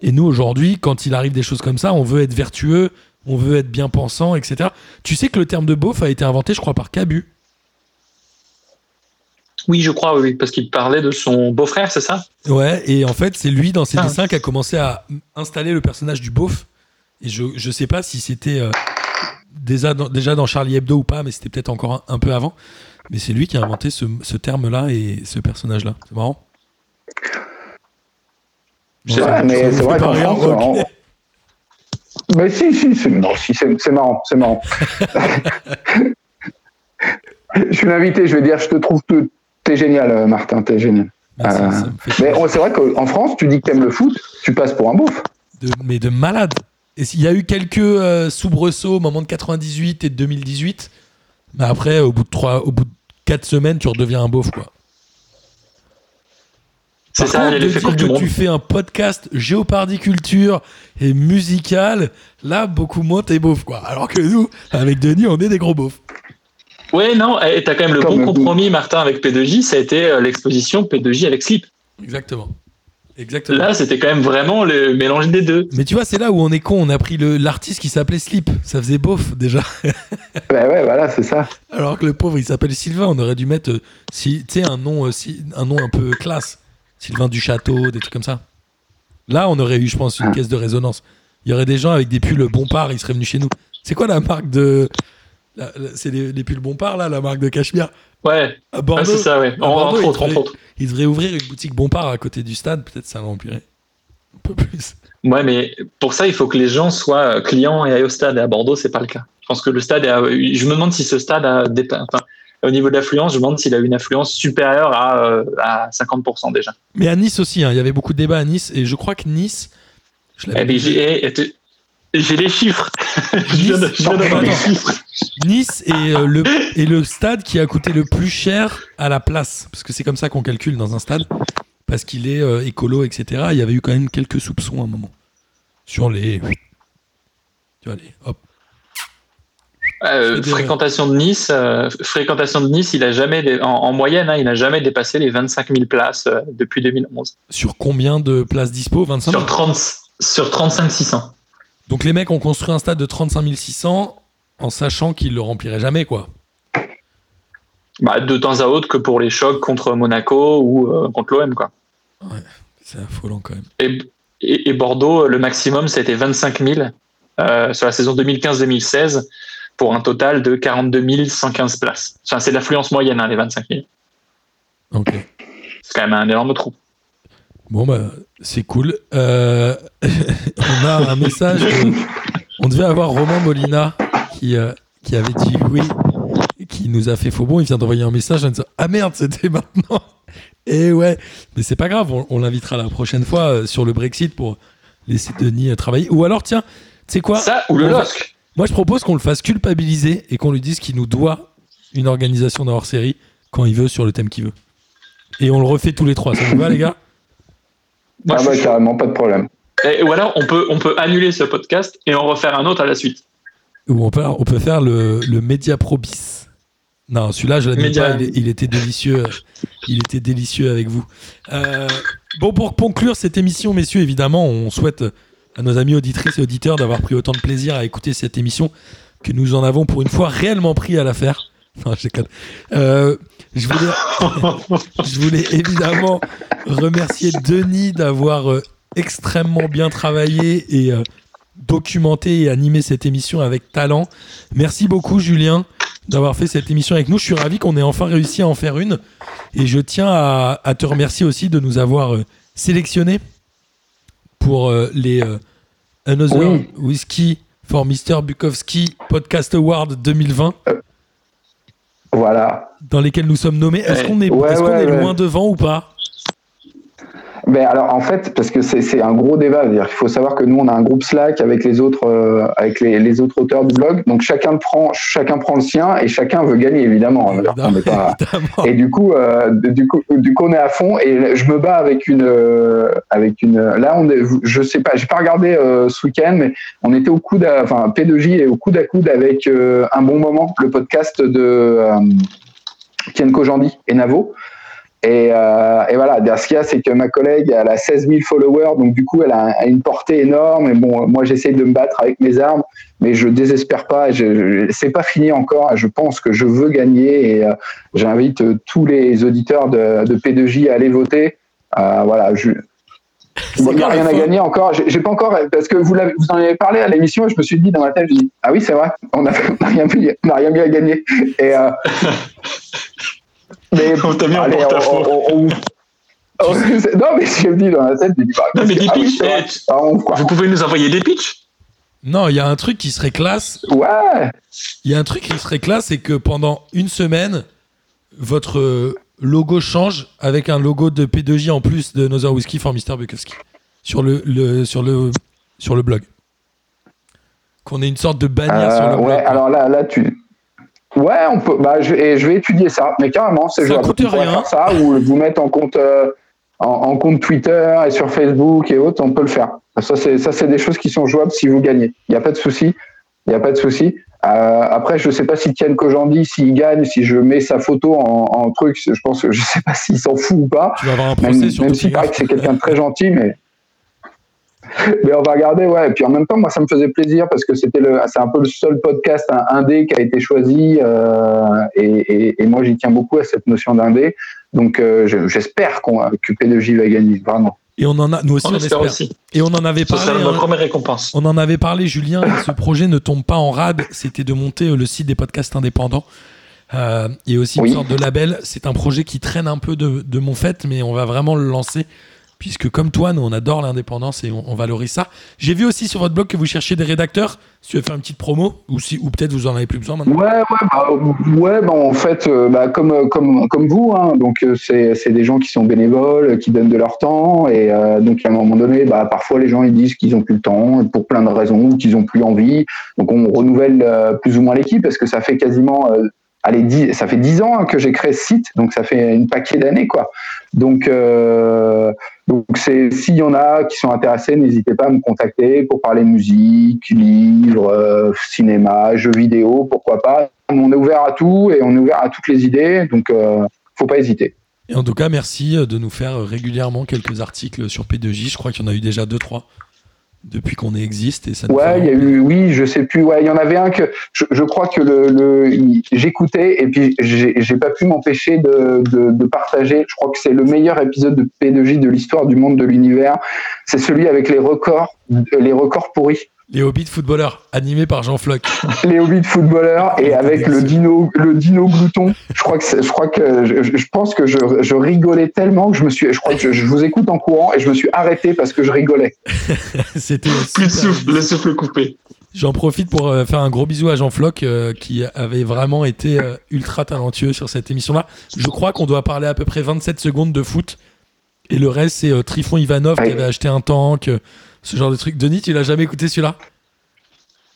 Et nous, aujourd'hui, quand il arrive des choses comme ça, on veut être vertueux, on veut être bien pensant, etc. Tu sais que le terme de beauf a été inventé, je crois, par Cabu. Oui, je crois, oui, parce qu'il parlait de son beau-frère, c'est ça? Ouais, et en fait, c'est lui, dans ses Ah. dessins, qui a commencé à installer le personnage du beauf. Et je, je sais pas si c'était euh, déjà, dans, déjà dans Charlie Hebdo ou pas, mais c'était peut-être encore un, un peu avant. Mais c'est lui qui a inventé ce, ce terme-là et ce personnage-là. C'est marrant. Mais c'est vrai qu'en France, on- Mais si, si, c'est non, si, c'est- marrant, c'est marrant. je suis l'invité, je vais dire, je te trouve que t'es génial, euh, Martin, t'es génial. Merci, Euh, Mais c'est vrai qu'en France, tu dis que t'aimes le foot, tu passes pour un beauf. de, mais de malade. Et s'il y a eu quelques euh, soubresauts au moment de 98 et de 2018, mais après, au bout de trois, au bout de 4 semaines, tu redeviens un beauf, quoi. C'est ça, contre, il de l'effet dire que Monde. tu fais un podcast géopardiculture et musical, là, beaucoup moins t'es beauf, quoi. Alors que nous, avec Denis, on est des gros beaufs. Ouais, non, et t'as quand même le bon compromis, Martin, avec P2J, ça a été euh, l'exposition P2J avec Slip. Exactement. Exactement. Là, c'était quand même vraiment le mélange des deux. Mais tu vois, c'est là où on est con. On a pris le- l'artiste qui s'appelait Slip. Ça faisait beauf, déjà. Ben ouais, voilà, c'est ça. Alors que le pauvre, il s'appelle Sylvain. On aurait dû mettre, euh, si, tu sais, un nom, euh, si- un nom un peu classe. Sylvain du Château, des trucs comme ça. Là, on aurait eu, je pense, une Ah. caisse de résonance. Il y aurait des gens avec des pulls Bompard, ils seraient venus chez nous. C'est quoi la marque de. C'est les, les pulls Bompard, là, la marque de Cachemire Ouais, À Bordeaux. c'est ça, ouais. En- Bordeaux, entre il autres, entre devrait- autres. Ils devraient ouvrir une boutique Bompard à côté du stade. Peut-être ça l'empirait. Un peu plus. Ouais, mais pour ça, il faut que les gens soient euh, clients et aillent au stade. Et à Bordeaux, c'est pas le cas. Je pense que le stade, à- je me demande si ce stade a dépa- enfin, au niveau de l'affluence, je me demande s'il a une affluence supérieure à, euh, à 50% déjà. Mais à Nice aussi, hein, il y avait beaucoup de débats à Nice. Et je crois que Nice. Je l'avais eh, j'ai les chiffres. je viens de, je viens d'avoir les Attends. chiffres. Nice est, euh, le, est le stade qui a coûté le plus cher à la place. Parce que c'est comme ça qu'on calcule dans un stade. Parce qu'il est euh, écolo, etc. Il y avait eu quand même quelques soupçons à un moment. Sur les. Tu vois, les. Hop. Euh, fréquentation de Nice, euh, fréquentation de Nice, il a jamais, dé- en, en moyenne, hein, il n'a jamais dépassé les 25 000 places euh, depuis 2011. Sur combien de places dispo? 25 000 Sur 30, sur 35 600. Donc les mecs ont construit un stade de 35 600 en sachant qu'ils le rempliraient jamais, quoi. Bah, de temps à autre que pour les chocs contre Monaco ou euh, contre l'OM, quoi. C'est affolant quand même. Et, et- et Bordeaux, le maximum, c'était 25 000 euh, sur la saison 2015-2016 pour un total de 42 115 places. Enfin, c'est l'affluence moyenne, hein, les 25 000. Ok. C'est quand même un énorme trou. Bon, bah, c'est cool. Euh, on a un message. de- On devait avoir Romain Molina qui, euh, qui avait dit oui, qui nous a fait faux bon. Il vient d'envoyer un message en disant Ah merde, c'était maintenant. Et ouais, mais c'est pas grave, on, on l'invitera la prochaine fois euh, sur le Brexit pour laisser Denis travailler. Ou alors, tiens, tu sais quoi? Ça ou le va- LOSC Moi, je propose qu'on le fasse culpabiliser et qu'on lui dise qu'il nous doit une organisation d'un hors-série quand il veut sur le thème qu'il veut. Et on le refait tous les trois. Ça vous va, les gars? Moi, ah bah suis carrément, pas de problème. Et- ou alors, on peut, on peut annuler ce podcast et en refaire un autre à la suite. Ou on peut, on peut faire le, le Media Pro bis. Non, celui-là, je l'admets pas, il était délicieux. Il était délicieux avec vous. Euh, bon, pour conclure cette émission, messieurs, évidemment, on souhaite à nos amis auditrices et auditeurs d'avoir pris autant de plaisir à écouter cette émission que nous en avons pour une fois réellement pris à la faire. Non, je déconne. Euh, je voulais, je voulais évidemment remercier Denis d'avoir euh, extrêmement bien travaillé et euh, documenté et animé cette émission avec talent. Merci beaucoup, Julien, d'avoir fait cette émission avec nous. Je suis ravi qu'on ait enfin réussi à en faire une. Et je tiens à, à te remercier aussi de nous avoir sélectionnés pour les Another Oui. Whiskey for Mr. Bukowski Podcast Award 2020 Voilà. dans lesquels nous sommes nommés. Est-ce qu'on est, Ouais, est-ce qu'on ouais, est ouais. loin devant ou pas? Ben alors en fait, parce que c'est c'est un gros débat, c'est-à-dire qu'il faut savoir que nous on a un groupe Slack avec les autres euh, avec les, les autres auteurs du blog, donc chacun prend chacun prend le sien et chacun veut gagner évidemment. On est pas- Évidemment. Et du coup, euh, du coup, du coup, on est à fond et je me bats avec une, euh, avec une. Là, on est, je sais pas, j'ai pas regardé euh, ce week-end, mais on était au coude, à- enfin P2J est au coude à coude avec euh, un bon moment, le podcast de euh, Ken Kojandi et Navo. Et, euh, et voilà, ce qu'il y a, c'est que ma collègue, elle a 16 000 followers, donc du coup, elle a une portée énorme. Et bon, moi, j'essaye de me battre avec mes armes, mais je désespère pas. Je, je- c'est pas fini encore. Je pense que je veux gagner et euh, j'invite euh, tous les auditeurs de, de P2J à aller voter. Euh, voilà, je, Bon, il n'y a rien à gagner encore. J'ai pas encore parce que vous, vous en avez parlé à l'émission et je me suis dit dans ma tête, je dis ah oui c'est vrai, on n'a rien rien bien gagné. Et euh, mais On t'a mis en allez, porte-à-faux. on- on- non mais je me dis dans ma tête, je dis bah, Non, mais des ah oui, pitchs, eh, Ah, on-. Vous pouvez nous envoyer des pitchs? Non, il y a un truc qui serait classe. Ouais, Il y a un truc qui serait classe, c'est que pendant une semaine, votre euh, logo change avec un logo de P2J en plus de Another Whiskey for Mr. Bukowski sur le, le- sur le, sur le blog. Qu'on ait une sorte de bannière sur Euh, le blog. ouais. Alors là, là tu. Ouais, on peut. Bah, je, vais étudier ça, mais carrément, c'est jouable. coûte rien. faire ça ou vous mettre en compte, euh, en, en compte Twitter et sur Facebook et autres, on peut le faire. Ça, c'est ça, c'est des choses qui sont jouables si vous gagnez. Il n'y a pas de souci. Il n'y a pas de souci. Euh, après, je sais pas si Ken Kojandi, s'il gagne, si je mets sa photo en, en truc, je pense que je sais pas s'il s'en fout ou pas. Tu vas avoir un Même, sur cigare. paraît que c'est quelqu'un de très gentil, mais. Mais on va regarder, ouais. Et puis en même temps, moi, ça me faisait plaisir parce que c'était le, c'est un peu le seul podcast un- indé qui a été choisi, euh, et, et, et moi, j'y tiens beaucoup à cette notion d'indé. Donc, euh, je- j'espère qu'on, que P2J va gagner, vraiment. Et on en a, nous aussi, On on espère espère. aussi. Et on en avait Ce parlé. notre hein. première récompense. On en avait parlé, Julien, et ce projet ne tombe pas en rade. C'était de monter euh, le site des podcasts indépendants. Euh, et aussi Oui. une sorte de label. C'est un projet qui traîne un peu de, de mon fait, mais on va vraiment le lancer. Puisque comme toi, nous, on adore l'indépendance et on, valorise ça. J'ai vu aussi sur votre blog que vous cherchiez des rédacteurs. Si tu veux faire une petite promo, ou, si, peut-être vous en avez plus besoin maintenant. Ouais, ouais, bah, ouais, bah, en fait, euh, bah, comme, euh, comme, vous, hein, donc euh, c'est, c'est des gens qui sont bénévoles, qui donnent de leur temps, et donc à un moment donné, parfois les gens disent qu'ils ont plus le temps pour plein de raisons, qu'ils ont plus envie, donc on renouvelle plus ou moins l'équipe parce que ça fait quasiment allez, ça fait dix ans hein, que j'ai créé ce site, donc ça fait une paquet d'années, quoi. Donc, euh, s'il y en a qui sont intéressés, n'hésitez pas à me contacter pour parler musique, livres, euh, cinéma, jeux vidéo, pourquoi pas. On est ouvert à tout et on est ouvert à toutes les idées, donc euh, faut pas hésiter. Et en tout cas, merci euh, de nous faire régulièrement quelques articles sur P2J. Je crois qu'il y en a eu déjà deux, trois depuis qu'on existe. Et ça Ouais, il y a eu, oui, je sais plus. Ouais, il y en avait un que je, je crois que le, le j'écoutais et puis j'ai j'ai pas pu m'empêcher de, de, de partager. Je crois que c'est le meilleur épisode de P2J de l'histoire du monde de l'univers. C'est celui avec les records, les records pourris. Les Hobbits footballeurs, animés par Jean Floch. Les hobbits footballeurs et avec le dino, le dino glouton. Je crois que, je crois que, je, je pense que je, je rigolais tellement que je me suis, je crois que je, je vous écoute en courant et je me suis arrêté parce que je rigolais. C'était Plus de souffle, le souffle coupé. J'en profite pour euh, faire un gros bisou à Jean Floch euh, qui avait vraiment été euh, ultra talentueux sur cette émission-là. Je crois qu'on doit parler à peu près 27 secondes de foot et le reste c'est euh, Trifon Ivanov qui avait acheté un tank, euh, ce genre de truc. Denis, tu l'as jamais écouté celui-là?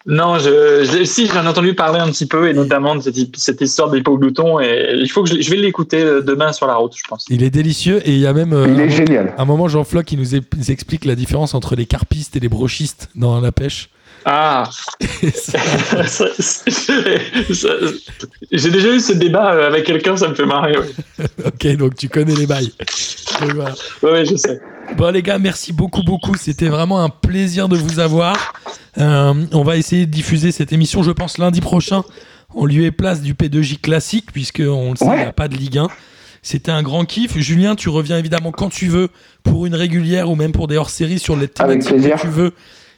Non, je, je- si j'en ai entendu parler un petit peu et notamment de cette, cette histoire de l'hypoglouton et il faut que je, je vais l'écouter euh, demain sur la route, je pense. Il est délicieux et il y a même euh, Il un, est génial. un moment Jean Floch qui nous explique la différence entre les carpistes et les brochistes dans la pêche. Ah, j'ai déjà eu ce débat euh, avec quelqu'un, ça me fait marrer. Ouais, ok, donc tu connais les bails. Donc, voilà. ouais, ouais, je sais. Bon les gars, merci beaucoup beaucoup. C'était vraiment un plaisir de vous avoir. Euh, on va essayer de diffuser cette émission, je pense, lundi prochain, en lieu et place du P2J classique, puisque on le sait, il Ouais. n'y a pas de Ligue 1. C'était un grand kiff. Julien, tu reviens évidemment quand tu veux pour une régulière ou même pour des hors-séries sur les thématiques que tu veux.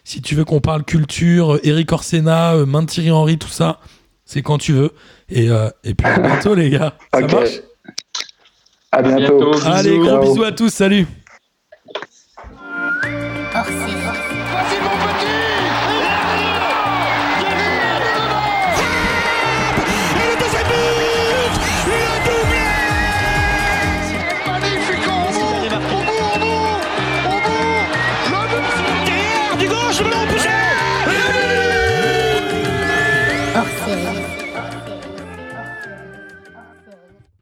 Si tu veux qu'on parle culture, euh, Eric Orsena, euh, Main de Thierry Henry, tout ça, c'est quand tu veux. Et, euh, et puis à bientôt les gars. Ça marche À bientôt. bientôt. Bisous. Allez, gros Ciao. bisous à tous, salut